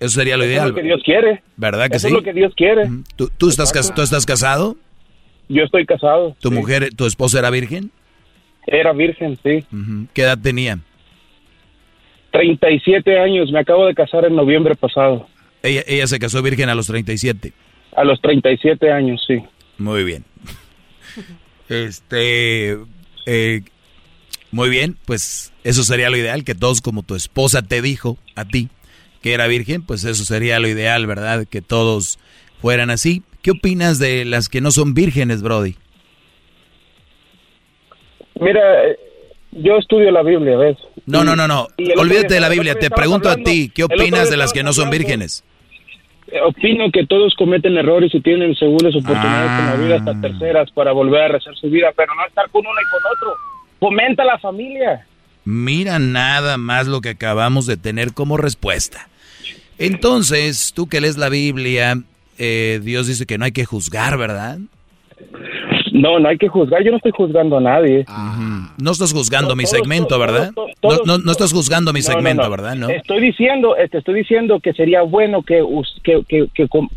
Eso sería lo Eso es ideal. lo que Dios quiere ¿Verdad que eso sí? es lo que Dios quiere ¿Tú, tú estás, cas- ¿Tú estás casado? yo estoy casado ¿Tu mujer, tu esposa era virgen? era virgen sí. ¿Qué edad tenía? 37 años, me acabo de casar en noviembre pasado. Ella, ella se casó virgen a los 37. A los 37 años, sí. Muy bien. Este, eh, muy bien, pues eso sería lo ideal, que todos como tu esposa te dijo a ti que era virgen, pues eso sería lo ideal, ¿verdad? Que todos fueran así. ¿Qué opinas de las que no son vírgenes, Brody? Mira, eh, yo estudio la Biblia, ¿ves? No, no, no, no. Olvídate de la Biblia. Te pregunto a ti, ¿qué opinas de las que no son vírgenes? Eh, Opino que todos cometen errores y tienen segundas oportunidades en la vida, hasta terceras, para volver a rehacer su vida, pero no estar con uno y con otro. Fomenta la familia. Mira nada más lo que acabamos de tener como respuesta. Entonces, tú que lees la Biblia, eh, Dios dice que no hay que juzgar, ¿verdad? No, no hay que juzgar. Yo no estoy juzgando a nadie. No estás juzgando mi Todos, segmento, todos, ¿verdad? todos, No, todos, no, no estás juzgando mi No, no, segmento, no. ¿verdad? ¿No? Estoy diciendo, te estoy diciendo que sería bueno que, que, que,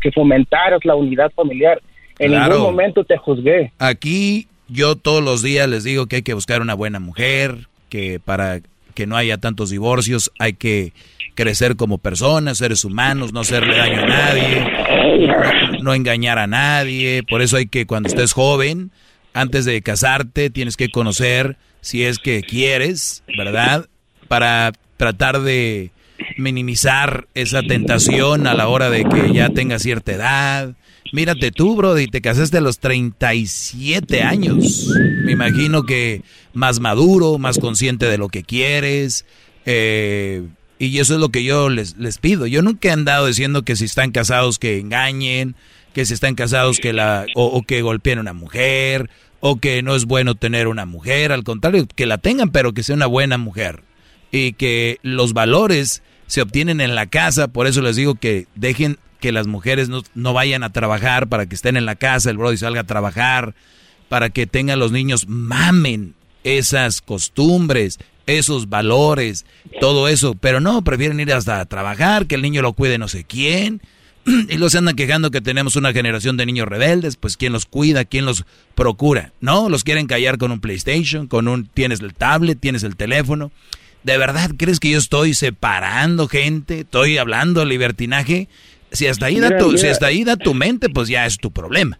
que fomentaras la unidad familiar. En Claro. ningún momento te juzgué. Aquí yo todos los días les digo que hay que buscar una buena mujer, que para que no haya tantos divorcios hay que crecer como personas, seres humanos, no hacerle daño a nadie, no, engañar a nadie. Por eso hay que cuando estés joven, antes de casarte, tienes que conocer si es que quieres, ¿verdad? Para tratar de minimizar esa tentación a la hora de que ya tengas cierta edad. Mírate tú, Brody, te casaste a los 37 años. Me imagino que más maduro, más consciente de lo que quieres. eh, y eso es lo que yo les, les pido. Yo nunca he andado diciendo que si están casados que engañen, que si están casados que la o, o que golpeen a una mujer o que no es bueno tener una mujer, al contrario, que la tengan pero que sea una buena mujer y que los valores se obtienen en la casa, por eso les digo que dejen que las mujeres no, no vayan a trabajar para que estén en la casa, el brody salga a trabajar, para que tengan los niños, mamen esas costumbres, esos valores, todo eso, pero no, prefieren ir hasta a trabajar, que el niño lo cuide no sé quién, y los andan quejando que tenemos una generación de niños rebeldes, pues quién los cuida, quién los procura. No, los quieren callar con un PlayStation, con un tienes el tablet, tienes el teléfono. ¿De verdad crees que yo estoy separando gente? ¿Estoy hablando libertinaje? Si hasta ahí da Mira, tu, mira. si hasta ahí da tu mente, pues ya es tu problema.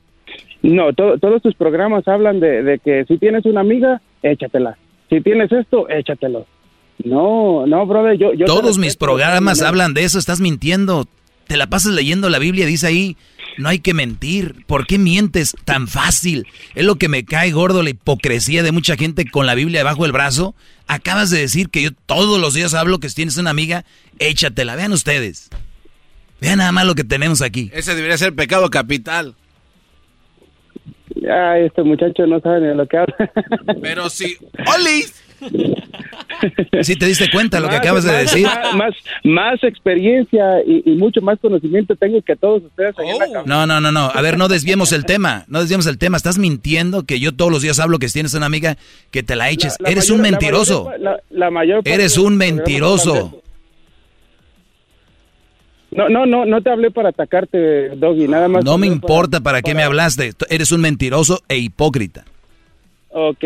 No, to- todos tus programas hablan de, de que si tienes una amiga, échatela. Si tienes esto, échatelo. No, no, brother, yo... yo Todos mis programas no, hablan de eso, estás mintiendo. Te la pasas leyendo la Biblia, dice ahí, no hay que mentir. ¿Por qué mientes tan fácil? Es lo que me cae gordo la hipocresía de mucha gente con la Biblia debajo del brazo. Acabas de decir que yo todos los días hablo que si tienes una amiga, échatela. Vean ustedes. Vean nada más lo que tenemos aquí. Ese debería ser pecado capital. Ya, este muchacho no sabe ni de lo que habla. Pero sí. ¡Olis! Si te diste cuenta lo que Más- acabas de decir. Más, más, más experiencia y, y mucho más conocimiento tengo que todos ustedes. ahí en la cabina. No, no, no, no. A ver, no desviemos el tema. No desviemos el tema. Estás mintiendo que yo todos los días hablo que si tienes una amiga que te la eches. La Eres mayor- un la mentiroso. mayor- la- la mayor parte Eres un mentiroso. No, no, no, no te hablé para atacarte, Doggy, nada más. No me importa para qué me hablaste. Eres un mentiroso e hipócrita. Ok,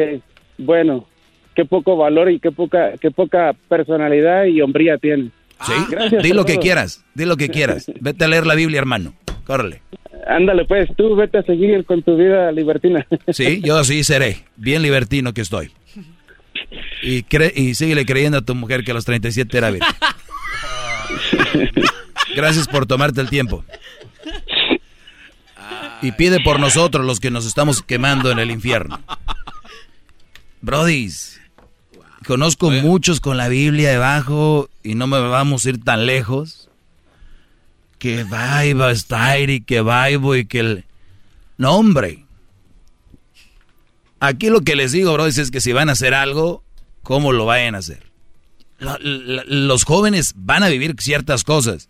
bueno, qué poco valor y qué poca, qué poca personalidad y hombría tienes. ¿Sí? Gracias Di lo que quieras. Di lo que quieras. Vete a leer la Biblia, hermano. Córrele. Ándale, pues, tú vete a seguir con tu vida libertina. Sí, yo así seré. Bien libertino que estoy. Y, cre y síguele creyendo a tu mujer que a los 37 era virgen. Gracias por tomarte el tiempo. Y pide por nosotros los que nos estamos quemando en el infierno. Brodis, conozco muchos con la Biblia debajo y no me vamos a ir tan lejos. Que va y va a estar y que va y que el... No, hombre. Aquí lo que les digo, brodis, es que si van a hacer algo, ¿cómo lo vayan a hacer? Los jóvenes van a vivir ciertas cosas.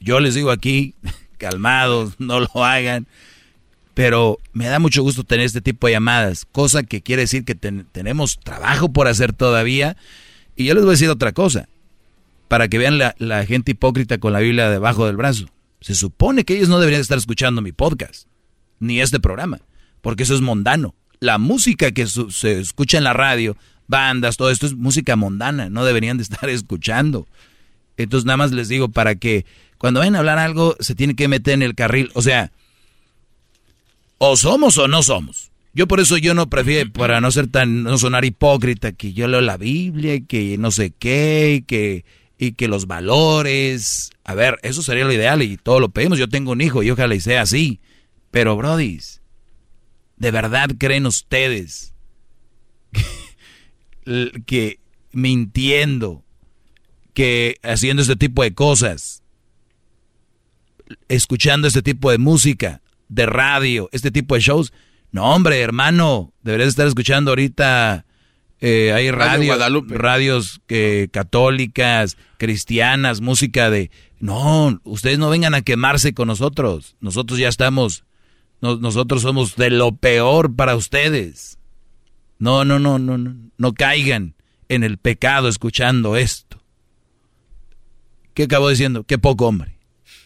Yo les digo aquí, calmados, no lo hagan. Pero me da mucho gusto tener este tipo de llamadas, cosa que quiere decir que ten- tenemos trabajo por hacer todavía. Y yo les voy a decir otra cosa, para que vean la, la gente hipócrita con la Biblia debajo del brazo. Se supone que ellos no deberían estar escuchando mi podcast, ni este programa, porque eso es mundano. La música que se escucha en la radio bandas, todo esto es música mundana, no deberían de estar escuchando. Entonces nada más les digo para que cuando vayan a hablar algo se tiene que meter en el carril, o sea, o somos o no somos. Yo por eso yo no prefiero, para no ser tan, no sonar hipócrita, que yo leo la Biblia y que no sé qué, y que, y que los valores. A ver, eso sería lo ideal y todo lo pedimos. Yo tengo un hijo y ojalá y sea así. Pero, brodis, ¿de verdad creen ustedes que mintiendo, que haciendo este tipo de cosas, escuchando este tipo de música, de radio, este tipo de shows, no, hombre, hermano, deberías estar escuchando ahorita. Eh, hay radio, radios que, católicas, cristianas, música de... No, ustedes no vengan a quemarse con nosotros. Nosotros ya estamos... nosotros somos de lo peor para ustedes. No, no, no, no, no. No caigan en el pecado escuchando esto. ¿Qué acabo diciendo? Qué poco hombre.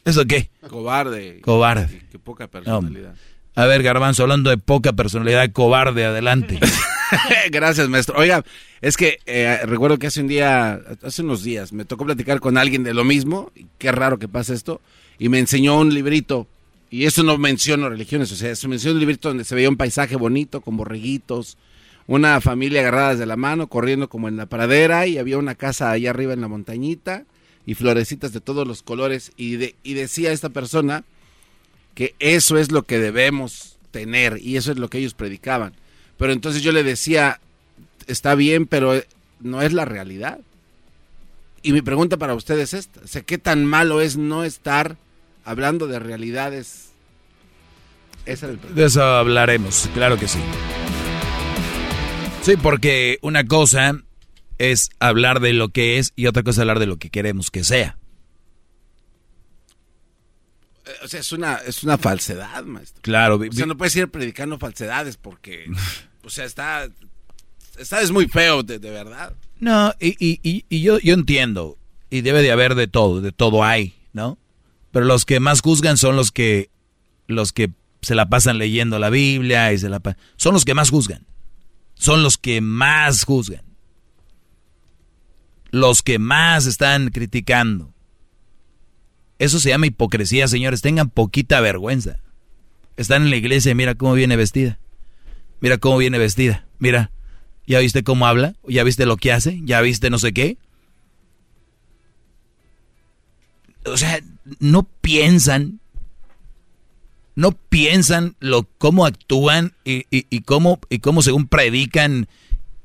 ¿Eso qué? Cobarde. Cobarde. Qué poca personalidad. A ver, Garbanzo, hablando de poca personalidad, cobarde, adelante. Gracias, maestro. Oiga, es que eh, recuerdo que hace un día, hace unos días, me tocó platicar con alguien de lo mismo. Qué raro que pase esto. Y me enseñó un librito. Y eso no menciono religiones, o sea, se mencionó un librito donde se veía un paisaje bonito, con borreguitos, una familia agarradas de la mano, corriendo como en la pradera, y había una casa allá arriba en la montañita, y florecitas de todos los colores. Y, de, y decía esta persona que eso es lo que debemos tener y eso es lo que ellos predicaban. Pero entonces yo le decía, está bien, pero no es la realidad. Y mi pregunta para ustedes es esta, ¿qué tan malo es no estar hablando de realidades? de eso hablaremos, claro que sí. Sí, porque una cosa es hablar de lo que es y otra cosa es hablar de lo que queremos que sea. O sea, es una, es una falsedad, maestro. Claro. O sea, no puedes ir predicando falsedades porque, o sea, está, está es muy feo, de, verdad. No, y, y, y, yo, yo entiendo, y debe de haber de todo, de todo hay, ¿no? Pero los que más juzgan son los que, los que se la pasan leyendo la Biblia y se la son los que más juzgan. Son los que más juzgan. Los que más están criticando. Eso se llama hipocresía, señores. Tengan poquita vergüenza. Están en la iglesia y mira cómo viene vestida. Mira cómo viene vestida. Mira, ¿ya viste cómo habla? ¿Ya viste lo que hace? ¿Ya viste no sé qué? O sea, no piensan, no piensan lo cómo actúan y, y, cómo y cómo según predican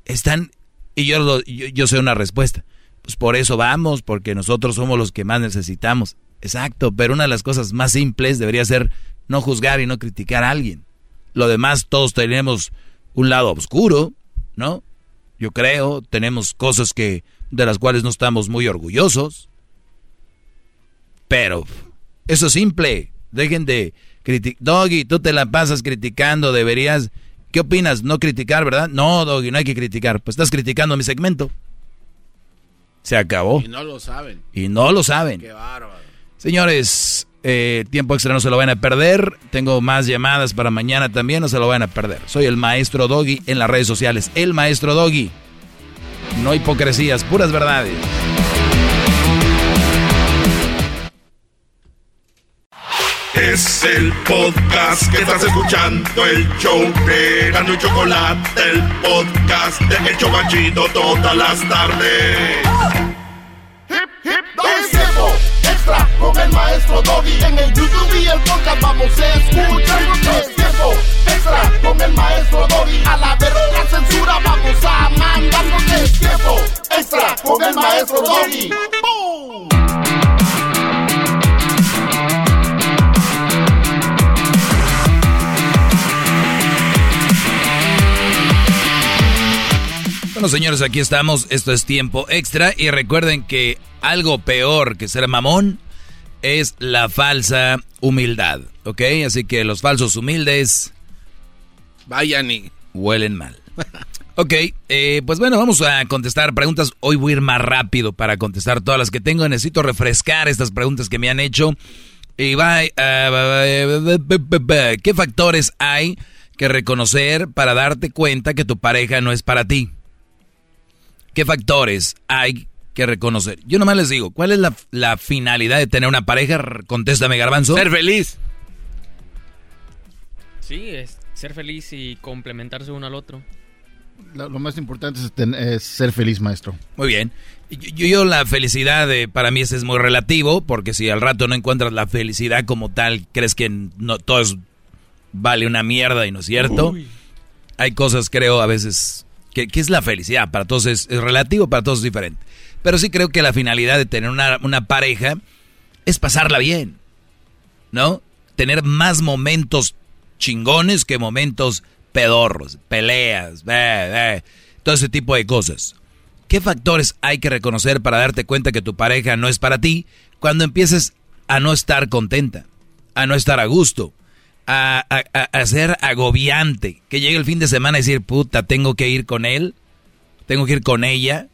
están y yo, yo yo sé una respuesta. Pues por eso vamos, porque nosotros somos los que más necesitamos. Exacto, pero una de las cosas más simples debería ser no juzgar y no criticar a alguien. Lo demás, todos tenemos un lado oscuro, ¿no? Yo creo, tenemos cosas que de las cuales no estamos muy orgullosos. Pero eso es simple. Dejen de criticar. Doggy, tú te la pasas criticando, deberías. ¿Qué opinas? No criticar, ¿verdad? No, Doggy, no hay que criticar. Pues estás criticando mi segmento. Se acabó. Y no lo saben. Y no lo saben. Qué bárbaro. Señores, eh, tiempo extra no se lo van a perder. Tengo más llamadas para mañana también, no se lo van a perder. Soy el maestro Doggy en las redes sociales. El maestro Doggy. No hipocresías, puras verdades. Es el podcast que estás escuchando, el show de Gano Chocolate, el podcast de Hecho Machito todas las tardes. Hip, hip, extra con el maestro Doggy. En el YouTube y el podcast vamos a escuchar. Es tiempo extra con el maestro Doggy. A la verga censura vamos a mandar. Es tiempo extra con el maestro Doggy. Bueno, señores, aquí estamos. Esto es tiempo extra. Y recuerden que algo peor que ser mamón es la falsa humildad. ¿Ok? Así que los falsos humildes. Vayan y. Huelen mal. Ok, eh, pues bueno, vamos a contestar preguntas. Hoy voy a ir más rápido para contestar todas las que tengo. Necesito refrescar estas preguntas que me han hecho. Y va, ¿qué factores hay que reconocer para darte cuenta que tu pareja no es para ti? ¿Qué factores hay que reconocer? Yo nomás les digo, ¿cuál es la, la finalidad de tener una pareja? Contéstame, Garbanzo. Ser feliz. Sí, es ser feliz y complementarse uno al otro. Lo, lo más importante es, ten- es ser feliz, maestro. Muy bien. Yo, yo la felicidad eh, para mí es muy relativo, porque si al rato no encuentras la felicidad como tal, crees que no todo es- vale una mierda y no es cierto. Hay cosas, creo, a veces, que, es la felicidad. Para todos es, relativo, para todos es diferente. Pero sí creo que la finalidad de tener una, una pareja es pasarla bien, ¿no? Tener más momentos chingones que momentos pedorros, peleas, todo ese tipo de cosas. ¿Qué factores hay que reconocer para darte cuenta que tu pareja no es para ti cuando empieces a no estar contenta, a no estar a gusto, a, a- a- ser agobiante, que llegue el fin de semana y decir, puta, tengo que ir con él, tengo que ir con ella,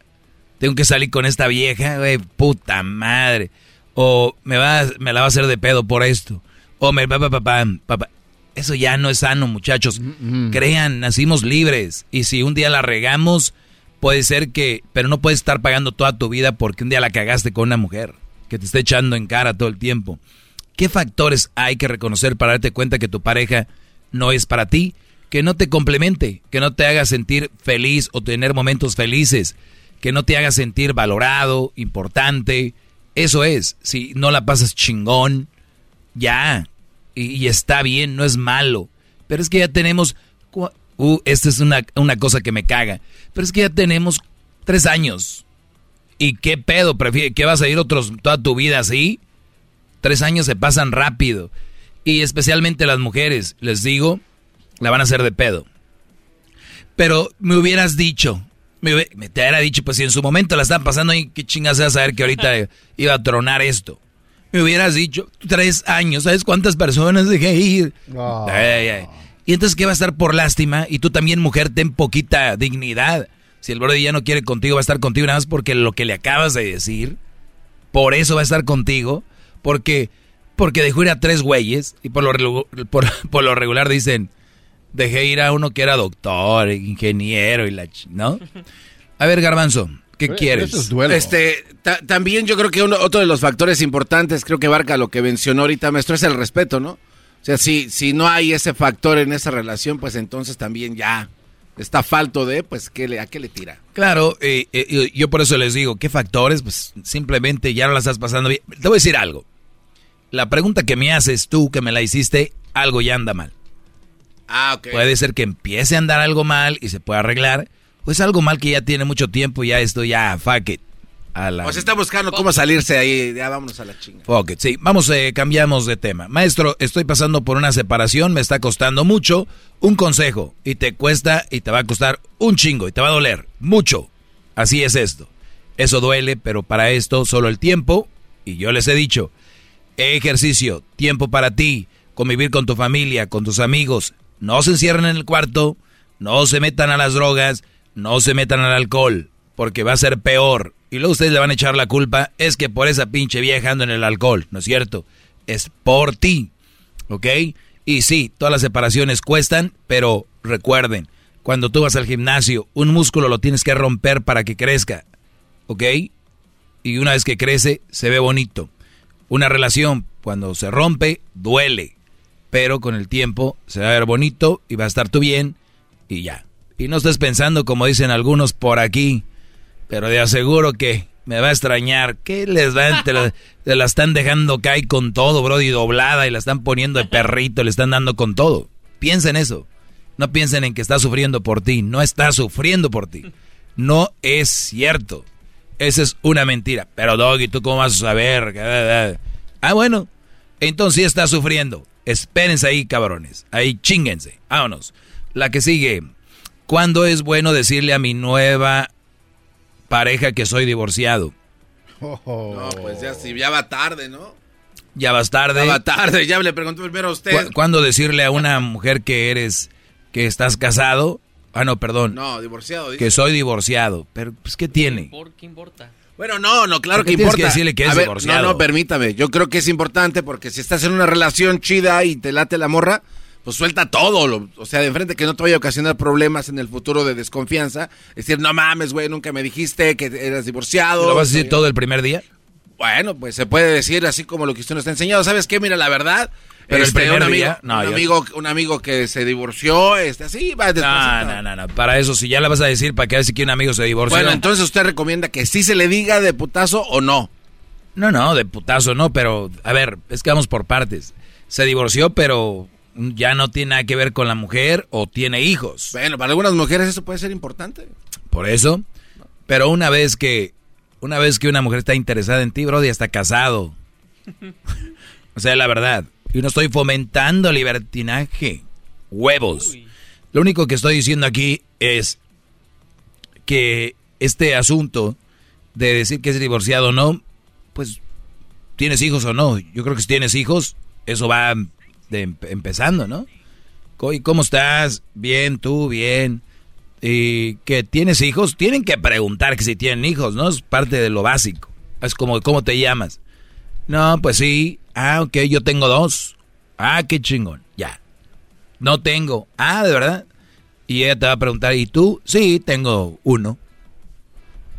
tengo que salir con esta vieja, güey, puta madre, o me, va, me la va a hacer de pedo por esto, o me va, papá, papá, papá. Eso ya no es sano, muchachos. Crean, nacimos libres. Y si un día la regamos, puede ser que... Pero no puedes estar pagando toda tu vida porque un día la cagaste con una mujer que te está echando en cara todo el tiempo. ¿Qué factores hay que reconocer para darte cuenta que tu pareja no es para ti? Que no te complemente, que no te haga sentir feliz o tener momentos felices, que no te haga sentir valorado, importante. Eso es, si no la pasas chingón, ya, y, está bien, no es malo. Pero es que ya tenemos... Uh, esta es una, una cosa que me caga. Pero es que ya tenemos tres años. ¿Y qué pedo? ¿Prefiere que vas a ir otros toda tu vida así? Tres años se pasan rápido. Y especialmente las mujeres, les digo, la van a hacer de pedo. Pero me hubieras dicho, me, te hubiera dicho, pues si en su momento la están pasando qué chingas vas a saber que ahorita iba a tronar esto. Me hubieras dicho, tres años, ¿sabes cuántas personas dejé ir? Ay, ay. Y entonces, ¿qué va a estar por lástima? Y tú también, mujer, ten poquita dignidad. Si el brother ya no quiere contigo, va a estar contigo nada más porque lo que le acabas de decir, por eso va a estar contigo, porque, porque dejó ir a tres güeyes y por lo, por, por lo regular dicen, dejé ir a uno que era doctor, ingeniero y la... ch- ¿No? A ver, Garbanzo, ¿qué quieres? Este, ta- también yo creo que uno, otro de los factores importantes, creo que abarca lo que mencionó ahorita, maestro, es el respeto, ¿no? O sea, si, si no hay ese factor en esa relación, pues entonces también ya está falto de, pues, ¿qué le, ¿a qué le tira? Claro, eh, eh, yo por eso les digo, ¿qué factores? Pues simplemente ya no la estás pasando bien. Te voy a decir algo. La pregunta que me haces tú, que me la hiciste, algo ya anda mal. Ah, ok. Puede ser que empiece a andar algo mal y se pueda arreglar, o es algo mal que ya tiene mucho tiempo y ya esto ya, fuck it. A la... O se está buscando cómo salirse ahí, ya vámonos a la chinga. Fuck it, sí. Vamos, eh, cambiamos de tema. Maestro, estoy pasando por una separación, me está costando mucho. Un consejo, y te cuesta, y te va a costar un chingo, y te va a doler mucho. Así es esto. Eso duele, pero para esto solo el tiempo, y yo les he dicho, ejercicio, tiempo para ti, convivir con tu familia, con tus amigos. No se encierren en el cuarto, no se metan a las drogas, no se metan al alcohol, porque va a ser peor. Y luego ustedes le van a echar la culpa, es que por esa pinche vieja ando en el alcohol, ¿no es cierto? Es por ti, ¿ok? Y sí, todas las separaciones cuestan, pero recuerden, cuando tú vas al gimnasio, un músculo lo tienes que romper para que crezca, ¿ok? Y una vez que crece, se ve bonito. Una relación, cuando se rompe, duele, pero con el tiempo se va a ver bonito y va a estar tú bien y ya. Y no estés pensando como dicen algunos por aquí, pero de aseguro que me va a extrañar. ¿Qué les va? Te la, están dejando caer con todo, brody, doblada y la están poniendo de perrito, le están dando con todo. Piensen eso. No piensen en que está sufriendo por ti. No está sufriendo por ti. No es cierto. Esa es una mentira. Pero Doggy, ¿tú cómo vas a saber? Ah, bueno. Entonces sí está sufriendo. Espérense ahí, cabrones. Ahí chinguense. Vámonos. La que sigue. ¿Cuándo es bueno decirle a mi nueva pareja que soy divorciado? No, pues ya, sí, ya va tarde, ¿no? Ya vas tarde. Ya va tarde, ya le preguntó primero a usted. ¿Cu- ¿Cuándo decirle a una mujer que eres, que estás casado? Ah, no, perdón. No, divorciado. dice. Que soy divorciado. Pero, pues, ¿qué tiene? ¿Por qué importa? Bueno, no, no, claro ¿Por qué que tienes importa. que decirle que es A ver, divorciado? No, no, permítame. Yo creo que es importante porque si estás en una relación chida y te late la morra, pues suelta todo, lo- o sea, de enfrente que no te vaya a ocasionar problemas en el futuro de desconfianza. Es decir, no mames, güey, nunca me dijiste que eras divorciado. ¿Lo vas a decir todo el primer día? Bueno, pues se puede decir así como lo que usted nos ha enseñado. ¿Sabes qué? Mira, la verdad. Pero el este, primer un amigo, día, no, un, yo- amigo, un amigo que se divorció, este, así va No, no, no, no. Para eso, si ya la vas a decir, ¿para qué decir que un amigo se divorció? Bueno, entonces usted recomienda que sí se le diga de putazo o no. No, no, de putazo no, pero a ver, es que vamos por partes. Se divorció, pero ya no tiene nada que ver con la mujer o tiene hijos. Bueno, para algunas mujeres eso puede ser importante. Por eso. Pero una vez que una vez que una mujer está interesada en ti, bro, ya está casado. O sea, la verdad. Yo no estoy fomentando libertinaje. Huevos. Lo único que estoy diciendo aquí es que este asunto de decir que es divorciado o no, pues tienes hijos o no. Yo creo que si tienes hijos, eso va de em- empezando, ¿no? ¿Y cómo estás? Bien, tú, bien. Y que tienes hijos, tienen que preguntar que si tienen hijos, ¿no? Es parte de lo básico. Es como, ¿cómo te llamas? No, pues sí. Ah, ok, yo tengo dos. Ah, qué chingón. Ya. No tengo. Ah, ¿de verdad? Y ella te va a preguntar, ¿y tú? Sí, tengo uno.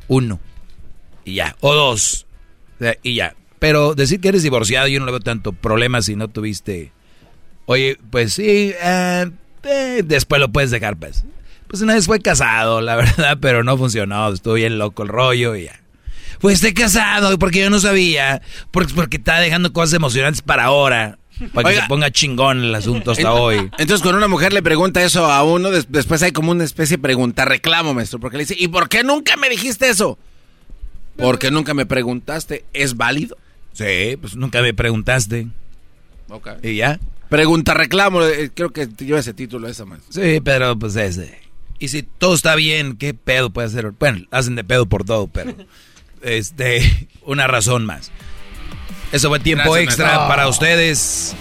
Uno. Y ya. O dos. Y ya. Pero decir que eres divorciado, yo no le veo tanto problema si no tuviste... Oye, pues sí, eh, eh, después lo puedes dejar, pues. Pues una vez fue casado, la verdad, pero no funcionó. Estuvo bien loco el rollo y ya. Pues esté casado, porque yo no sabía. Porque, porque está dejando cosas emocionantes para ahora. Para que se ponga chingón el asunto hasta hoy. Entonces, cuando una mujer le pregunta eso a uno, des- después hay como una especie de pregunta, reclamo, maestro, porque le dice, ¿y por qué nunca me dijiste eso? Porque nunca me preguntaste, ¿es válido? Sí, pues nunca me preguntaste. Ok. Y ya. Pregunta, reclamo, eh, creo que lleva ese título esa, maestro. Sí, pero pues ese. Y si todo está bien, ¿qué pedo puede hacer? Bueno, hacen de pedo por todo, pero este, una razón más. Eso fue tiempo Gracias, extra para ustedes,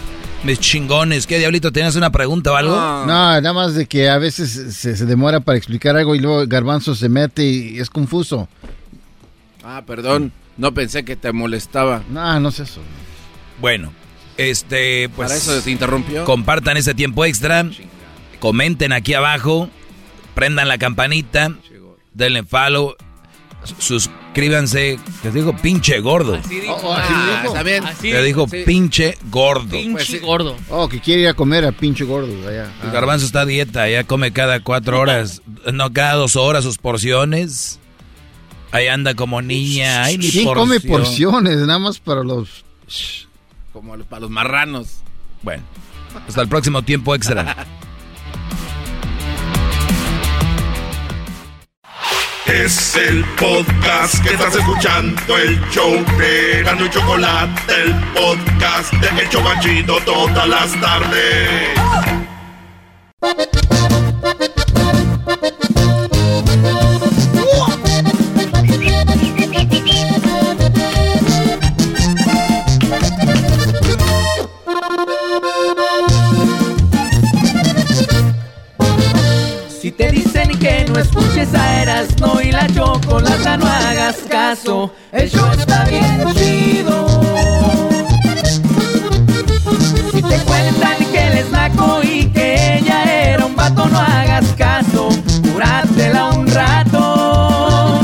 mis chingones. ¿Qué diablito? ¿Tienes una pregunta o algo? No, nada más de que a veces se, se demora para explicar algo y luego Garbanzo se mete y es confuso. Ah, perdón, no pensé que te molestaba. No, no es eso. Bueno, este, pues. Para eso se interrumpió. Compartan ese tiempo extra. Comenten aquí abajo. Prendan la campanita. Denle follow. Suscríbanse. Te digo pinche gordo. Así dijo. Oh, así Ah, dijo. está bien. Así Te dijo sí. pinche gordo. Pinche Pues sí. gordo. Oh, que quiere ir a comer a pinche gordo allá. El garbanzo está a dieta, ya come cada cuatro horas, no cada dos horas sus porciones. Ahí anda como niña. Ay, ni ¿Quién porción. come porciones? Nada más para los... Como para los marranos. Bueno, hasta el próximo tiempo extra. Es el podcast que estás escuchando, el show de Gano y Chocolate, el podcast de El Chocachito todas las tardes. Que no escuches a Erasmo y la chocolata no hagas caso, el show está bien chido. Si te cuentan que él es naco y que ella era un vato, no hagas caso, cúratela un rato.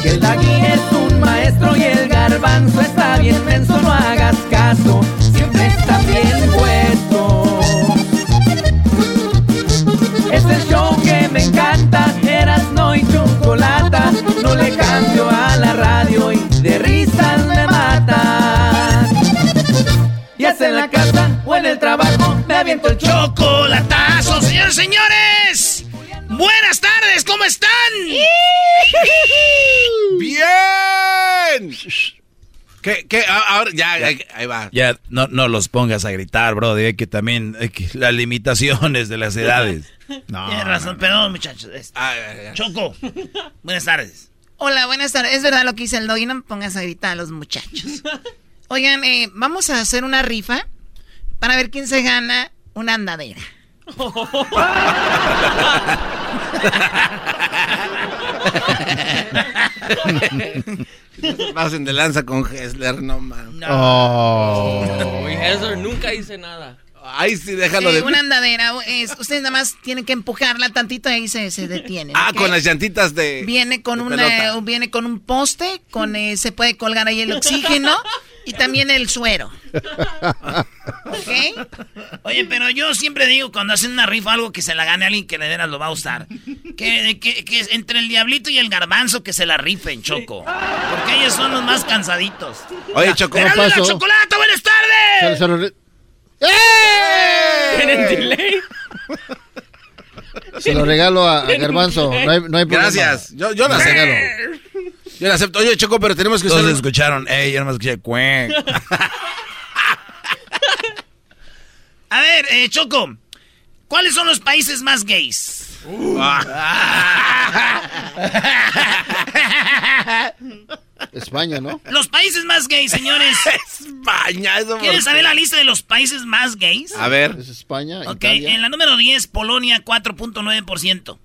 Que el Dagui es un maestro y el garbanzo está bien menso, no hagas caso, siempre está bien puesto. No le cambio a la radio y de risas me mata. Ya sea en la casa o en el trabajo, me aviento el Chocolatazo, señores, señores. Buenas tardes, ¿cómo están? ¡Bien! ¿Qué, qué? Ah, Ahora, ya, ahí, ahí va. Ya, no, no los pongas a gritar, bro. Hay que también, hay que- las limitaciones de las edades. No, Tienes razón, perdón, muchachos. Este, Ah, ya, ya. Choco, buenas tardes. Hola, buenas tardes. Es verdad lo que dice el doggy, no me pongas a gritar a los muchachos. Oigan, eh, vamos a hacer una rifa para ver quién se gana una andadera. Pasen de lanza con Hessler, no mames. Oh. Uy, Hessler nunca hice nada. Ahí sí, déjalo Eh, de... una andadera. es- ustedes nada más tienen que empujarla tantito y ahí se, se detienen. Ah, con las llantitas de... Viene con de una, pelota. viene con un poste, con eh, se puede colgar ahí el oxígeno y también el suero. ¿Ok? Oye, pero yo siempre digo cuando hacen una rifa algo que se la gane a alguien que de veras lo va a gustar. Que, que, que entre el diablito y el garbanzo que se la rifen, Choco. Porque ellos son los más cansaditos. Oye, Choco, ¡Erasmo ¿cómo pasó? chocolata, buenas tardes! Lo re- ¿Tienen delay? Se lo regalo a, a Garbanzo. No hay, no hay problema. Gracias. Yo, yo lo acepto. regalo. Yo la acepto. Oye, Choco, pero tenemos que Todos usar... escucharon. Ey, yo nomás escuché cuec. A ver, eh, Choco, ¿cuáles son los países más gays? España, ¿no? Los países más gays, señores. España, eso ¿Quieren saber la lista de los países más gays? A ver. Es España, Ok, Italia. en la número 10, Polonia, 4.9%.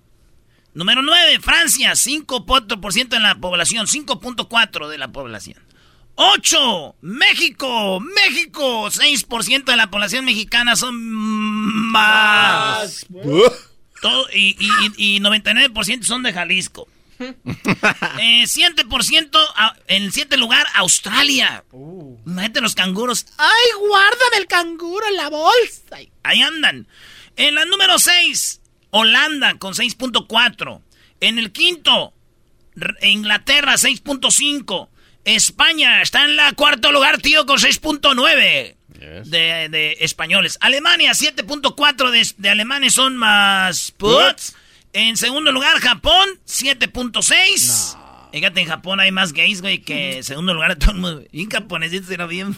Número 9, Francia, 5.4% de la población, 5.4% de la población. 8, México, México, 6% de la población mexicana son más. Todo- y, y- y 99% son de Jalisco. Eh, 7% a- en el 7 lugar, Australia. Imagínate los canguros. ¡Ay, guárdame el canguro en la bolsa! Ahí andan. En la número 6, Holanda con 6.4. En el quinto, Inglaterra 6.5. España está en la cuarto lugar, tío, con 6.9 de, de españoles. Alemania 7.4 de, de alemanes son más puts. En segundo lugar, Japón 7.6. Fíjate, en Japón hay más gays, güey, que en segundo lugar de todo el mundo. Y en japonesito era bien.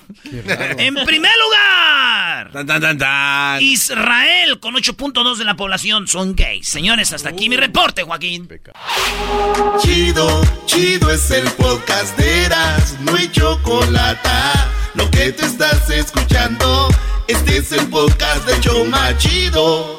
En primer lugar, Tan, tan, tan, tan. Israel con 8.2 de la población son gays. Señores, hasta aquí mi reporte, Joaquín. Chido, chido es el podcast de Eras, no hay chocolate. Lo que te estás escuchando, este es el podcast de Choma Chido.